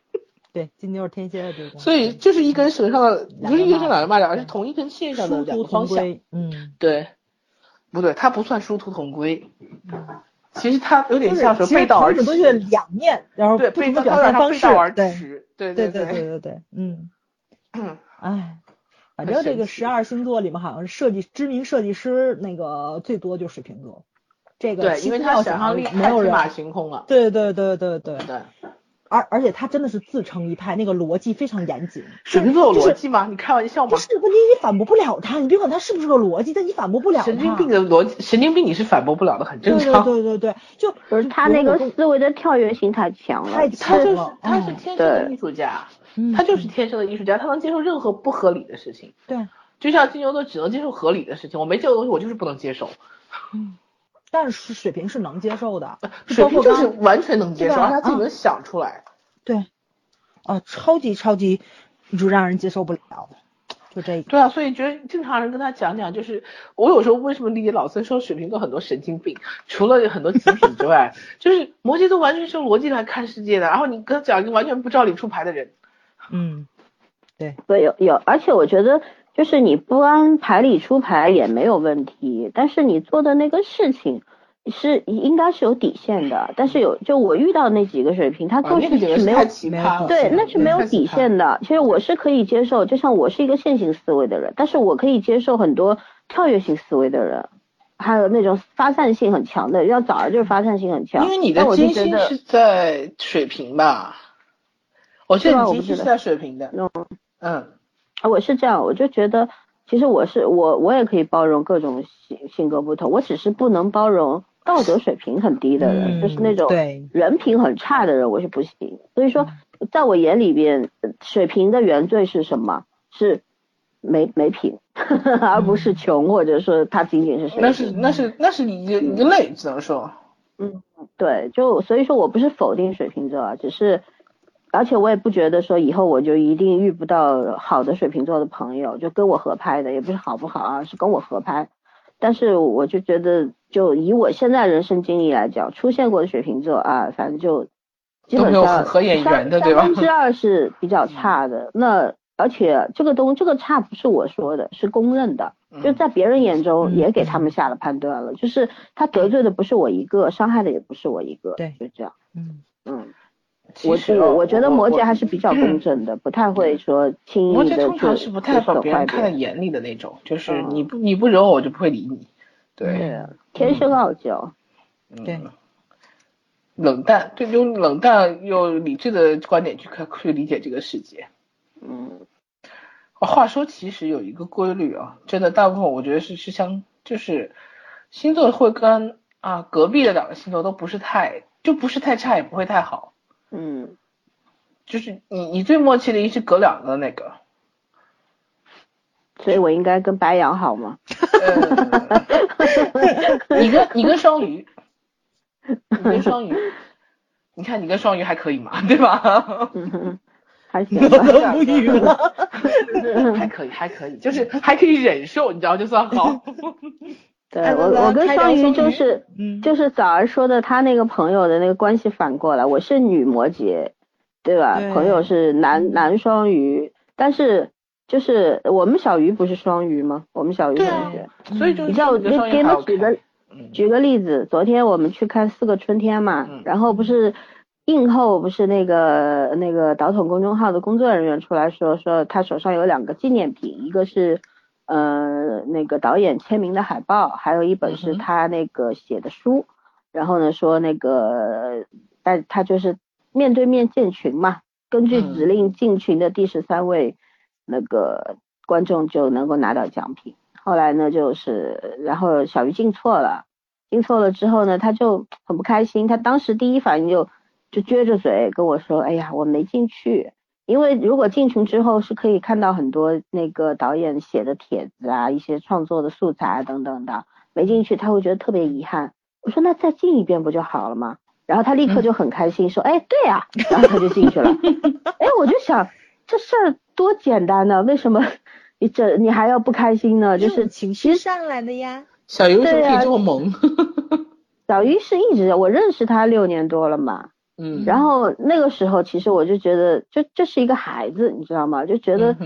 对，金牛是天蝎的对攻，所以就是一根绳上的，不是一根绳个两个蚂蚱，而是同一根线上的殊途两个方向。同归。嗯，对，不对，它不算殊途同归，嗯其实它有点像是背道而驰。东西的两面，然后对，不同的表现方式对驰。对对对对对对，嗯，嗯，哎。反正这个十二星座里面，好像是设计知名设计师那个最多就是水瓶座，这个对，因为七号它想象力没有人太天马行空了。对对对对对，对，而而且他真的是自成一派，那个逻辑非常严谨。水瓶座有就是逻辑吗？你开玩笑吗不？是问题，你反驳不了他，你别管他是不是个逻辑，但你反驳不了他。神经病的逻辑，神经病你是反驳不了的，很正对对常。对对对，就不是他那个思维的跳跃性太强了，太他就是他是嗯天生的艺术家，嗯他就是天生的艺术家，他能接受任何不合理的事情。对，就像金牛座只能接受合理的事情，我没接受的东西我就是不能接受。但是水瓶是能接受的，水瓶就是完全能接受，对吧嗯而且他自己能想出来。对，啊，超级超级就让人接受不了，就这个。对啊，所以觉得正常人跟他讲讲，就是我有时候为什么理解老孙说水瓶座很多神经病，除了很多极品之外，就是摩羯座完全是用逻辑来看世界的，然后你跟他讲一个完全不照理出牌的人，嗯，对，对，有有，而且我觉得就是你不按牌理出牌也没有问题，但是你做的那个事情是应该是有底线的。但是有就我遇到那几个水平，他啊，做事情是太奇葩。对，那是没有底线的。其实我是可以接受，就像我是一个线性思维的人，但是我可以接受很多跳跃性思维的人，还有那种发散性很强的，要早儿就是发散性很强。因为你的金星是在水平吧？我记对得你金星是在水平的。嗯。嗯，啊，我是这样，我就觉得，其实我是我我也可以包容各种性性格不同，我只是不能包容道德水平很低的人，就是那种人品很差的人，我是不行。所以说，在我眼里边，呃水平的原罪是什么？是没没品，而不是穷，或者说他仅仅是。那是那是那是一个一个类，只能说。嗯，对，就所以说我不是否定水瓶座啊，只是，而且我也不觉得说以后我就一定遇不到好的水瓶座的朋友，就跟我合拍的，也不是好不好啊，是跟我合拍。但是我就觉得，就以我现在人生经历来讲，出现过的水瓶座啊，反正就基本上合眼缘的三对吧三分之二是比较差的。那而且这个东这个差不是我说的，是公认的。就在别人眼中嗯也给他们下了判断了，就是他得罪的不是我一个，伤害的也不是我一个，对就这样。嗯，嗯，我其实哦我我觉得摩羯还是比较公正的，不太会说轻易的摩羯通常是不太把别人看在。眼里的那种，就是嗯你不你不惹我，我就不会理你。对，天生傲娇。嗯对，冷淡，对，用冷淡又理智的观点去看去理解这个世界。嗯话说，其实有一个规律啊，真的大部分我觉得是是相，就是星座会跟啊隔壁的两个星座都不是太，就不是太差，也不会太好。嗯，就是你你最默契的一是隔两个那个，所以我应该跟白羊好吗？你跟你跟双鱼，你跟双鱼，你看你跟双鱼还可以嘛，对吧？还行吧，无语了。还可以，还可以，就是还可以忍受，你知道就算好。对我我跟双鱼就是，就是早儿说的他那个朋友的那个关系反过来，我是女摩羯，对吧？朋友是男男双鱼，但是就是我们小鱼不是双鱼吗？我们小鱼同学，所以就你知道，给给你举个举个例子，昨天我们去看四个春天嘛，然后不是。映后不是那个那个导筒公众号的工作人员出来说说他手上有两个纪念品，一个是呃那个导演签名的海报，还有一本是他那个写的书。然后呢说那个但他就是面对面建群嘛，根据指令进群的第十三位那个观众就能够拿到奖品。后来呢就是然后小鱼进错了，进错了之后呢他就很不开心，他当时第一反应就。就撅着嘴跟我说：“哎呀，我没进去，因为如果进群之后是可以看到很多那个导演写的帖子啊，一些创作的素材啊等等的，没进去他会觉得特别遗憾。”我说：“那再进一遍不就好了吗？”然后他立刻就很开心说：“哎，对呀。”然后他就进去了。哎，我就想这事儿多简单呢，为什么你这你还要不开心呢？就是情绪上来的呀。小鱼为什么可以这么萌？小鱼是一直我认识他六年多了嘛。嗯，然后那个时候，其实我就觉得，这这是一个孩子，你知道吗？就觉得，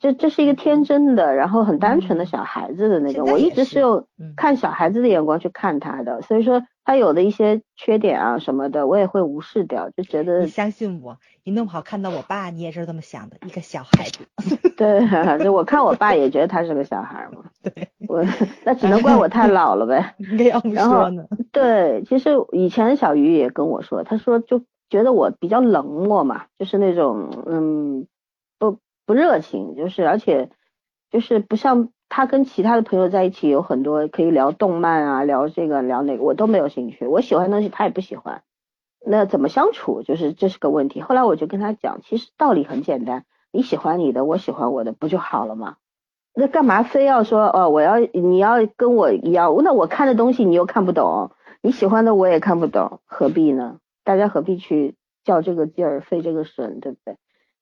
这这是一个天真的，然后很单纯的小孩子的那种。我一直是用看小孩子的眼光去看他的，所以说他有的一些缺点啊什么的，我也会无视掉，就觉得。你相信我，你弄不好看到我爸，你也是这么想的，一个小孩子。对，就我看我爸也觉得他是个小孩嘛。对。我那只能怪我太老了呗。应该要说呢。对，其实以前小鱼也跟我说，他说就觉得我比较冷漠嘛，就是那种嗯不不热情，就是而且就是不像他跟其他的朋友在一起有很多可以聊动漫啊，聊这个聊那个，我都没有兴趣。我喜欢的东西他也不喜欢，那怎么相处就是这是个问题。后来我就跟他讲，其实道理很简单，你喜欢你的，我喜欢我的，不就好了吗？那干嘛非要说哦？我要你要跟我一样，那我看的东西你又看不懂，你喜欢的我也看不懂，何必呢？大家何必去较这个劲儿，费这个神，对不对？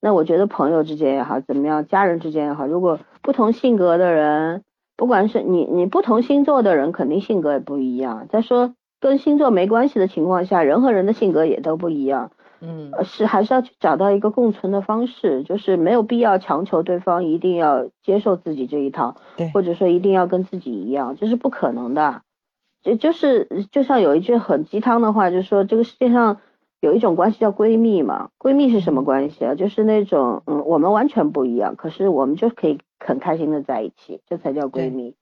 那我觉得朋友之间也好，怎么样，家人之间也好，如果不同性格的人，不管是你你不同星座的人，肯定性格也不一样。再说跟星座没关系的情况下，人和人的性格也都不一样。嗯，是还是要去找到一个共存的方式，就是没有必要强求对方一定要接受自己这一套，对，或者说一定要跟自己一样，这是不可能的。就就是就像有一句很鸡汤的话，就是说这个世界上有一种关系叫闺蜜嘛，闺蜜是什么关系啊？就是那种嗯，我们完全不一样，可是我们就可以很开心的在一起，这才叫闺蜜。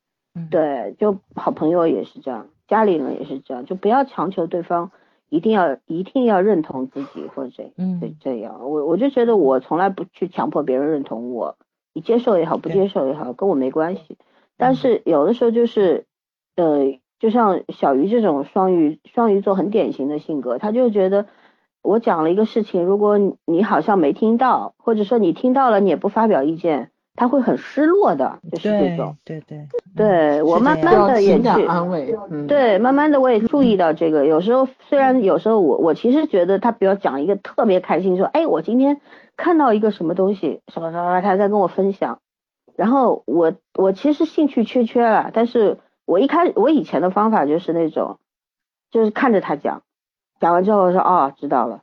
对，就好朋友也是这样，家里人也是这样，就不要强求对方。一定要一定要认同自己或者这这这样，我我就觉得我从来不去强迫别人认同我，你接受也好，不接受也好，跟我没关系。但是有的时候就是，呃，就像小鱼这种双鱼双鱼座很典型的性格，他就觉得我讲了一个事情，如果你好像没听到，或者说你听到了你也不发表意见。他会很失落的，就是这种。对对对，我慢慢的也去安慰。对，慢慢的我也注意到这个。有时候虽然有时候我我其实觉得他比如讲一个特别开心，说哎我今天看到一个什么东西，什么什么他在跟我分享，然后我我其实兴趣缺缺了，但是我一开我以前的方法就是那种，就是看着他讲，讲完之后我说哦知道了，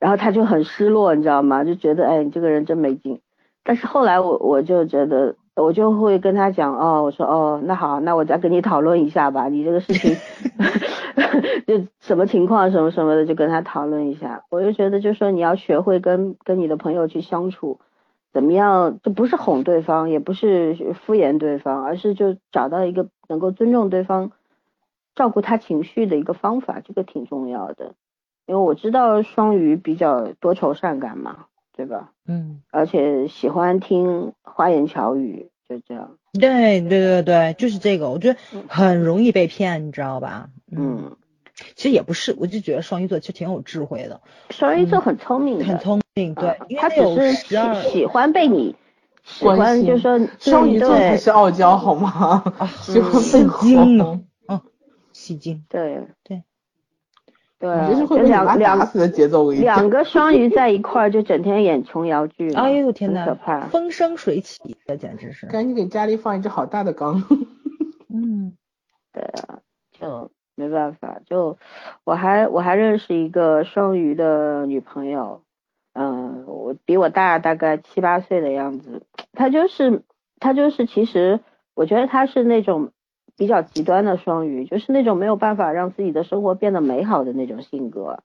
然后他就很失落，你知道吗？就觉得哎你这个人真没劲。但是后来我我就觉得，我就会跟他讲哦，我说哦，那好，那我再跟你讨论一下吧，你这个事情 就什么情况什么什么的，就跟他讨论一下。我就觉得，就说你要学会跟跟你的朋友去相处，怎么样？就不是哄对方，也不是敷衍对方，而是就找到一个能够尊重对方、照顾他情绪的一个方法，这个挺重要的。因为我知道双鱼比较多愁善感嘛。对吧？嗯，而且喜欢听花言巧语，就这样。对对对对，就是这个，我觉得很容易被骗，你知道吧？嗯，其实也不是，我就觉得双鱼座其实挺有智慧的。双鱼座很聪明，很聪明，对，他只是喜喜欢被你喜欢就是说双鱼座才是傲娇好吗？喜欢被哄，嗯，戏精，对对。对，就两两死的节奏，两个双鱼在一块儿就整天演琼瑶剧，哎呦天哪，可怕，风生水起，这简直是。赶紧给家里放一只好大的缸。嗯，对啊，就没办法，就我还我还认识一个双鱼的女朋友，嗯，我比我大大概七八岁的样子，她就是她就是其实我觉得她是那种。比较极端的双鱼，就是那种没有办法让自己的生活变得美好的那种性格。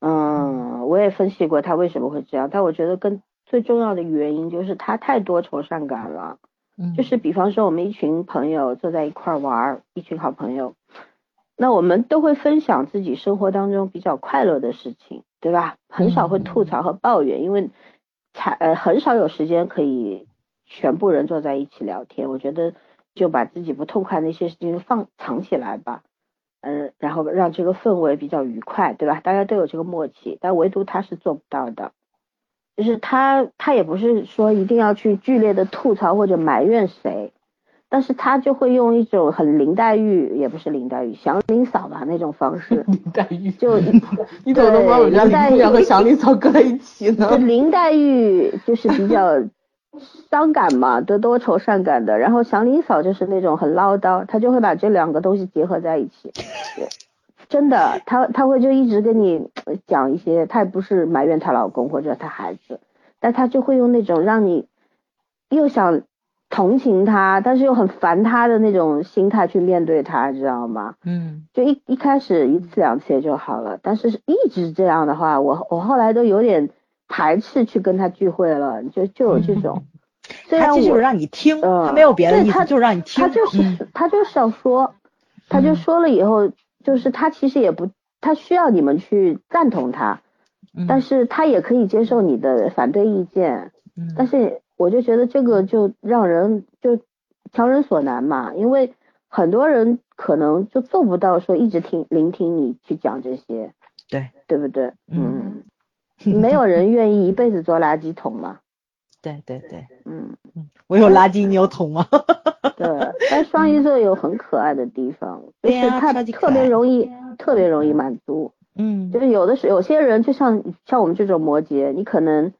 嗯，我也分析过他为什么会这样，但我觉得跟最重要的原因就是他太多愁善感了。嗯，就是比方说我们一群朋友坐在一块玩，一群好朋友，那我们都会分享自己生活当中比较快乐的事情，对吧？很少会吐槽和抱怨，因为才呃很少有时间可以全部人坐在一起聊天。我觉得。就把自己不痛快那些事情放藏起来吧，嗯，然后让这个氛围比较愉快，对吧？大家都有这个默契，但唯独他是做不到的，就是他他也不是说一定要去剧烈的吐槽或者埋怨谁，但是他就会用一种很林黛玉，也不是林黛玉，祥林嫂吧那种方式，林黛玉就 你怎么能把我家林姑娘和祥林嫂搁在一起呢？林黛玉就是比较。伤感嘛，都多愁善感的。然后祥林嫂就是那种很唠叨，她就会把这两个东西结合在一起。真的，她她会就一直跟你讲一些，她也不是埋怨她老公或者她孩子，但她就会用那种让你又想同情她，但是又很烦她的那种心态去面对她，知道吗？嗯，就一一开始一次两次也就好了，但是一直这样的话，我我后来都有点。排斥去跟他聚会了，就就有这种。他就是让你听，他没有别的意思，就是让你听。他就是他就是要说，他就说了以后，就是他其实也不，他需要你们去赞同他，但是他也可以接受你的反对意见。但是我就觉得这个就让人就强人所难嘛，因为很多人可能就做不到说一直听聆听你去讲这些，对对不对？嗯。没有人愿意一辈子做垃圾桶嘛？对对对，嗯嗯，我有垃圾，你有桶吗？对，但双鱼座有很可爱的地方，就是他特别容易，特别容易满足。嗯，就是有的是有些人，就像像我们这种摩羯，你可能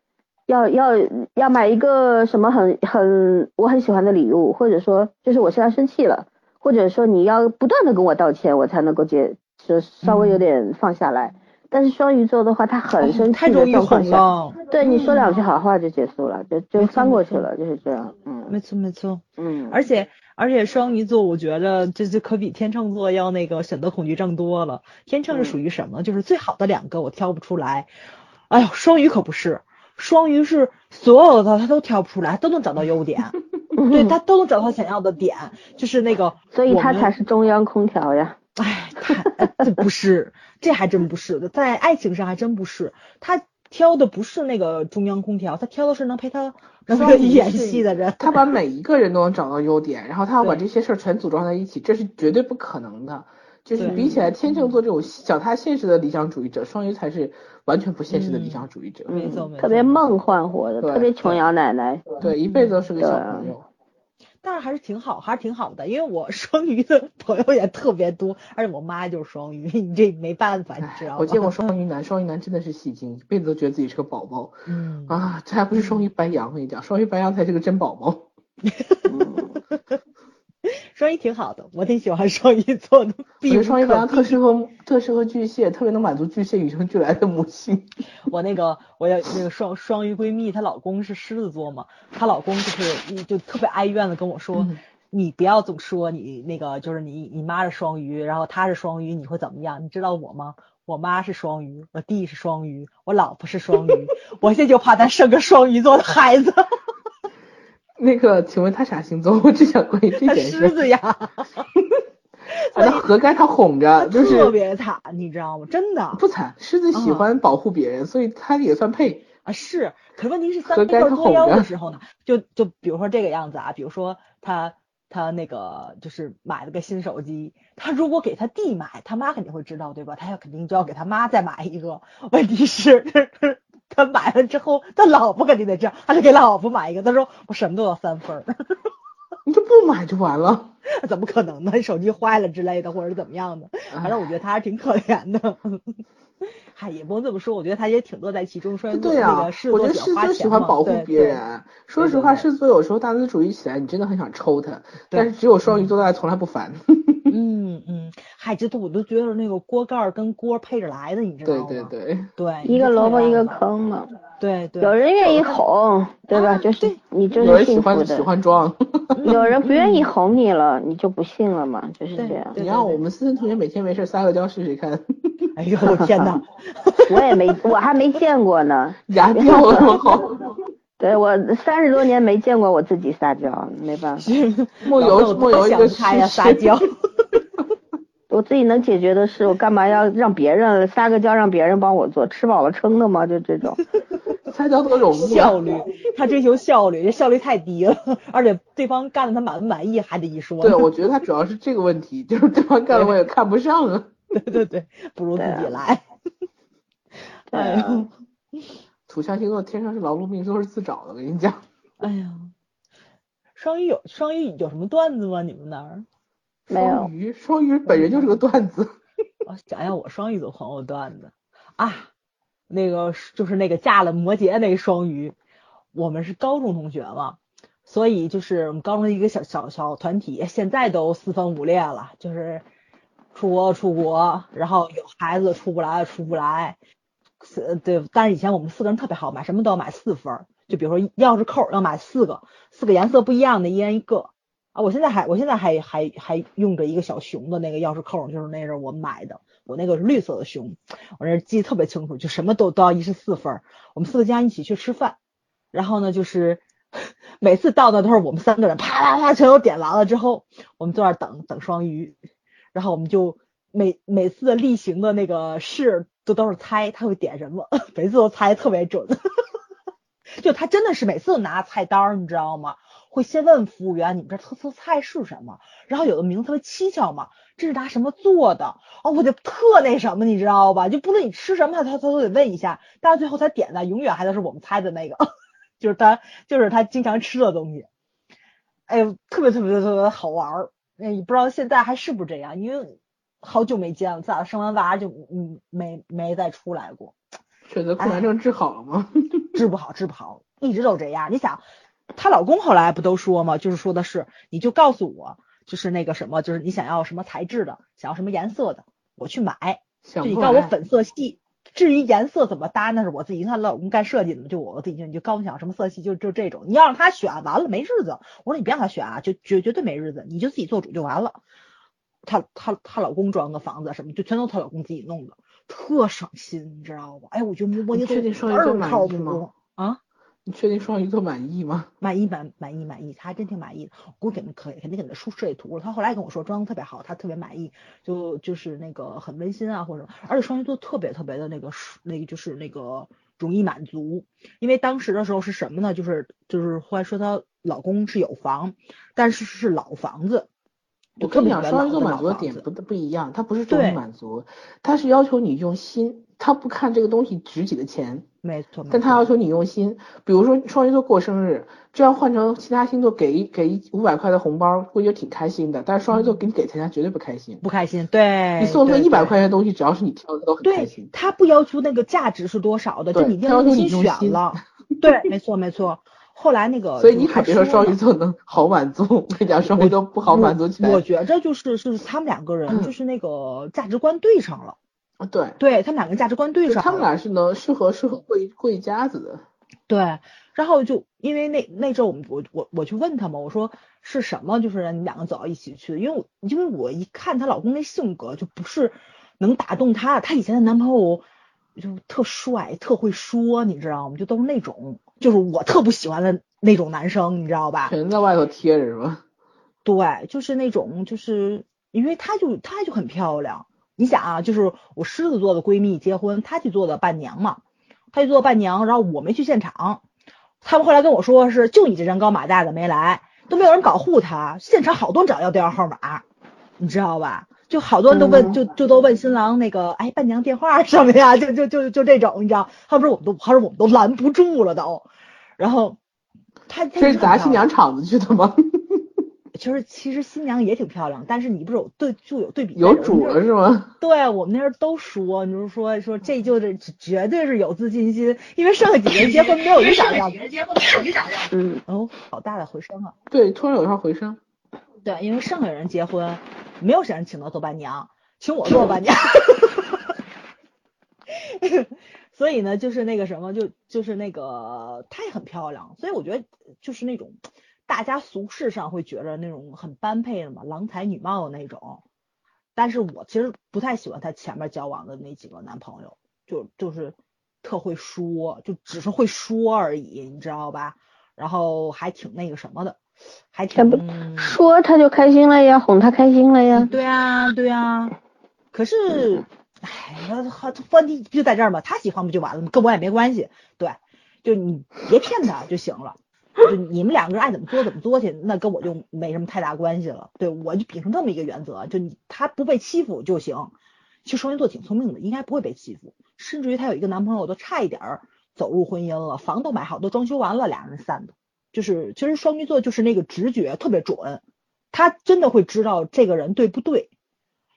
要要要买一个什么很很我很喜欢的礼物，或者说就是我现在生气了，或者说你要不断的跟我道歉，我才能够接，就稍微有点放下来。但是双鱼座的话，他很生气的状况下，对你说两句好话就结束了，就就翻过去了，就是这样。嗯，没错没错。嗯，而且而且双鱼座，我觉得这就可比天秤座要那个选择恐惧症多了。天秤是属于什么？就是最好的两个我挑不出来。哎呦，双鱼可不是，双鱼是所有的他都挑不出来，都能找到优点，对他都能找到想要的点，就是那个，所以他才是中央空调呀。哎，这不是，这还真不是的，在爱情上还真不是。他挑的不是那个中央空调，他挑的是能陪他 能演戏的人。他把每一个人都能找到优点，然后他要把这些事儿全组装在一起，这是绝对不可能的。就是比起来，天秤座这种脚踏现实的理想主义者，双鱼才是完全不现实的理想主义者。没错，没错，特别梦幻活的，特别琼瑶奶奶。对，一辈子都是个小朋友。但是还是挺好，还是挺好的，因为我 双鱼的朋友也特别多，而且我妈就是双鱼，你这没办法，你知道吗？我见过双鱼男，双鱼男真的是戏精，一辈子都觉得自己是个宝宝。嗯啊，这还不是双鱼白羊，我跟你讲，双鱼白羊才是个真宝宝。双鱼挺好的，我挺喜欢双鱼座的。我觉得双鱼座特适合特适合巨蟹，特别能满足巨蟹与生俱来的母性。我那个我要那个双双鱼闺蜜，她老公是狮子座嘛，她老公就是就特别哀怨的跟我说，你不要总说你那个就是你你妈是双鱼，然后她是双鱼，你会怎么样？你知道我吗？我妈是双鱼，我弟是双鱼，我老婆是双鱼，我现在就怕咱生个双鱼座的孩子。那个，请问他啥星座？我只想关于这件事。狮子呀，反正何该他哄着，就是特别惨，你知道吗？真的不惨，狮子喜欢保护别人，所以他也算配啊。是，可问题是三个作妖的 时候呢，就就比如说这个样子啊，比如说他他那个就是买了个新手机，他如果给他弟买，他妈肯定会知道，对吧？他要肯定就要给他妈再买一个。问题是。他买了之后，他老婆肯定得这样，他就给老婆买一个。他说我什么都要三分儿，你就不买就完了。怎么可能呢？手机坏了之类的，或者怎么样的？反正我觉得他还挺可怜的。嗨，也不能这么说，我觉得他也挺乐在其中。说对啊，我觉得狮子喜欢保护别人。说实话，狮子座有时候大男子主义起来，你真的很想抽他。但是只有双鱼座，他从来不烦。嗯嗯，嗨，这都我都觉得那个锅盖跟锅配着来的，你知道吗？对对对对，一个萝卜一个坑嘛。对对，有人愿意哄，对吧？就是你就是幸福的。喜欢装。有人不愿意哄你了，你就不信了嘛，就是这样。你让我们思思同学每天没事撒个娇试试看。哎呦我天哪！我也没，我还没见过呢。牙掉了好。对我三十多年没见过我自己撒娇，没办法。木有木有一个他呀撒娇。我自己能解决的事，我干嘛要让别人撒个娇让别人帮我做？吃饱了撑的吗？就这种。撒娇多容易。效率，他追求效率，这效率太低了，而且对方干的他满不满意还得一说。对，我觉得他主要是这个问题，就是对方干的我也看不上啊。对对对，不如自己来。哎呦，土象星座天生是劳碌命，都是自找的，我跟你讲。哎呀，双鱼有双鱼有什么段子吗？你们那儿？双鱼，双鱼本人就是个段子。我 想想，我双鱼的朋友段子啊，那个就是那个嫁了摩羯那个双鱼，我们是高中同学嘛，所以就是我们高中一个小小小团体，现在都四分五裂了，就是。出国出国，然后有孩子出不来出不来，四对，但是以前我们四个人特别好，买什么都要买四分，就比如说钥匙扣要买四个，四个颜色不一样的，一人一个啊。我现在还我现在还还还用着一个小熊的那个钥匙扣，就是那是我买的，我那个是绿色的熊，我那记得特别清楚，就什么都都要一式四分。我们四个家一起去吃饭，然后呢就是 每次到那都是我们三个人啪啪啪全都点完了之后，我们坐那等等双鱼。然后我们就每每次的例行的那个事都都是猜他会点什么，每次都猜特别准，就他真的是每次都拿菜单，你知道吗？会先问服务员你们这特色菜是什么，然后有的名字特别蹊跷嘛，这是拿什么做的？哦，我就特那什么，你知道吧？就不论你吃什么，他他都得问一下，但是最后他点的永远还都是我们猜的那个，就是他就是他经常吃的东西，哎呦，特别特别特别好玩儿。哎，不知道现在还是不是这样，因为好久没见了，咱俩生完娃就嗯没没再出来过。选择困难症治好了吗？治不好，治不好，一直都这样。你想，她老公后来不都说吗？就是说的是，你就告诉我，就是那个什么，就是你想要什么材质的，想要什么颜色的，我去买。就你告诉我粉色系。至于颜色怎么搭，那是我自己。她老公干设计的嘛，就我自己，你就告诉我想什么色系，就就这种。你要让他选，完了没日子。我说你别让他选啊，就绝绝对没日子，你就自己做主就完了。她她她老公装个房子什么，就全都她老公自己弄的，特省心，你知道吧？哎，我觉得摸你确定双鱼座满意吗？啊？你确定双鱼座满意吗？满意满满意满意，他还真挺满意的。我估计肯定可以，肯定给他出设计图了。他后来跟我说装的特别好，他特别满意，就就是那个很温馨啊，或者而且双鱼座特别特别的那个那个就是那个容易满足。因为当时的时候是什么呢？就是就是后来说她老公是有房，但是是老房子。我跟你讲，双鱼座满足的点不不一样，他不是容易满足，他是要求你用心，他不看这个东西值几个钱。没错，但他要求你用心，比如说双鱼座过生日，这样换成其他星座给给五百块的红包，估计挺开心的。但是双鱼座给你给钱，他绝对不开心，不开心。对，你送他一百块钱的东西，只要是你挑的，都很开心。他不要求那个价值是多少的，就你用心选了。对，没错没错。后来那个，所以你可别说双鱼座能好满足，我跟你讲，双鱼座不好满足起来。我觉着就是是他们两个人就是那个价值观对上了。啊，对，对他们两个价值观对上了，他们俩是能适合适合过一过一家子的。对，然后就因为那那阵我们我我我去问他嘛，我说是什么，就是让你两个走到一起去的，因为我因为我一看她老公那性格就不是能打动她，她以前的男朋友就特帅，特会说，你知道吗？就都是那种，就是我特不喜欢的那种男生，你知道吧？全在外头贴着是吧？对，就是那种，就是因为她就她就很漂亮。你想啊，就是我狮子座的闺蜜结婚，她去做的伴娘嘛，她去做伴娘，然后我没去现场，他们后来跟我说是就你这人高马大的没来，都没有人保护她，现场好多人找要电话号码，你知道吧？就好多人都问，嗯就就都问新郎那个，哎，伴娘电话什么呀？就就就就这种，你知道？他说我们都，他说我们都拦不住了都。然后他他这是砸新娘场子去的吗？其 实其实新娘也挺漂亮，但是你不是有对就有对比有主了是吗？对我们那儿都说，你就是说说这就是绝对是有自信心，因为剩下几个人结婚没有一长样。嗯，哦，好大的回声啊！对，突然有一下回声。对，因为上海人结婚，没有谁人请他做伴娘，请我做 伴娘。所以呢，就是那个什么，就就是那个她也很漂亮，所以我觉得就是那种大家俗世上会觉得那种很般配的嘛，郎才女貌的那种。但是我其实不太喜欢她前面交往的那几个男朋友，就就是特会说，就只是会说而已，你知道吧？然后还挺那个什么的，还挺这不说他就开心了呀，哄他开心了呀。对啊，对啊。可是，哎，那他问题就在这儿嘛，他喜欢不就完了吗？跟我也没关系。对，就你别骗他就行了。就你们两个人爱怎么做怎么做去，那跟我就没什么太大关系了。对我就秉承这么一个原则，就你他不被欺负就行。其实双鱼座挺聪明的，应该不会被欺负，甚至于她有一个男朋友都差一点儿走入婚姻了，房都买好，都装修完了，俩人散的。就是其实双鱼座就是那个直觉特别准，他真的会知道这个人对不对。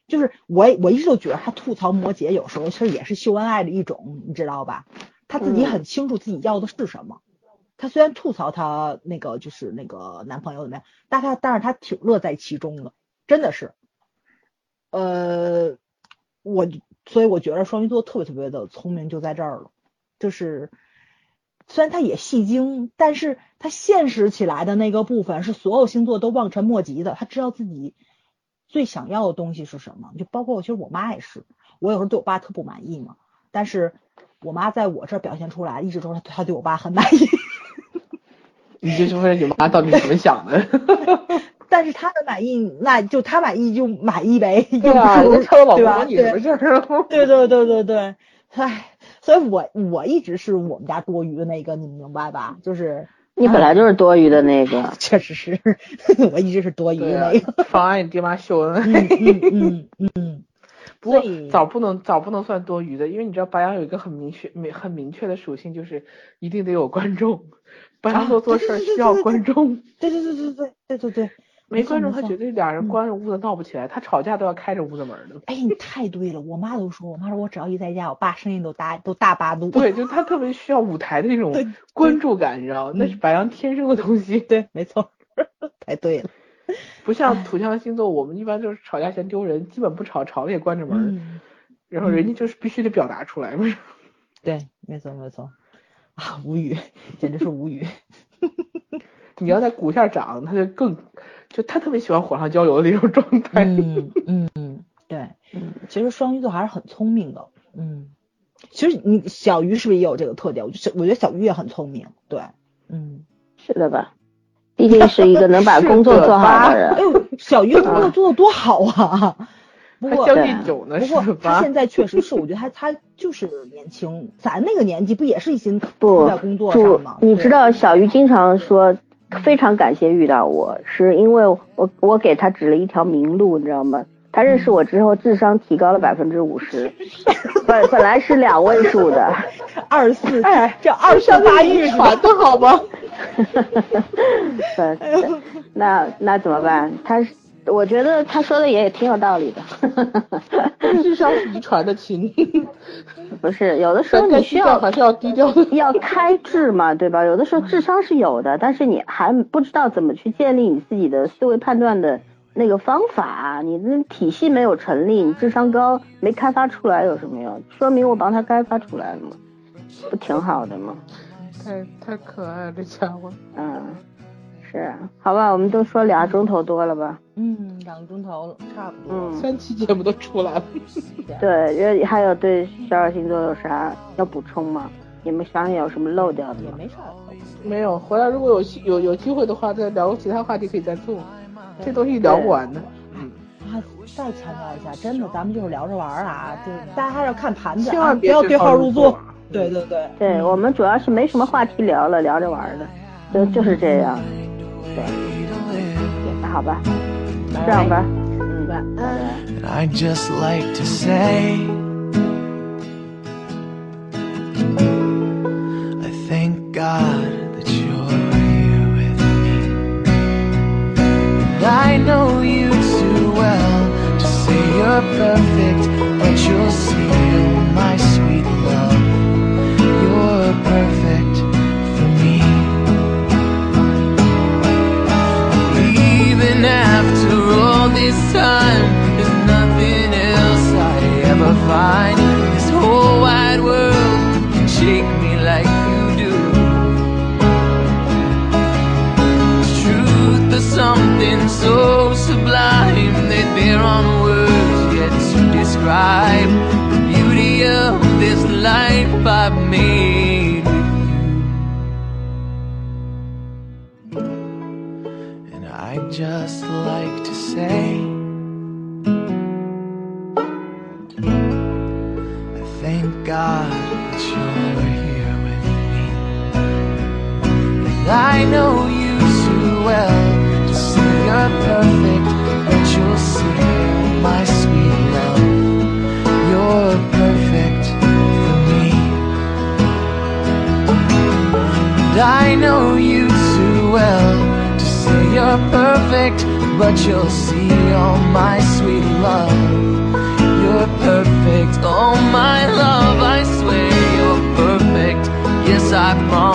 就是我我一直都觉得他吐槽摩羯有时候其实也是秀恩爱的一种，你知道吧？他自己很清楚自己要的是什么。他虽然吐槽他那个就是那个男朋友怎么样，但他但是他挺乐在其中的，真的是。呃，我所以我觉得双鱼座特别特别的聪明，就在这儿了，就是虽然他也戏精，但是他现实起来的那个部分是所有星座都望尘莫及的，他知道自己最想要的东西是什么，就包括其实我妈也是，我有时候对我爸特不满意嘛，但是我妈在我这儿表现出来，一直都是她对我爸很满意。你就是问你妈到底怎么想的？但是她的满意，那就她满意就满意呗，对啊，又不人家超老对吧？公关你什么事儿？对对对对对，唉，所以我我一直是我们家多余的那个，你明白吧？就是你本来就是多余的那个，确实是 我一直是多余的那个。，妨碍你爹妈秀恩爱。嗯嗯嗯嗯，不过早不能早不能算多余的，因为你知道白羊有一个很明确、明很明确的属性，就是一定得有观众。白羊座做事儿需要观众，对对对对对对对对，没观众他绝对俩人嗯关着屋子闹不起来，他吵架都要开着屋子门的。哎，你太对了，我妈都说，我妈说我只要一在家，我爸声音都大都大八度。对，就他特别需要舞台的那种关注感，你知道吗？那是白羊天生的东西。对，没错，太对了。不像土象星座，我们一般就是吵架嫌丢人，基本不吵，吵了也关着门，嗯，然后人家就是必须得表达出来嘛。对，没错没错。啊，无语，简直是无语。你要在骨线长，他就更，就他特别喜欢火上浇油的那种状态。嗯嗯嗯，对，嗯，其实双鱼座还是很聪明的。嗯，其实你小鱼是不是也有这个特点？我觉得我觉得小鱼也很聪明。对，嗯，是的吧？毕竟是一个能把工作做好的人。哎呦，小鱼工作做的多好啊！不过还将近九呢，不是吧？过他现在确实是，我觉得他他就是年轻，咱那个年纪不也是一心不在工作不上吗？，你知道小鱼经常说非常感谢遇到我，是因为我我给他指了一条明路，你知道吗？他认识我之后，智商提高了百分之五十，本本来是两位数的。二四，哎这二三八亿是吧传的好吗？那那怎么办？他是，我觉得他说的也挺有道理的。智商是遗传的亲，不是，有的时候你需要还是要低调的。要开智嘛，对吧？有的时候智商是有的，但是你还不知道怎么去建立你自己的思维判断的那个方法，你的体系没有成立，你智商高没开发出来有什么用？说明我帮他开发出来了嘛，不挺好的吗？太太可爱了，这家伙。嗯，是啊，好吧，我们都说俩钟头多了吧？嗯，两个钟头，差不多。嗯，三期节目都出来了，对，这还有对十二星座有啥要补充吗？你们想想有什么漏掉的吗？也没啥。没有。回来如果有有有机会的话，再聊个其他话题可以再做。这东西聊不完的。嗯，啊，再强调一下，真的，咱们就是聊着玩儿啊，就是大家还是要看盘子啊，千万不要对号入座。对对对，对我们主要是没什么话题聊了，聊着玩儿的，就就是这样。对，那好吧，这样吧，嗯， 晚安。 And I'd just like to say, I thank God that you're here with me. And I know you too well to say you're perfect, but you'll see, Something so sublime that there aren't words yet to describe the beauty of this life I've made with you. And I'd just like to say, I thank God that you're here with me. And I know you not perfect, but you'll see, my sweet love, you're perfect for me. And I know you too well to say you're perfect, but you'll see, oh my sweet love, you're perfect, oh my love, I swear you're perfect. Yes, I promise.